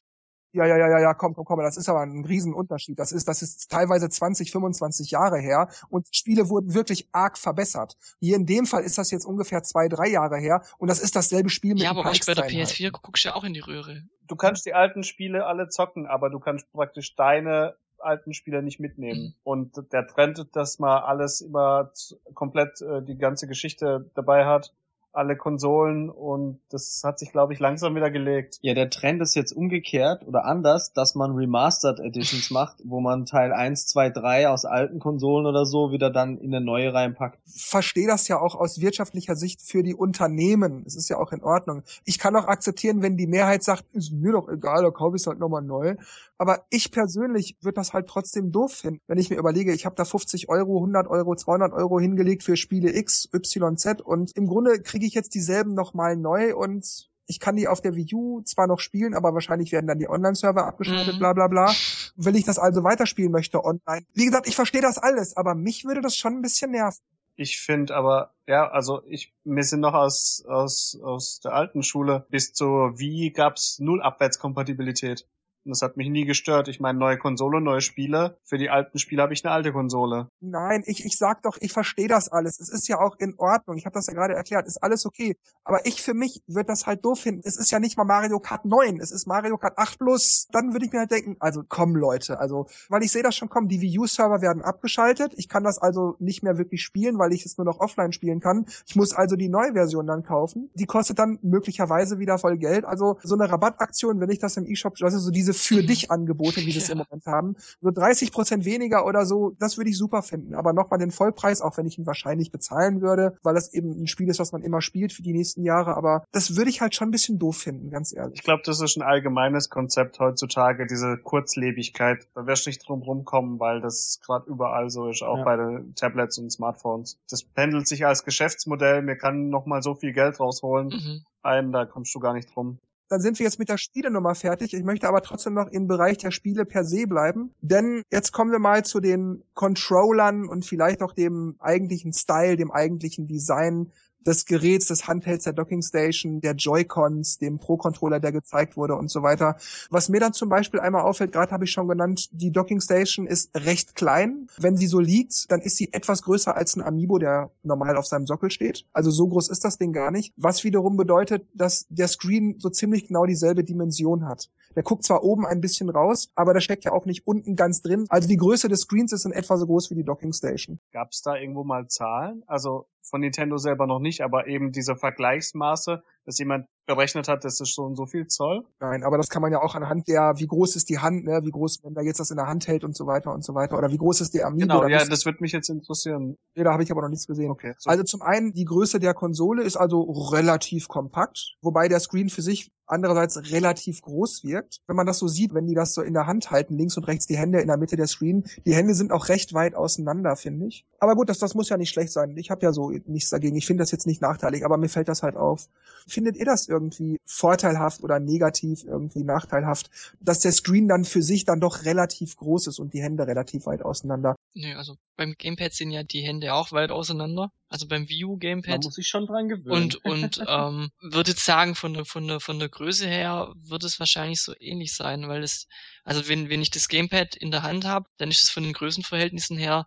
Ja, ja, ja, ja, ja, komm, komm, komm, das ist aber ein Riesenunterschied. Das ist, das ist teilweise 20, 25 Jahre her und Spiele wurden wirklich arg verbessert. Hier in dem Fall ist das jetzt ungefähr zwei, drei Jahre her und das ist dasselbe Spiel mit Ja, aber bei der PS4 guckst du ja auch in die Röhre. Du kannst die alten Spiele alle zocken, aber du kannst praktisch deine alten Spiele nicht mitnehmen. Mhm. Und der Trend, dass man alles immer komplett äh, die ganze Geschichte dabei hat, alle Konsolen und das hat sich, glaube ich, langsam wieder gelegt. Ja, der Trend ist jetzt umgekehrt oder anders, dass man Remastered Editions [LAUGHS] macht, wo man Teil 1, 2, 3 aus alten Konsolen oder so wieder dann in eine neue reinpackt. Verstehe das ja auch aus wirtschaftlicher Sicht für die Unternehmen. Es ist ja auch in Ordnung. Ich kann auch akzeptieren, wenn die Mehrheit sagt, ist mir doch egal, da kaufe ich es halt nochmal neu. Aber ich persönlich würde das halt trotzdem doof finden, wenn ich mir überlege, ich habe da 50 Euro, 100 Euro, 200 Euro hingelegt für Spiele X, Y, Z und im Grunde kriege ich jetzt dieselben nochmal neu und ich kann die auf der Wii U zwar noch spielen, aber wahrscheinlich werden dann die Online-Server abgeschaltet, mhm. bla bla bla. Wenn ich das also weiterspielen möchte online. Wie gesagt, ich verstehe das alles, aber mich würde das schon ein bisschen nerven. Ich finde aber, ja, also ich, wir sind noch aus, aus, aus der alten Schule. Bis zur Wii gab's null Abwärtskompatibilität. Und das hat mich nie gestört. Ich meine, neue Konsole, neue Spiele. Für die alten Spiele habe ich eine alte Konsole. Nein, ich, ich sag doch, ich verstehe das alles. Es ist ja auch in Ordnung. Ich habe das ja gerade erklärt. Ist alles okay. Aber ich für mich würde das halt doof finden. Es ist ja nicht mal Mario Kart 9. Es ist Mario Kart 8 Plus. Dann würde ich mir halt denken, also komm Leute. Also, weil ich sehe das schon kommen. Die Wii U-Server werden abgeschaltet. Ich kann das also nicht mehr wirklich spielen, weil ich es nur noch offline spielen kann. Ich muss also die neue Version dann kaufen. Die kostet dann möglicherweise wieder voll Geld. Also so eine Rabattaktion, wenn ich das im E-Shop, also so diese diese für dich Angebote, wie sie es im Moment haben. So 30 Prozent weniger oder so, das würde ich super finden. Aber nochmal den Vollpreis, auch wenn ich ihn wahrscheinlich bezahlen würde, weil das eben ein Spiel ist, was man immer spielt für die nächsten Jahre. Aber das würde ich halt schon ein bisschen doof finden, ganz ehrlich. Ich glaube, das ist ein allgemeines Konzept heutzutage, diese Kurzlebigkeit. Da wirst du nicht drum rumkommen, weil das gerade überall so ist, auch ja. bei den Tablets und Smartphones. Das pendelt sich als Geschäftsmodell. Mir kann noch mal so viel Geld rausholen. Mhm. Ein, da kommst du gar nicht drum dann sind wir jetzt mit der Spielenummer fertig. Ich möchte aber trotzdem noch im Bereich der Spiele per se bleiben. Denn jetzt kommen wir mal zu den Controllern und vielleicht auch dem eigentlichen Style, dem eigentlichen Design des Geräts, des Handhelds, der Docking Station, der Joy-Cons, dem Pro-Controller, der gezeigt wurde und so weiter. Was mir dann zum Beispiel einmal auffällt, gerade habe ich schon genannt, die Docking Station ist recht klein. Wenn sie so liegt, dann ist sie etwas größer als ein Amiibo, der normal auf seinem Sockel steht. Also so groß ist das Ding gar nicht. Was wiederum bedeutet, dass der Screen so ziemlich genau dieselbe Dimension hat. Der guckt zwar oben ein bisschen raus, aber der steckt ja auch nicht unten ganz drin. Also die Größe des Screens ist in etwa so groß wie die Docking Station. Gab es da irgendwo mal Zahlen? Also von Nintendo selber noch nicht, aber eben diese Vergleichsmaße, dass jemand berechnet hat, das ist so und so viel Zoll. Nein, aber das kann man ja auch anhand der, wie groß ist die Hand, ne, wie groß, wenn er jetzt das in der Hand hält und so weiter und so weiter, oder wie groß ist der Amiibo. Genau, ja, das wird mich jetzt interessieren. Nee, da habe ich aber noch nichts gesehen. Okay. So. Also zum einen, die Größe der Konsole ist also relativ kompakt, wobei der Screen für sich andererseits relativ groß wirkt. Wenn man das so sieht, wenn die das so in der Hand halten, links und rechts die Hände in der Mitte der Screen, die Hände sind auch recht weit auseinander, finde ich. Aber gut, das, das muss ja nicht schlecht sein. Ich habe ja so nichts dagegen. Ich finde das jetzt nicht nachteilig, aber mir fällt das halt auf. Findet ihr das irgendwie vorteilhaft oder negativ, irgendwie nachteilhaft, dass der Screen dann für sich dann doch relativ groß ist und die Hände relativ weit auseinander? Nö, also beim Gamepad sind ja die Hände auch weit auseinander. Also beim Wii U Gamepad. Man muss sich schon dran gewöhnen. Und, [LAUGHS] und ähm, würde jetzt sagen, von der, von, der, von der Größe her wird es wahrscheinlich so ähnlich sein, weil es, also wenn, wenn ich das Gamepad in der Hand habe, dann ist es von den Größenverhältnissen her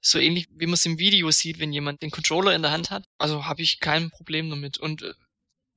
so ähnlich, wie man es im Video sieht, wenn jemand den Controller in der Hand hat. Also habe ich kein Problem damit. Und äh,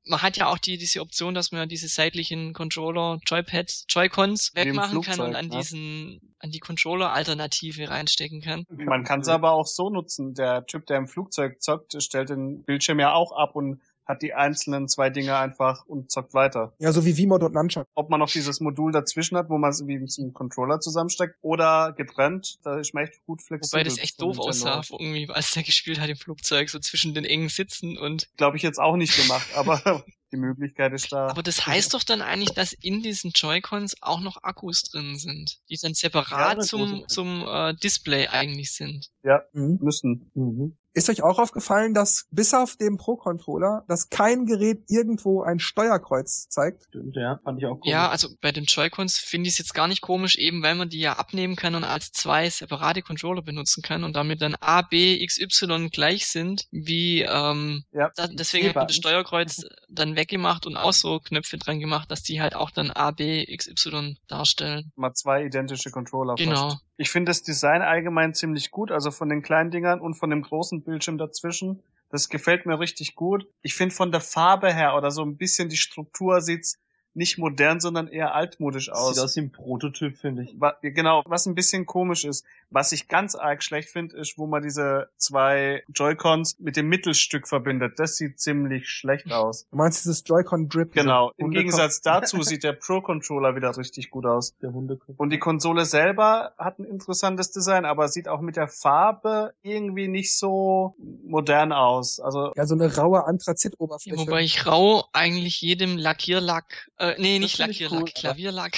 man hat ja auch die, diese Option, dass man diese seitlichen Controller, Joypads, Joy-Cons wegmachen kann und an ne? diesen, an die Controller-Alternative reinstecken kann. Man kann es aber auch so nutzen. Der Typ, der im Flugzeug zockt, stellt den Bildschirm ja auch ab und hat die einzelnen zwei Dinge einfach und zockt weiter. Ja, so wie V-Mod und Nunchuck. Ob man noch dieses Modul dazwischen hat, wo man es wie zum Controller zusammensteckt oder getrennt, da ist man echt gut flexibel. Wobei das echt doof aussah, irgendwie, als der gespielt hat im Flugzeug, so zwischen den engen Sitzen und... Glaube ich jetzt auch nicht gemacht, aber [LAUGHS] die Möglichkeit ist da. Aber das heißt doch dann eigentlich, dass in diesen Joy-Cons auch noch Akkus drin sind, die dann separat ja, zum, zum äh, Display eigentlich sind. Ja, mhm. müssen. Mhm. Ist euch auch aufgefallen, dass bis auf den Pro-Controller, dass kein Gerät irgendwo ein Steuerkreuz zeigt? Stimmt, ja, fand ich auch komisch. Ja, also bei den Joy-Cons finde ich es jetzt gar nicht komisch, eben weil man die ja abnehmen kann und als zwei separate Controller benutzen kann und damit dann A, B, X, Y gleich sind, wie ähm, ja, da, deswegen hat man das Steuerkreuz dann weggemacht und auch so Knöpfe dran gemacht, dass die halt auch dann A, B, X, Y darstellen. Mal zwei identische Controller. Genau. Fast. Ich finde das Design allgemein ziemlich gut, also von den kleinen Dingern und von dem großen Bildschirm dazwischen. Das gefällt mir richtig gut. Ich finde von der Farbe her oder so ein bisschen die Struktur sieht's nicht modern, sondern eher altmodisch aus. Sieht aus wie ein Prototyp, finde ich. Genau, was ein bisschen komisch ist. Was ich ganz arg schlecht finde, ist, wo man diese zwei Joy-Cons mit dem Mittelstück verbindet. Das sieht ziemlich schlecht aus. Du meinst dieses Joy-Con-Drip? Genau. Im Gegensatz [LAUGHS] dazu sieht der Pro-Controller wieder richtig gut aus. Der Hundekopf. Und die Konsole selber hat ein interessantes Design, aber sieht auch mit der Farbe irgendwie nicht so modern aus. Also ja, so eine raue Anthrazit-Oberfläche. Wobei ich rau eigentlich jedem Lackierlack äh, nee, nicht Lackierlack, cool, Klavierlack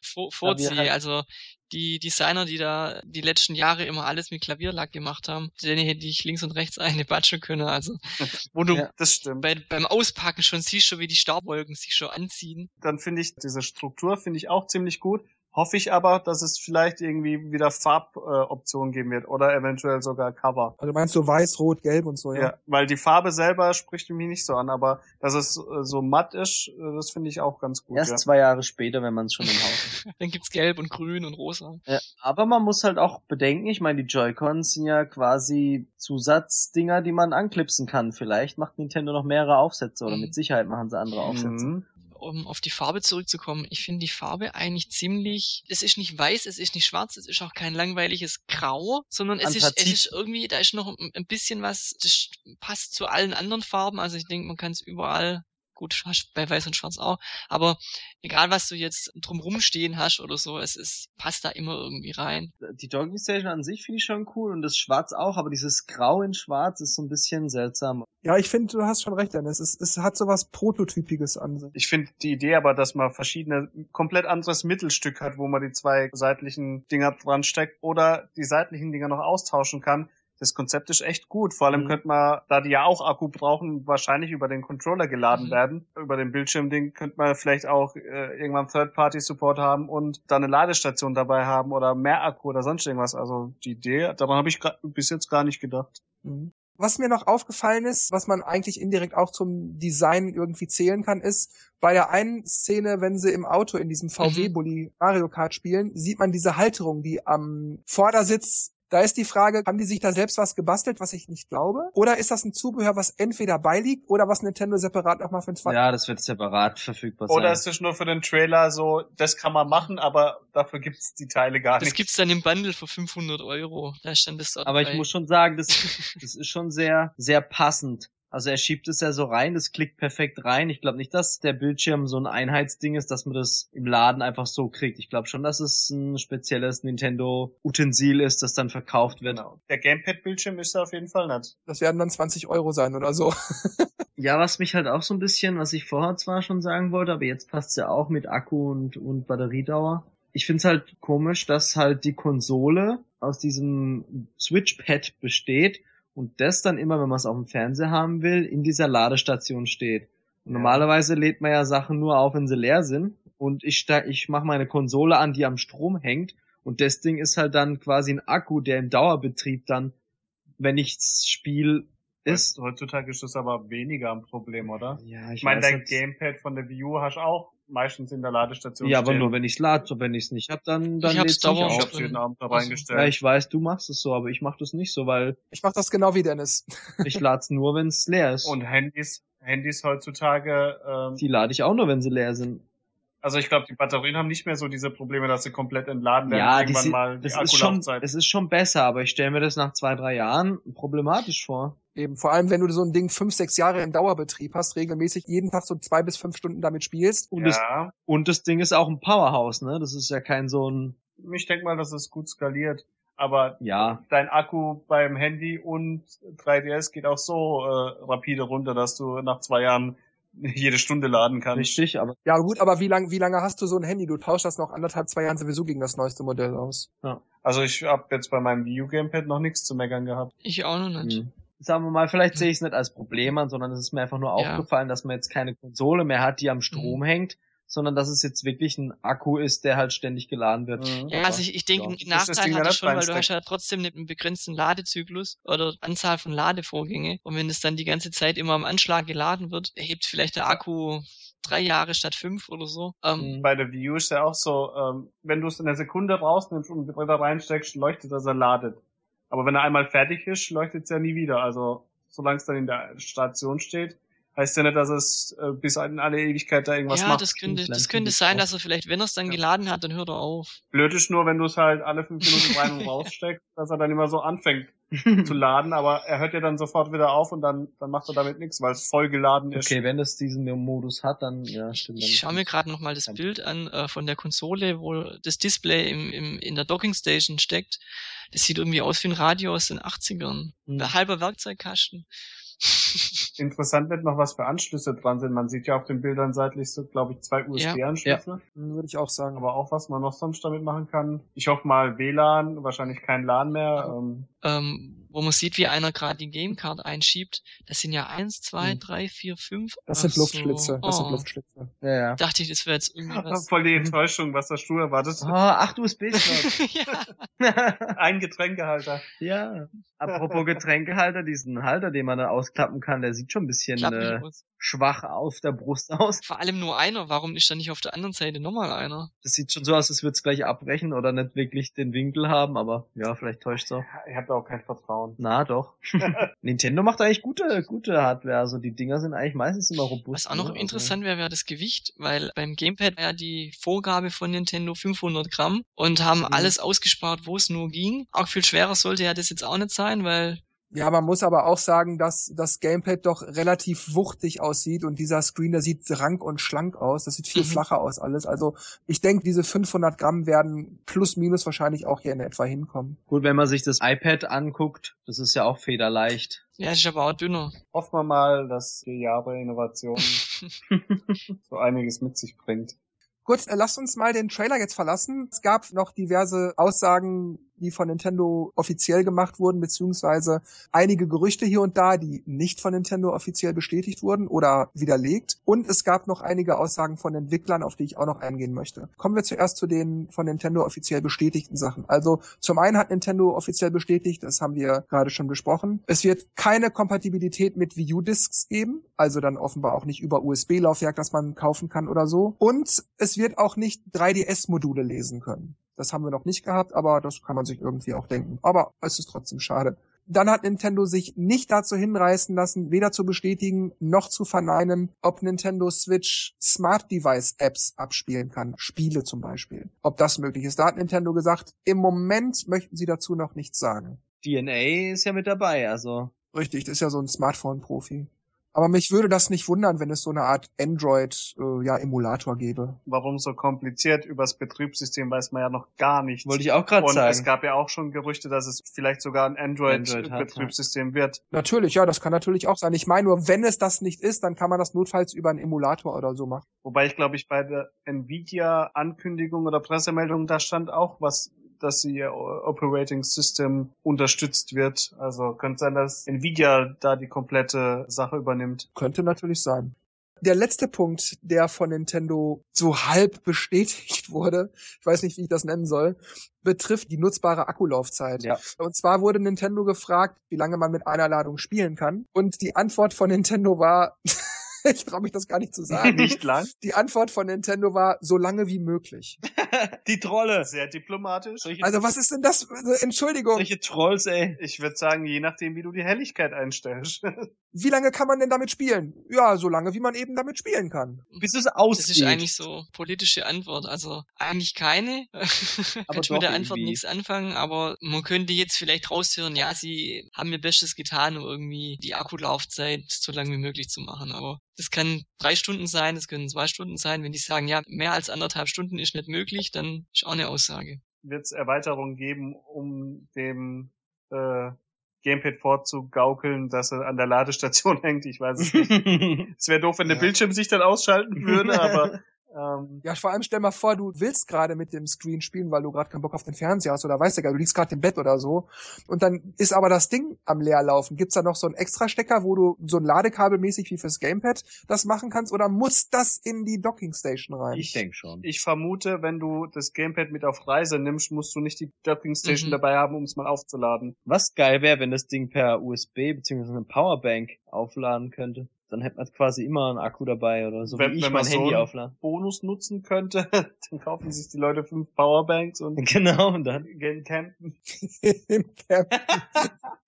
[LAUGHS] vorziehe. Also die Designer, die da die letzten Jahre immer alles mit Klavierlack gemacht haben, denen hätte ich links und rechts eine batschen können. Also, [LAUGHS] wo du ja, bei, beim Auspacken schon siehst, schon wie die Staubwolken sich schon anziehen. Dann finde ich diese Struktur finde ich auch ziemlich gut. Hoffe ich aber, dass es vielleicht irgendwie wieder Farboptionen äh, geben wird oder eventuell sogar Cover. Also meinst du weiß, rot, gelb und so, ja? Ja, weil die Farbe selber spricht mich nicht so an, aber dass es äh, so matt ist, äh, das finde ich auch ganz gut. Erst ja. zwei Jahre später, wenn man es schon im Haus hat. [LAUGHS] Dann gibt's gelb und grün und rosa. Ja, aber man muss halt auch bedenken, ich meine, die Joy-Cons sind ja quasi Zusatzdinger, die man anklipsen kann. Vielleicht macht Nintendo noch mehrere Aufsätze oder mhm. mit Sicherheit machen sie andere Aufsätze. Mhm um auf die Farbe zurückzukommen, ich finde die Farbe eigentlich ziemlich, es ist nicht weiß, es ist nicht schwarz, es ist auch kein langweiliges Grau, sondern es ist, es ist irgendwie, da ist noch ein bisschen was, das passt zu allen anderen Farben, also ich denke, man kann es überall gut, hast bei Weiß und Schwarz auch. Aber egal, was du jetzt drumrum stehen hast oder so, es ist, passt da immer irgendwie rein. Die Docking Station an sich finde ich schon cool und das Schwarz auch, aber dieses Grau in Schwarz ist so ein bisschen seltsam. Ja, ich finde, du hast schon recht, Dennis. Es, es hat sowas Prototypiges an sich. Ich finde die Idee aber, dass man verschiedene, komplett anderes Mittelstück hat, wo man die zwei seitlichen Dinger dran steckt oder die seitlichen Dinger noch austauschen kann, das Konzept ist echt gut. Vor allem mhm. könnte man, da die ja auch Akku brauchen, wahrscheinlich über den Controller geladen mhm. werden. Über den Bildschirmding könnte man vielleicht auch äh, irgendwann Third-Party-Support haben und da eine Ladestation dabei haben oder mehr Akku oder sonst irgendwas. Also die Idee, daran habe ich bis jetzt gar nicht gedacht. Mhm. Was mir noch aufgefallen ist, was man eigentlich indirekt auch zum Design irgendwie zählen kann, ist, bei der einen Szene, wenn sie im Auto in diesem VW-Bully mhm. Mario Kart spielen, sieht man diese Halterung, die am Vordersitz da ist die Frage, haben die sich da selbst was gebastelt, was ich nicht glaube? Oder ist das ein Zubehör, was entweder beiliegt oder was Nintendo separat nochmal für den zweiten? Ja, das wird separat verfügbar sein. Oder ist es nur für den Trailer so, das kann man machen, aber dafür gibt's die Teile gar das nicht. Das gibt's dann im Bundle für 500 Euro. Da stand das dort Aber dabei. ich muss schon sagen, das, [LAUGHS] das ist schon sehr, sehr passend also er schiebt es ja so rein, das klickt perfekt rein. Ich glaube nicht, dass der Bildschirm so ein Einheitsding ist, dass man das im Laden einfach so kriegt. Ich glaube schon, dass es ein spezielles Nintendo-Utensil ist, das dann verkauft wird. Genau. Der Gamepad-Bildschirm ist da auf jeden Fall nicht. Das werden dann 20 Euro sein oder so. [LAUGHS] ja, was mich halt auch so ein bisschen, was ich vorher zwar schon sagen wollte, aber jetzt passt ja auch mit Akku und, und Batteriedauer. Ich finde es halt komisch, dass halt die Konsole aus diesem Switchpad besteht und das dann immer, wenn man es auf dem Fernseher haben will, in dieser Ladestation steht. Und ja. normalerweise lädt man ja Sachen nur auf, wenn sie leer sind. Und ich, ich mache meine Konsole an, die am Strom hängt. Und das Ding ist halt dann quasi ein Akku, der im Dauerbetrieb dann, wenn ich's spiel, ist. Heutzutage ist das aber weniger ein Problem, oder? Ja, ich, ich meine, dein Gamepad von der View hast auch meistens in der Ladestation Ja, aber nur wenn ich es lade. So, wenn ich es nicht hab, dann dann ich hab's dauernd. Ich hab's jeden Abend da reingestellt. Ja, ich weiß, du machst es so, aber ich mach das nicht so, weil ich mach das genau wie Dennis. [LAUGHS] ich lad's nur, wenn es leer ist. Und Handys, Handys heutzutage. Ähm, die lade ich auch nur, wenn sie leer sind. Also ich glaube, die Batterien haben nicht mehr so diese Probleme, dass sie komplett entladen werden. Ja, irgendwann die, mal die das ist schon, es ist schon besser, aber ich stelle mir das nach zwei, drei Jahren problematisch vor. Eben, vor allem wenn du so ein Ding fünf, sechs Jahre im Dauerbetrieb hast, regelmäßig jeden Tag so zwei bis fünf Stunden damit spielst. Und, ja. das, und das Ding ist auch ein Powerhouse, ne? Das ist ja kein so ein. Ich denke mal, dass es gut skaliert. Aber ja. dein Akku beim Handy und 3DS geht auch so äh, rapide runter, dass du nach zwei Jahren [LAUGHS] jede Stunde laden kannst. Richtig, aber. Ja gut, aber wie lange wie lange hast du so ein Handy? Du tauschst das noch anderthalb, zwei Jahren sowieso gegen das neueste Modell aus. Ja. Also ich habe jetzt bei meinem Wii U Gamepad noch nichts zu meckern gehabt. Ich auch noch nicht. Mhm sagen wir mal, vielleicht sehe ich es nicht als Problem an, sondern es ist mir einfach nur ja. aufgefallen, dass man jetzt keine Konsole mehr hat, die am Strom mhm. hängt, sondern dass es jetzt wirklich ein Akku ist, der halt ständig geladen wird. Mhm. Ja, also ich, ich denke, ja. Nachteil hat es schon, weil du hast ja trotzdem nicht einen begrenzten Ladezyklus oder Anzahl von Ladevorgänge. Und wenn es dann die ganze Zeit immer am Anschlag geladen wird, hebt vielleicht der Akku drei Jahre statt fünf oder so. Ähm, Bei der View ist ja auch so, ähm, wenn du es in einer Sekunde rausnimmst und wieder reinsteckst, leuchtet, dass er ladet. Aber wenn er einmal fertig ist, leuchtet es ja nie wieder. Also solange es dann in der Station steht, heißt ja nicht, dass es äh, bis in alle Ewigkeit da irgendwas ja, macht. Ja, das könnte, das könnte sein, dass er vielleicht, wenn er es dann ja. geladen hat, dann hört er auf. Blöd ist nur, wenn du es halt alle fünf Minuten rein und [LAUGHS] raussteckst, dass er dann immer so anfängt [LAUGHS] zu laden, aber er hört ja dann sofort wieder auf und dann, dann macht er damit nichts, weil es voll geladen ist. Okay, wenn es diesen Modus hat, dann ja, stimmt. Ich schaue mir gerade nochmal das Bild an äh, von der Konsole, wo das Display im, im, in der Docking Station steckt. Das sieht irgendwie aus wie ein Radio aus den 80ern. Hm. Ein halber Werkzeugkasten. [LAUGHS] Interessant wird noch, was für Anschlüsse dran sind. Man sieht ja auf den Bildern seitlich so, glaube ich, zwei USB-Anschlüsse. Ja. Würde ich auch sagen. Aber auch, was man noch sonst damit machen kann. Ich hoffe mal WLAN, wahrscheinlich kein LAN mehr. Ähm, ähm wo man sieht, wie einer gerade die Gamecard einschiebt. Das sind ja eins, zwei, hm. drei, vier, fünf. Das sind Luftschlitze. Das sind oh. Luftschlitze. Ja, ja. Dachte ich, das wäre jetzt irgendwie [LAUGHS] was. Voll die Enttäuschung, was das du erwartest. Oh, acht usb ja. [LAUGHS] Ein Getränkehalter. Ja. Apropos Getränkehalter, diesen Halter, den man da ausklappen kann, der sieht schon ein bisschen äh, schwach auf der Brust aus. Vor allem nur einer. Warum ist da nicht auf der anderen Seite nochmal einer? Das sieht schon so aus, als würde es gleich abbrechen oder nicht wirklich den Winkel haben, aber ja, vielleicht täuscht's auch. Ich habe da auch kein Vertrauen. Na doch. [LAUGHS] Nintendo macht eigentlich gute, gute Hardware. Also die Dinger sind eigentlich meistens immer robust. Was auch noch ne? Also interessant wäre, wäre das Gewicht, weil beim Gamepad war ja die Vorgabe von Nintendo 500 Gramm und haben mhm. alles ausgespart, wo es nur ging. Auch viel schwerer sollte ja das jetzt auch nicht sein, weil Ja, man muss aber auch sagen, dass das Gamepad doch relativ wuchtig aussieht und dieser Screen, der sieht rank und schlank aus. Das sieht viel mhm. flacher aus alles. Also ich denke, diese 500 Gramm werden plus minus wahrscheinlich auch hier in etwa hinkommen. Gut, wenn man sich das iPad anguckt, das ist ja auch federleicht. Ja, ist aber auch dünner. Hoffen wir mal, dass die Jahre Innovation [LAUGHS] so einiges mit sich bringt. Gut, äh, lasst uns mal den Trailer jetzt verlassen. Es gab noch diverse Aussagen die von Nintendo offiziell gemacht wurden, beziehungsweise einige Gerüchte hier und da, die nicht von Nintendo offiziell bestätigt wurden oder widerlegt. Und es gab noch einige Aussagen von Entwicklern, auf die ich auch noch eingehen möchte. Kommen wir zuerst zu den von Nintendo offiziell bestätigten Sachen. Also zum einen hat Nintendo offiziell bestätigt, das haben wir gerade schon besprochen, es wird keine Kompatibilität mit Wii U-Discs geben, also dann offenbar auch nicht über USB-Laufwerk, das man kaufen kann oder so. Und es wird auch nicht 3DS-Module lesen können. Das haben wir noch nicht gehabt, aber das kann man sich irgendwie auch denken. Aber es ist trotzdem schade. Dann hat Nintendo sich nicht dazu hinreißen lassen, weder zu bestätigen noch zu verneinen, ob Nintendo Switch Smart Device Apps abspielen kann. Spiele zum Beispiel. Ob das möglich ist. Da hat Nintendo gesagt, im Moment möchten sie dazu noch nichts sagen. DNA ist ja mit dabei, also. Richtig, das ist ja so ein Smartphone-Profi. Aber mich würde das nicht wundern, wenn es so eine Art Android-Emulator äh, ja, gäbe. Warum so kompliziert? Übers Betriebssystem weiß man ja noch gar nichts. Wollte ich auch gerade sagen. Und es gab ja auch schon Gerüchte, dass es vielleicht sogar ein Android-Betriebssystem Android wird. Natürlich, ja, das kann natürlich auch sein. Ich meine nur, wenn es das nicht ist, dann kann man das notfalls über einen Emulator oder so machen. Wobei ich glaube ich bei der Nvidia-Ankündigung oder Pressemeldung, da stand auch was dass ihr Operating System unterstützt wird. Also könnte sein, dass Nvidia da die komplette Sache übernimmt. Könnte natürlich sein. Der letzte Punkt, der von Nintendo so halb bestätigt wurde, ich weiß nicht, wie ich das nennen soll, betrifft die nutzbare Akkulaufzeit. Ja. Und zwar wurde Nintendo gefragt, wie lange man mit einer Ladung spielen kann. Und die Antwort von Nintendo war, [LAUGHS] [LAUGHS] ich traue mich das gar nicht zu sagen. Nicht lang. Die Antwort von Nintendo war so lange wie möglich. [LAUGHS] die Trolle. Sehr diplomatisch. Solche also was ist denn das? Also, Entschuldigung. Solche Trolls, ey. Ich würde sagen, je nachdem, wie du die Helligkeit einstellst. [LAUGHS] wie lange kann man denn damit spielen? Ja, so lange, wie man eben damit spielen kann. Bis es ausgeht. Das ist eigentlich so politische Antwort. Also eigentlich keine. Aber Kannst mit der Antwort irgendwie. nichts anfangen, aber man könnte jetzt vielleicht raushören, ja, sie haben ihr Bestes getan, um irgendwie die Akkulaufzeit so lange wie möglich zu machen. Aber das kann drei Stunden sein, das können zwei Stunden sein. Wenn die sagen, ja, mehr als anderthalb Stunden ist nicht möglich, dann ist auch eine Aussage. Wird es Erweiterungen geben, um dem äh, Gamepad vorzugaukeln, dass er an der Ladestation [LAUGHS] hängt? Ich weiß es nicht. [LAUGHS] es wäre doof, wenn der ja. Bildschirm sich dann ausschalten würde, aber [LAUGHS] ähm, ja, vor allem stell mal vor, du willst gerade mit dem Screen spielen, weil du gerade keinen Bock auf den Fernseher hast oder weißt du gar, du liegst gerade im Bett oder so. Und dann ist aber das Ding am Leerlaufen. Gibt's da noch so einen Extra-Stecker, wo du so ein Ladekabel mäßig wie fürs Gamepad das machen kannst oder muss das in die Docking Station rein? Ich denke schon. Ich vermute, wenn du das Gamepad mit auf Reise nimmst, musst du nicht die Docking Station mhm. dabei haben, um es mal aufzuladen. Was geil wäre, wenn das Ding per USB bzw. eine Powerbank aufladen könnte dann hätte man quasi immer einen Akku dabei oder so, wenn, wie ich wenn mein Handy so aufladen. Bonus nutzen könnte, [LAUGHS] dann kaufen sich die Leute fünf Powerbanks und [LAUGHS] genau und dann gehen campen. campen.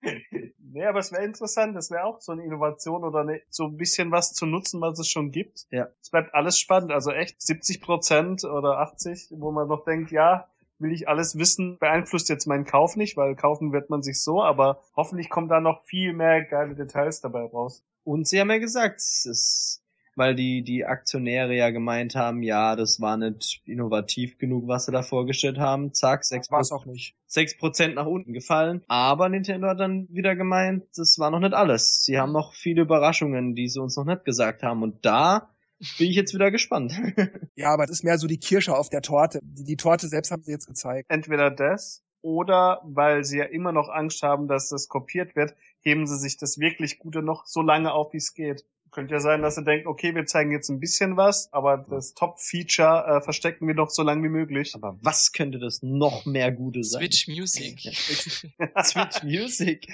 [LAUGHS] nee, aber es wäre interessant, das wäre auch so eine Innovation oder eine, so ein bisschen was zu nutzen, was es schon gibt. Ja. Es bleibt alles spannend, also echt 70 Prozent oder 80, wo man noch denkt, ja, will ich alles wissen, beeinflusst jetzt meinen Kauf nicht, weil kaufen wird man sich so, aber hoffentlich kommen da noch viel mehr geile Details dabei raus. Und sie haben ja gesagt, es ist, weil die, die Aktionäre ja gemeint haben, ja, das war nicht innovativ genug, was sie da vorgestellt haben. Zack, sechs war auch nicht. Sechs Prozent nach unten gefallen. Aber Nintendo hat dann wieder gemeint, das war noch nicht alles. Sie haben noch viele Überraschungen, die sie uns noch nicht gesagt haben. Und da bin ich jetzt wieder gespannt. [LAUGHS] ja, aber das ist mehr so die Kirsche auf der Torte. Die, die Torte selbst haben sie jetzt gezeigt. Entweder das oder weil sie ja immer noch Angst haben, dass das kopiert wird, heben sie sich das wirklich Gute noch so lange auf, wie es geht. Könnte ja sein, dass sie denken, okay, wir zeigen jetzt ein bisschen was, aber das Top-Feature äh, verstecken wir noch so lange wie möglich. Aber was könnte das noch mehr Gute sein? Switch Music. [LAUGHS] Switch Music.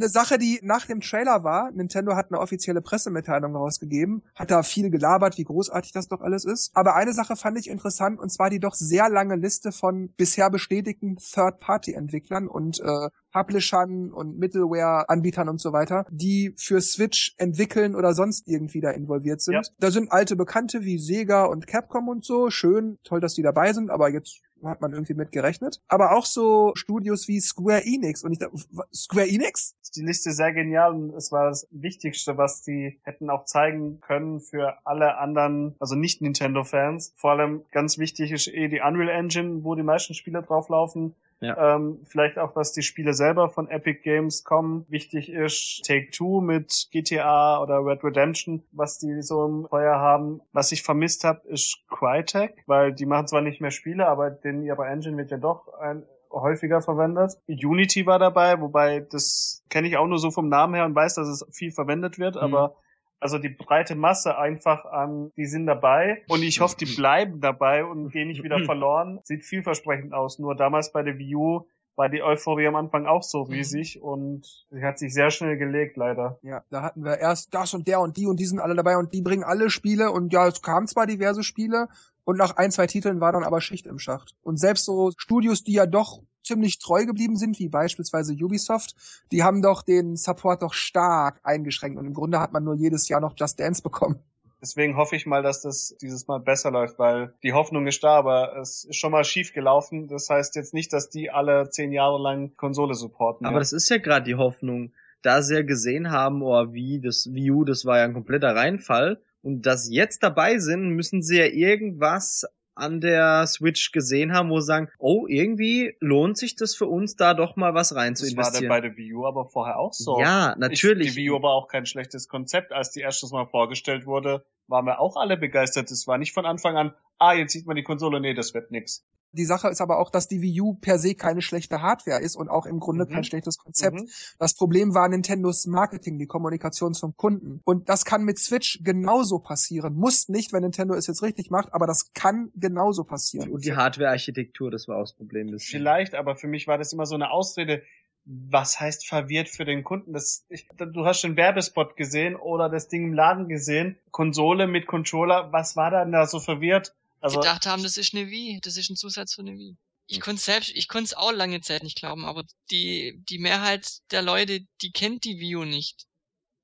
Eine Sache, die nach dem Trailer war, Nintendo hat eine offizielle Pressemitteilung rausgegeben, hat da viel gelabert, wie großartig das doch alles ist. Aber eine Sache fand ich interessant, und zwar die doch sehr lange Liste von bisher bestätigten Third-Party-Entwicklern und äh, Publishern und Middleware-Anbietern und so weiter, die für Switch entwickeln oder sonst irgendwie da involviert sind. Ja. Da sind alte Bekannte wie Sega und Capcom und so. Schön, toll, dass die dabei sind, aber jetzt hat man irgendwie mit gerechnet. Aber auch so Studios wie Square Enix. Und ich dachte, Square Enix? Die Liste sehr genial und es war das Wichtigste, was die hätten auch zeigen können für alle anderen, also nicht Nintendo-Fans. Vor allem ganz wichtig ist eh die Unreal Engine, wo die meisten Spiele drauflaufen. Ja. Ähm, vielleicht auch, dass die Spiele selber von Epic Games kommen. Wichtig ist Take-Two mit GTA oder Red Redemption, was die so im Feuer haben. Was ich vermisst habe, ist Crytek, weil die machen zwar nicht mehr Spiele, aber den ihre Engine wird ja doch ein, häufiger verwendet. Unity war dabei, wobei das kenne ich auch nur so vom Namen her und weiß, dass es viel verwendet wird, mhm. aber also die breite Masse einfach an, die sind dabei und ich hoffe, die bleiben dabei und gehen nicht wieder [LAUGHS] verloren. Sieht vielversprechend aus. Nur damals bei der Wii U war die Euphorie am Anfang auch so mhm. riesig und sie hat sich sehr schnell gelegt, leider. Ja, da hatten wir erst das und der und die und die sind alle dabei und die bringen alle Spiele und ja, es kamen zwar diverse Spiele und nach ein, zwei Titeln war dann aber Schicht im Schacht. Und selbst so Studios, die ja doch ziemlich treu geblieben sind, wie beispielsweise Ubisoft, die haben doch den Support doch stark eingeschränkt und im Grunde hat man nur jedes Jahr noch Just Dance bekommen. Deswegen hoffe ich mal, dass das dieses Mal besser läuft, weil die Hoffnung ist da, aber es ist schon mal schief gelaufen. Das heißt jetzt nicht, dass die alle zehn Jahre lang Konsole supporten. Aber ja. das ist ja gerade die Hoffnung. Da sie ja gesehen haben, oh, wie das Wii U, das war ja ein kompletter Reinfall. Und dass sie jetzt dabei sind, müssen sie ja irgendwas an der Switch gesehen haben, wo sie sagen, oh, irgendwie lohnt sich das für uns, da doch mal was rein zu investieren. Das war bei der Wii U aber vorher auch so. Ja, natürlich. Ich, die Wii U war auch kein schlechtes Konzept. Als die erstes Mal vorgestellt wurde, waren wir auch alle begeistert. Es war nicht von Anfang an, ah, jetzt sieht man die Konsole, nee, das wird nix. Die Sache ist aber auch, dass die Wii U per se keine schlechte Hardware ist und auch im Grunde mhm. kein schlechtes Konzept. Mhm. Das Problem war Nintendos Marketing, die Kommunikation zum Kunden. Und das kann mit Switch genauso passieren. Muss nicht, wenn Nintendo es jetzt richtig macht, aber das kann genauso passieren. Und die Hardware-Architektur, das war auch das Problem. Das Vielleicht, aber für mich war das immer so eine Ausrede was heißt verwirrt für den Kunden? Das, ich, du hast den Werbespot gesehen oder das Ding im Laden gesehen, Konsole mit Controller, was war da denn da so verwirrt? Also, gedacht haben, das ist eine Wii, das ist ein Zusatz für eine Wii. Ich hm. konnte selbst, ich konnte es auch lange Zeit nicht glauben, aber die, die Mehrheit der Leute, die kennt die Wii U nicht.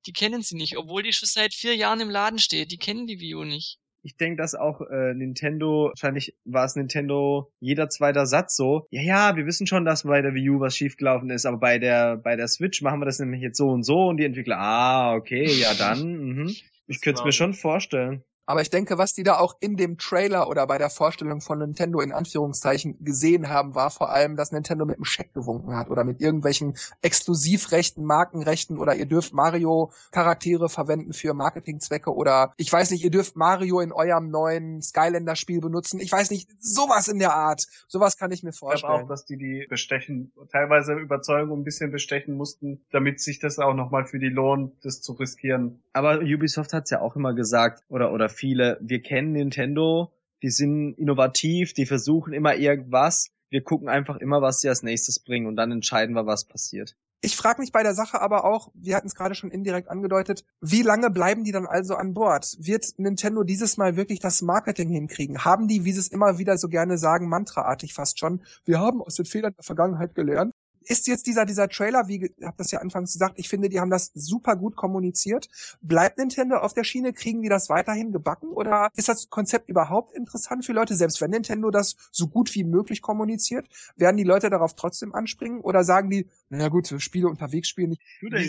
Die kennen sie nicht, obwohl die schon seit vier Jahren im Laden steht, die kennen die Wii U nicht. Ich denke, dass auch äh, Nintendo, wahrscheinlich war es Nintendo jeder zweiter Satz so, ja, ja, wir wissen schon, dass bei der Wii U was schiefgelaufen ist, aber bei der, bei der Switch machen wir das nämlich jetzt so und so und die Entwickler, ah, okay, ja dann, mhm. Ich könnte es mir schon vorstellen. Aber ich denke, was die da auch in dem Trailer oder bei der Vorstellung von Nintendo in Anführungszeichen gesehen haben, war vor allem, dass Nintendo mit dem Scheck gewunken hat oder mit irgendwelchen Exklusivrechten, Markenrechten oder ihr dürft Mario Charaktere verwenden für Marketingzwecke oder ich weiß nicht, ihr dürft Mario in eurem neuen Skylander Spiel benutzen. Ich weiß nicht, sowas in der Art. Sowas kann ich mir vorstellen. Ich glaube auch, dass die die bestechen, teilweise Überzeugung ein bisschen bestechen mussten, damit sich das auch nochmal für die lohnt, das zu riskieren. Aber Ubisoft hat's ja auch immer gesagt oder oder viele, wir kennen Nintendo, die sind innovativ, die versuchen immer irgendwas. Wir gucken einfach immer, was sie als nächstes bringen und dann entscheiden wir, was passiert. Ich frage mich bei der Sache aber auch, wir hatten es gerade schon indirekt angedeutet, wie lange bleiben die dann also an Bord? Wird Nintendo dieses Mal wirklich das Marketing hinkriegen? Haben die, wie sie es immer wieder so gerne sagen, mantraartig fast schon, wir haben aus den Fehlern der Vergangenheit gelernt, ist jetzt dieser, dieser Trailer, wie ich habe das ja anfangs gesagt, ich finde, die haben das super gut kommuniziert. Bleibt Nintendo auf der Schiene? Kriegen die das weiterhin gebacken? Oder ist das Konzept überhaupt interessant für Leute? Selbst wenn Nintendo das so gut wie möglich kommuniziert, werden die Leute darauf trotzdem anspringen? Oder sagen die, naja gut, Spiele unterwegs spielen nicht.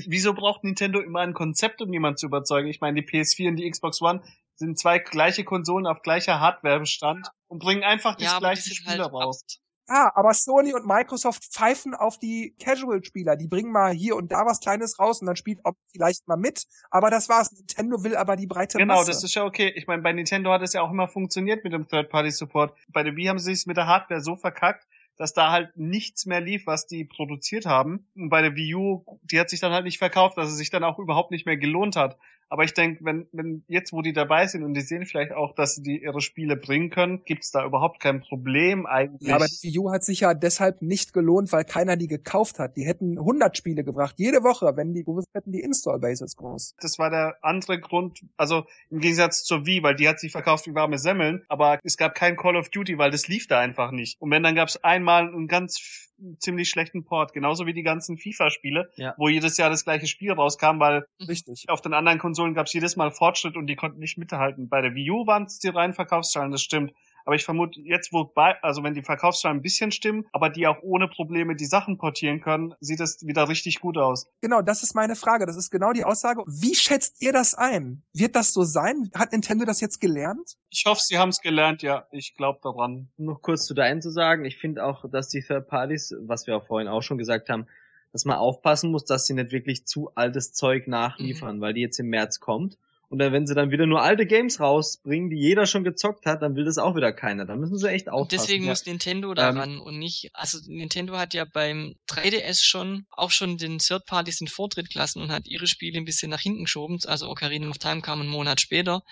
Wieso braucht Nintendo immer ein Konzept, um jemanden zu überzeugen? Ich meine, die PS4 und die Xbox One sind zwei gleiche Konsolen auf gleicher Hardware-Bestand und bringen einfach das ja, gleiche Spiel halt raus. Ah, aber Sony und Microsoft pfeifen auf die Casual-Spieler. Die bringen mal hier und da was Kleines raus und dann spielt auch vielleicht mal mit. Aber das war's. Nintendo will aber die breite genau, Masse. Genau, das ist ja okay. Ich meine, bei Nintendo hat es ja auch immer funktioniert mit dem Third-Party-Support. Bei der Wii haben sie es mit der Hardware so verkackt, dass da halt nichts mehr lief, was die produziert haben. Und bei der Wii U, die hat sich dann halt nicht verkauft, dass es sich dann auch überhaupt nicht mehr gelohnt hat. Aber ich denke, wenn, wenn jetzt, wo die dabei sind und die sehen vielleicht auch, dass sie die ihre Spiele bringen können, gibt's da überhaupt kein Problem eigentlich. Aber die Wii U hat sich ja deshalb nicht gelohnt, weil keiner die gekauft hat. Die hätten 100 Spiele gebracht, jede Woche, wenn die gewusst hätten, die Install-Bases groß. Das war der andere Grund, also im Gegensatz zur Wii, weil die hat sich verkauft wie warme Semmeln, aber es gab kein Call of Duty, weil das lief da einfach nicht. Und wenn, dann gab's einmal einen ganz ziemlich schlechten Port, genauso wie die ganzen FIFA-Spiele, ja. wo jedes Jahr das gleiche Spiel rauskam, weil Richtig. auf den anderen Konsolen gab es jedes Mal Fortschritt und die konnten nicht mithalten. Bei der Wii U waren es die reinen Verkaufszahlen, das stimmt. Aber ich vermute, jetzt wo bei, also wenn die Verkaufszahlen ein bisschen stimmen, aber die auch ohne Probleme die Sachen portieren können, sieht es wieder richtig gut aus. Genau, das ist meine Frage. Das ist genau die Aussage. Wie schätzt ihr das ein? Wird das so sein? Hat Nintendo das jetzt gelernt? Ich hoffe, sie haben es gelernt, ja. Ich glaube daran. Noch kurz zu deinen zu sagen. Ich finde auch, dass die Third Parties, was wir auch vorhin auch schon gesagt haben, dass man aufpassen muss, dass sie nicht wirklich zu altes Zeug nachliefern, mhm. weil die jetzt im März kommt. Und dann, wenn sie dann wieder nur alte Games rausbringen, die jeder schon gezockt hat, dann will das auch wieder keiner. Da müssen sie echt aufpassen. Und deswegen ja. muss Nintendo daran ähm, und nicht, also Nintendo hat ja beim 3DS schon auch schon den Third Parties den Vortritt gelassen und hat ihre Spiele ein bisschen nach hinten geschoben. Also Ocarina of Time kam einen Monat später.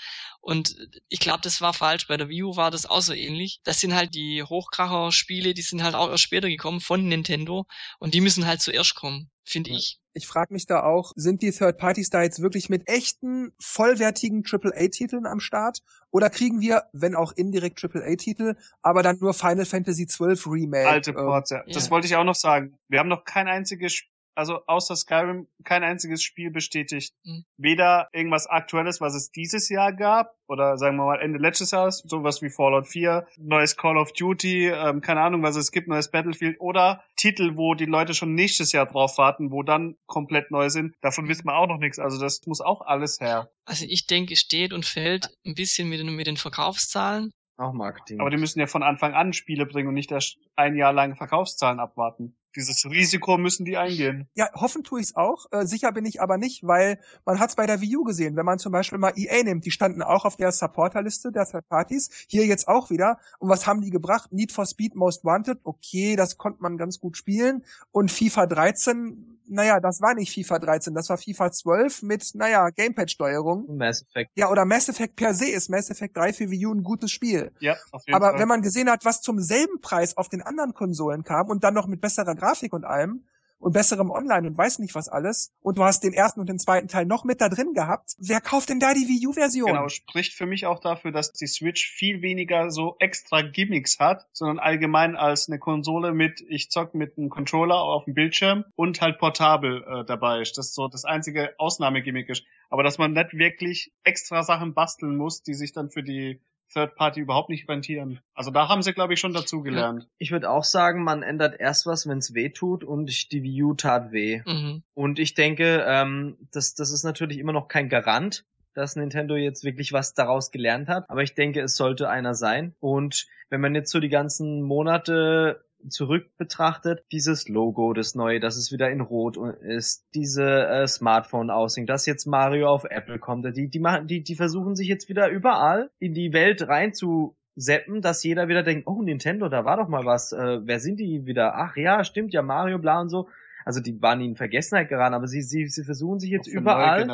Und ich glaube, das war falsch. Bei der Wii U war das auch so ähnlich. Das sind halt die Hochkracher-Spiele, die sind halt auch erst später gekommen von Nintendo und die müssen halt zuerst kommen, finde ja. ich. Ich frage mich da auch, sind die Third Parties da jetzt wirklich mit echten, vollwertigen AAA-Titeln am Start? Oder kriegen wir, wenn auch indirekt AAA-Titel, aber dann nur Final Fantasy XII Remake? Alte Ports, ähm, ja. Das wollte ich auch noch sagen. Wir haben noch kein einziges also außer Skyrim kein einziges Spiel bestätigt. Mhm. Weder irgendwas Aktuelles, was es dieses Jahr gab, oder sagen wir mal Ende letztes Jahres, sowas wie Fallout 4, neues Call of Duty, ähm, keine Ahnung, was es gibt, neues Battlefield, oder Titel, wo die Leute schon nächstes Jahr drauf warten, wo dann komplett neu sind. Davon wissen wir auch noch nichts. Also das muss auch alles her. Also ich denke, es steht und fällt ein bisschen mit den, mit den Verkaufszahlen. Auch Marketing. Aber die müssen ja von Anfang an Spiele bringen und nicht erst ein Jahr lang Verkaufszahlen abwarten. Dieses Risiko müssen die eingehen. Ja, hoffen tue ich es auch. Äh, sicher bin ich aber nicht, weil man hat es bei der Wii U gesehen. Wenn man zum Beispiel mal EA nimmt, die standen auch auf der Supporterliste der Third Parties. Hier jetzt auch wieder. Und was haben die gebracht? Need for Speed Most Wanted. Okay, das konnte man ganz gut spielen. Und FIFA 13 naja, das war nicht FIFA 13, das war FIFA 12 mit, naja, Gamepad-Steuerung. Mass Effect. Ja, oder Mass Effect per se ist Mass Effect 3 für Wii U ein gutes Spiel. Ja, auf jeden Aber Fall. wenn man gesehen hat, was zum selben Preis auf den anderen Konsolen kam und dann noch mit besserer Grafik und allem, und besserem Online und weiß nicht was alles. Und du hast den ersten und den zweiten Teil noch mit da drin gehabt. Wer kauft denn da die Wii U-Version? Genau, spricht für mich auch dafür, dass die Switch viel weniger so extra Gimmicks hat, sondern allgemein als eine Konsole mit, ich zock mit einem Controller auf dem Bildschirm und halt portabel äh, dabei ist. Das ist so das einzige Ausnahmegimmick ist. Aber dass man nicht wirklich extra Sachen basteln muss, die sich dann für die Third Party überhaupt nicht rentieren. Also da haben sie, glaube ich, schon dazu gelernt. Ich würde auch sagen, man ändert erst was, wenn es weh tut und die Wii U tat weh. Mhm. Und ich denke, ähm, das, das ist natürlich immer noch kein Garant, dass Nintendo jetzt wirklich was daraus gelernt hat. Aber ich denke, es sollte einer sein. Und wenn man jetzt so die ganzen Monate zurück betrachtet, dieses Logo, das neue, dass es wieder in Rot ist, diese äh, Smartphone-Aussing, dass jetzt Mario auf Apple kommt, die, die machen, die, die versuchen sich jetzt wieder überall in die Welt rein zu seppen, dass jeder wieder denkt, oh Nintendo, da war doch mal was, äh, wer sind die wieder? Ach ja, stimmt ja, Mario, bla und so. Also die waren in Vergessenheit geraten, aber sie, sie, sie versuchen sich jetzt überall,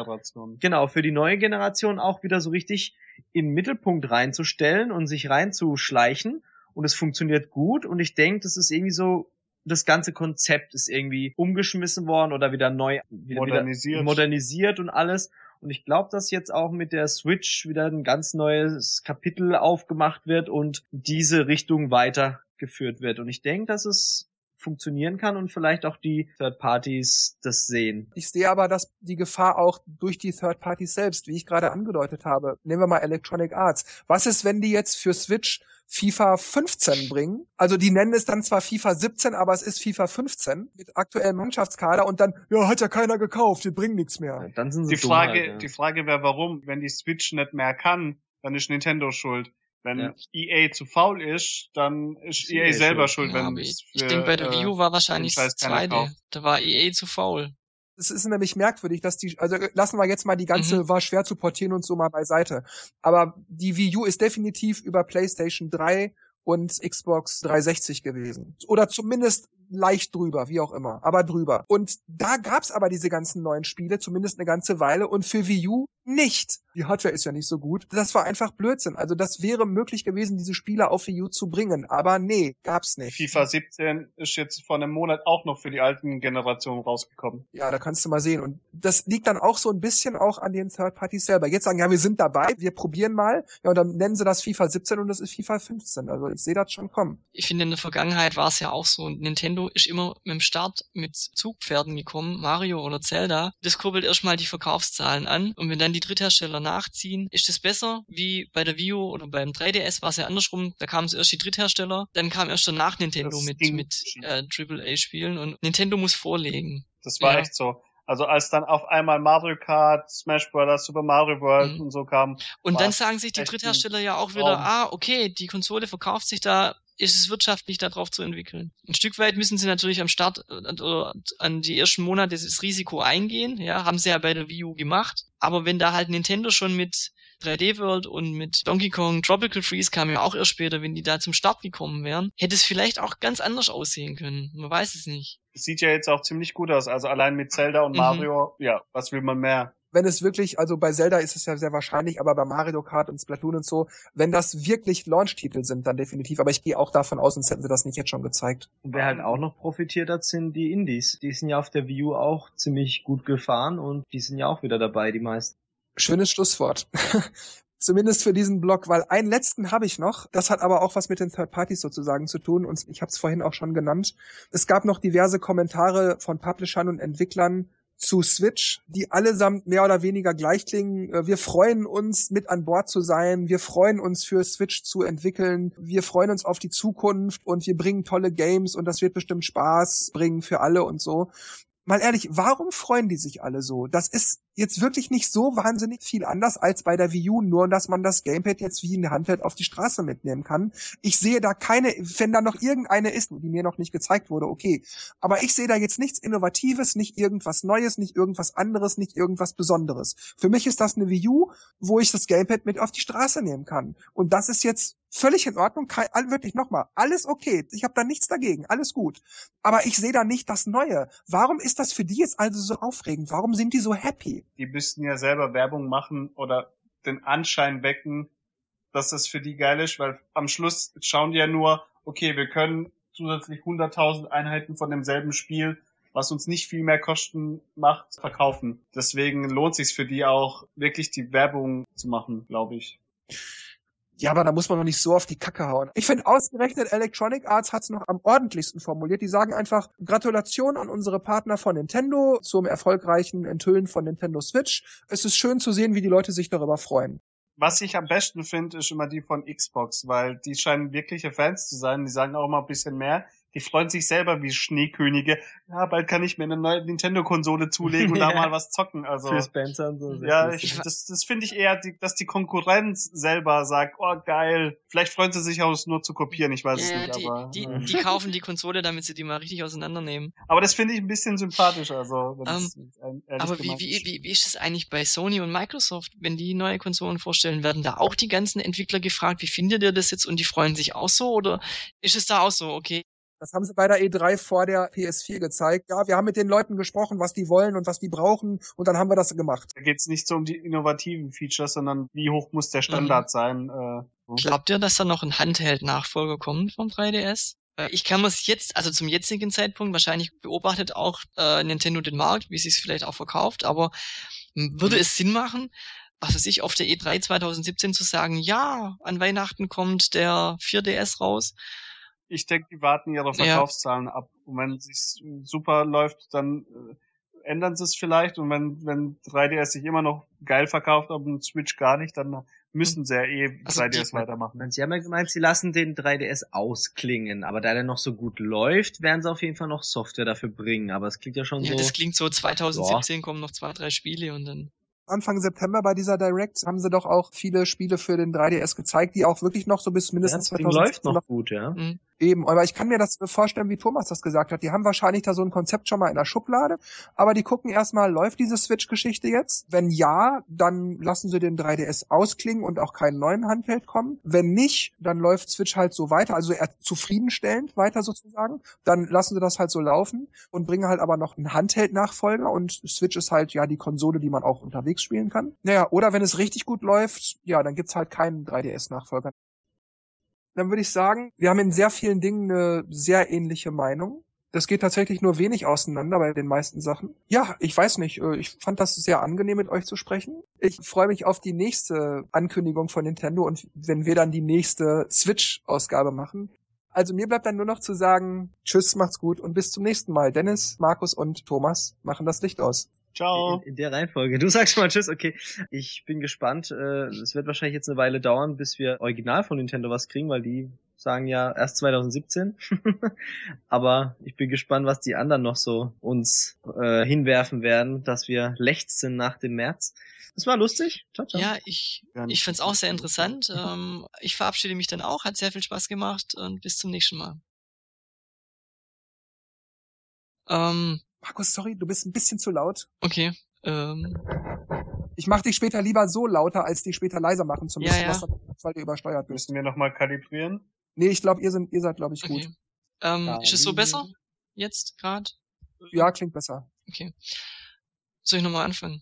genau, für die neue Generation auch wieder so richtig in den Mittelpunkt reinzustellen und sich reinzuschleichen und es funktioniert gut und ich denke, das ist irgendwie so das ganze Konzept ist irgendwie umgeschmissen worden oder wieder neu wieder, modernisiert. Wieder modernisiert und alles. Und ich glaube, dass jetzt auch mit der Switch wieder ein ganz neues Kapitel aufgemacht wird und diese Richtung weitergeführt wird. Und ich denke, dass es funktionieren kann und vielleicht auch die Third Parties das sehen. Ich sehe aber, dass die Gefahr auch durch die Third Parties selbst, wie ich gerade angedeutet habe, nehmen wir mal Electronic Arts. Was ist, wenn die jetzt für Switch FIFA 15 bringen? Also die nennen es dann zwar FIFA 17, aber es ist FIFA 15 mit aktuellem Mannschaftskader und dann, ja, hat ja keiner gekauft, die bringen nichts mehr. Ja, dann sind sie die Frage, halt, ja. die Frage wäre, warum? Wenn die Switch nicht mehr kann, dann ist Nintendo schuld. Wenn ja. EA zu faul ist, dann ist, ist EA, EA, selber schuld, ja, wenn Ich, ich denke, bei der Wii U war wahrscheinlich das zweite. Da war EA zu faul. Es ist nämlich merkwürdig, dass die, also lassen wir jetzt mal die ganze, mhm. war schwer zu portieren und so mal beiseite. Aber die Wii U ist definitiv über PlayStation 3 und Xbox 360 gewesen. Oder zumindest leicht drüber, wie auch immer, aber drüber. Und da gab's aber diese ganzen neuen Spiele, zumindest eine ganze Weile, und für Wii U nicht. Die Hardware ist ja nicht so gut. Das war einfach Blödsinn. Also das wäre möglich gewesen, diese Spiele auf Wii U zu bringen, aber nee, gab's nicht. FIFA 17 ist jetzt vor einem Monat auch noch für die alten Generationen rausgekommen. Ja, da kannst du mal sehen. Und das liegt dann auch so ein bisschen auch an den Third Parties selber. Jetzt sagen, ja, wir sind dabei, wir probieren mal. Ja, und dann nennen sie das FIFA 17 und das ist FIFA 15. Also ich sehe das schon kommen. Ich finde, in der Vergangenheit war es ja auch so, Nintendo Nintendo ist immer mit dem Start mit Zugpferden gekommen, Mario oder Zelda. Das kurbelt erstmal die Verkaufszahlen an und wenn dann die Dritthersteller nachziehen, ist das besser wie bei der Wii U oder beim 3DS war es ja andersrum. Da kamen erst die Dritthersteller, dann kam erst danach Nintendo das mit, mit äh, AAA-Spielen und Nintendo muss vorlegen. Das war ja. echt so. Also als dann auf einmal Mario Kart, Smash Bros., Super Mario World mhm. und so kam. Und dann sagen sich die Dritthersteller ja auch wieder, ah, okay, die Konsole verkauft sich da, ist es wirtschaftlich darauf zu entwickeln. Ein Stück weit müssen sie natürlich am Start oder an die ersten Monate das Risiko eingehen, ja, haben sie ja bei der Wii U gemacht. Aber wenn da halt Nintendo schon mit 3D World und mit Donkey Kong Tropical Freeze kam ja auch erst später, wenn die da zum Start gekommen wären, hätte es vielleicht auch ganz anders aussehen können. Man weiß es nicht sieht ja jetzt auch ziemlich gut aus. Also allein mit Zelda und mhm. Mario, ja, was will man mehr? Wenn es wirklich, also bei Zelda ist es ja sehr wahrscheinlich, aber bei Mario Kart und Splatoon und so, wenn das wirklich Launch-Titel sind, dann definitiv. Aber ich gehe auch davon aus, sonst hätten sie das nicht jetzt schon gezeigt. Und wer halt auch noch profitiert hat, sind die Indies. Die sind ja auf der View auch ziemlich gut gefahren und die sind ja auch wieder dabei, die meisten. Schönes Schlusswort. [LAUGHS] Zumindest für diesen Blog, weil einen letzten habe ich noch. Das hat aber auch was mit den Third Parties sozusagen zu tun und ich habe es vorhin auch schon genannt. Es gab noch diverse Kommentare von Publishern und Entwicklern zu Switch, die allesamt mehr oder weniger gleich klingen. Äh, wir freuen uns, mit an Bord zu sein. Wir freuen uns, für Switch zu entwickeln. Wir freuen uns auf die Zukunft und wir bringen tolle Games und das wird bestimmt Spaß bringen für alle und so mal ehrlich, warum freuen die sich alle so? Das ist jetzt wirklich nicht so wahnsinnig viel anders als bei der Wii U, nur dass man das Gamepad jetzt wie ein Handheld auf die Straße mitnehmen kann. Ich sehe da keine, wenn da noch irgendeine ist, die mir noch nicht gezeigt wurde, okay. Aber ich sehe da jetzt nichts Innovatives, nicht irgendwas Neues, nicht irgendwas anderes, nicht irgendwas Besonderes. Für mich ist das eine Wii U, wo ich das Gamepad mit auf die Straße nehmen kann. Und das ist jetzt völlig in Ordnung, kein, wirklich nochmal, alles okay, ich habe da nichts dagegen, alles gut. Aber ich sehe da nicht das Neue. Warum ist das für die jetzt also so aufregend? Warum sind die so happy? Die müssten ja selber Werbung machen oder den Anschein wecken, dass das für die geil ist, weil am Schluss schauen die ja nur, okay, wir können zusätzlich 100.000 Einheiten von demselben Spiel, was uns nicht viel mehr Kosten macht, verkaufen. Deswegen lohnt sich für die auch wirklich die Werbung zu machen, glaube ich. Ja, aber da muss man noch nicht so auf die Kacke hauen. Ich finde, ausgerechnet Electronic Arts hat es noch am ordentlichsten formuliert. Die sagen einfach, Gratulation an unsere Partner von Nintendo zum erfolgreichen Enthüllen von Nintendo Switch. Es ist schön zu sehen, wie die Leute sich darüber freuen. Was ich am besten finde, ist immer die von Xbox, weil die scheinen wirkliche Fans zu sein. Die sagen auch mal ein bisschen mehr die freuen sich selber wie Schneekönige. Ja, bald kann ich mir eine neue Nintendo-Konsole zulegen und da [LAUGHS] mal was zocken. Also für Spencer und so. Ja, ich, das, das finde ich eher, die, dass die Konkurrenz selber sagt, oh geil. Vielleicht freuen sie sich auch, es nur zu kopieren. Ich weiß ja, es nicht. Die, aber die, die, kaufen die Konsole, damit sie die mal richtig auseinandernehmen. Aber das finde ich ein bisschen sympathisch. Also, um, ähm, aber wie, wie, wie, wie ist es eigentlich bei Sony und Microsoft, wenn die neue Konsolen vorstellen, werden da auch die ganzen Entwickler gefragt, wie findet ihr das jetzt und die freuen sich auch so oder ist es da auch so, okay, das haben sie bei der E3 vor der PS4 gezeigt. Ja, wir haben mit den Leuten gesprochen, was die wollen und was die brauchen und dann haben wir das gemacht. Da geht es nicht so um die innovativen Features, sondern wie hoch muss der Standard mhm. sein. Äh, so. Glaubt ihr, dass da noch ein Handheld-Nachfolger kommt vom 3DS? Äh, ich kann es jetzt, also zum jetzigen Zeitpunkt, wahrscheinlich beobachtet auch äh, Nintendo den Markt, wie sie es vielleicht auch verkauft, aber würde mhm. es Sinn machen, was weiß ich, auf der E3 2017 zu sagen, ja, an Weihnachten kommt der 4DS raus ich denke, die warten ihre Verkaufszahlen ja. ab. Und wenn es super läuft, dann äh, ändern sie es vielleicht. Und wenn, wenn 3DS sich immer noch geil verkauft, aber ein Switch gar nicht, dann müssen sie ja eh also 3DS die, weitermachen. Sie haben ja gemeint, sie lassen den 3DS ausklingen, aber da der noch so gut läuft, werden sie auf jeden Fall noch Software dafür bringen. Aber es klingt ja schon ja, so. Ja, das klingt so 2017 boah. kommen noch zwei, drei Spiele und dann. Anfang September bei dieser Direct haben sie doch auch viele Spiele für den 3DS gezeigt, die auch wirklich noch so bis mindestens ja, 2017 läuft noch, noch gut, ja. Mhm. Eben, aber ich kann mir das vorstellen, wie Thomas das gesagt hat. Die haben wahrscheinlich da so ein Konzept schon mal in der Schublade, aber die gucken erstmal, läuft diese Switch-Geschichte jetzt? Wenn ja, dann lassen sie den 3DS ausklingen und auch keinen neuen Handheld kommen. Wenn nicht, dann läuft Switch halt so weiter, also eher zufriedenstellend weiter sozusagen. Dann lassen sie das halt so laufen und bringen halt aber noch einen Handheld-Nachfolger und Switch ist halt ja die Konsole, die man auch unterwegs spielen kann. Naja, oder wenn es richtig gut läuft, ja, dann gibt's halt keinen 3DS-Nachfolger dann würde ich sagen, wir haben in sehr vielen Dingen eine sehr ähnliche Meinung. Das geht tatsächlich nur wenig auseinander bei den meisten Sachen. Ja, ich weiß nicht. Äh, ich fand das sehr angenehm, mit euch zu sprechen. Ich freue mich auf die nächste Ankündigung von Nintendo und wenn wir dann die nächste Switch-Ausgabe machen. Also mir bleibt dann nur noch zu sagen, tschüss, macht's gut und bis zum nächsten Mal. Dennis, Markus und Thomas machen das Licht aus. Ciao. In, in der Reihenfolge. Du sagst mal Tschüss, okay. Ich bin gespannt. Äh, Es wird wahrscheinlich jetzt eine Weile dauern, bis wir original von Nintendo was kriegen, weil die sagen ja erst 2017. [LAUGHS] Aber ich bin gespannt, was die anderen noch so uns äh, hinwerfen werden, dass wir lechzen nach dem März. Das war lustig. Ciao, ciao. Ja, ich, ich fand's auch sehr interessant. Ähm, ich verabschiede mich dann auch, hat sehr viel Spaß gemacht und bis zum nächsten Mal. Ähm, Markus, sorry, du bist ein bisschen zu laut. okay. Ähm, Ich mach dich später lieber so lauter, als dich später leiser machen zu müssen, Ja, ja. was weil du übersteuert bist. Müssen wir nochmal kalibrieren? Nee, ich glaube, ihr, sind- ihr seid, glaube ich, gut. okay. Ähm, ist es so besser? Jetzt gerade? Ja, klingt besser. Okay. Soll ich nochmal anfangen?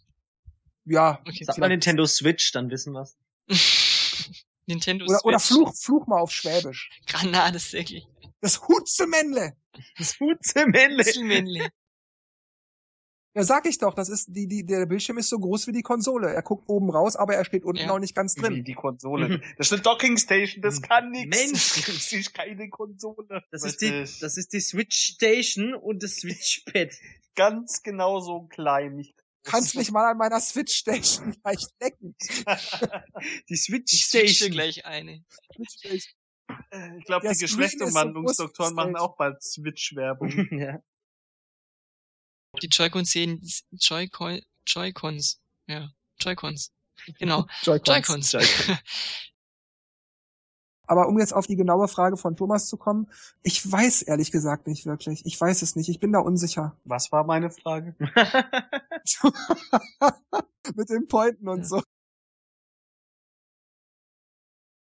Ja. Okay. Sag mal Nintendo Switch, dann wissen wir's. [LAUGHS] Nintendo Oder, oder Switch. fluch, fluch mal auf Schwäbisch. Granatesäckli. Das Hutzemännle. Das Hutzemännle. Ja, sag ich doch, das ist, die, die, der Bildschirm ist so groß wie die Konsole. Er guckt oben raus, aber er steht unten Ja. auch nicht ganz Wie drin. die Konsole. Das ist eine Docking Station, das kann nichts. Mensch. [LAUGHS] Das ist keine Konsole. Das ist die, das ist die Switch Station und das Switch Pad. ganz genau so klein. Groß. Kannst mich mal an meiner Switch Station [LAUGHS] leicht lecken. [LAUGHS] Die Switch Ich Station. gleich eine. Ich glaube, die groß, machen auch bald Switch-Werbung. ja. Die Joy-Cons sehen Joy-Con, Joy-Cons. Ja, Joy-Cons. Genau. [LAUGHS] Joy-Cons. Joy-Cons. [LAUGHS] Aber um jetzt auf die genaue Frage von Thomas zu kommen, ich weiß ehrlich gesagt nicht wirklich. Ich weiß es nicht. Ich bin da unsicher. Was war meine Frage? [LAUGHS] Mit den Pointen und so.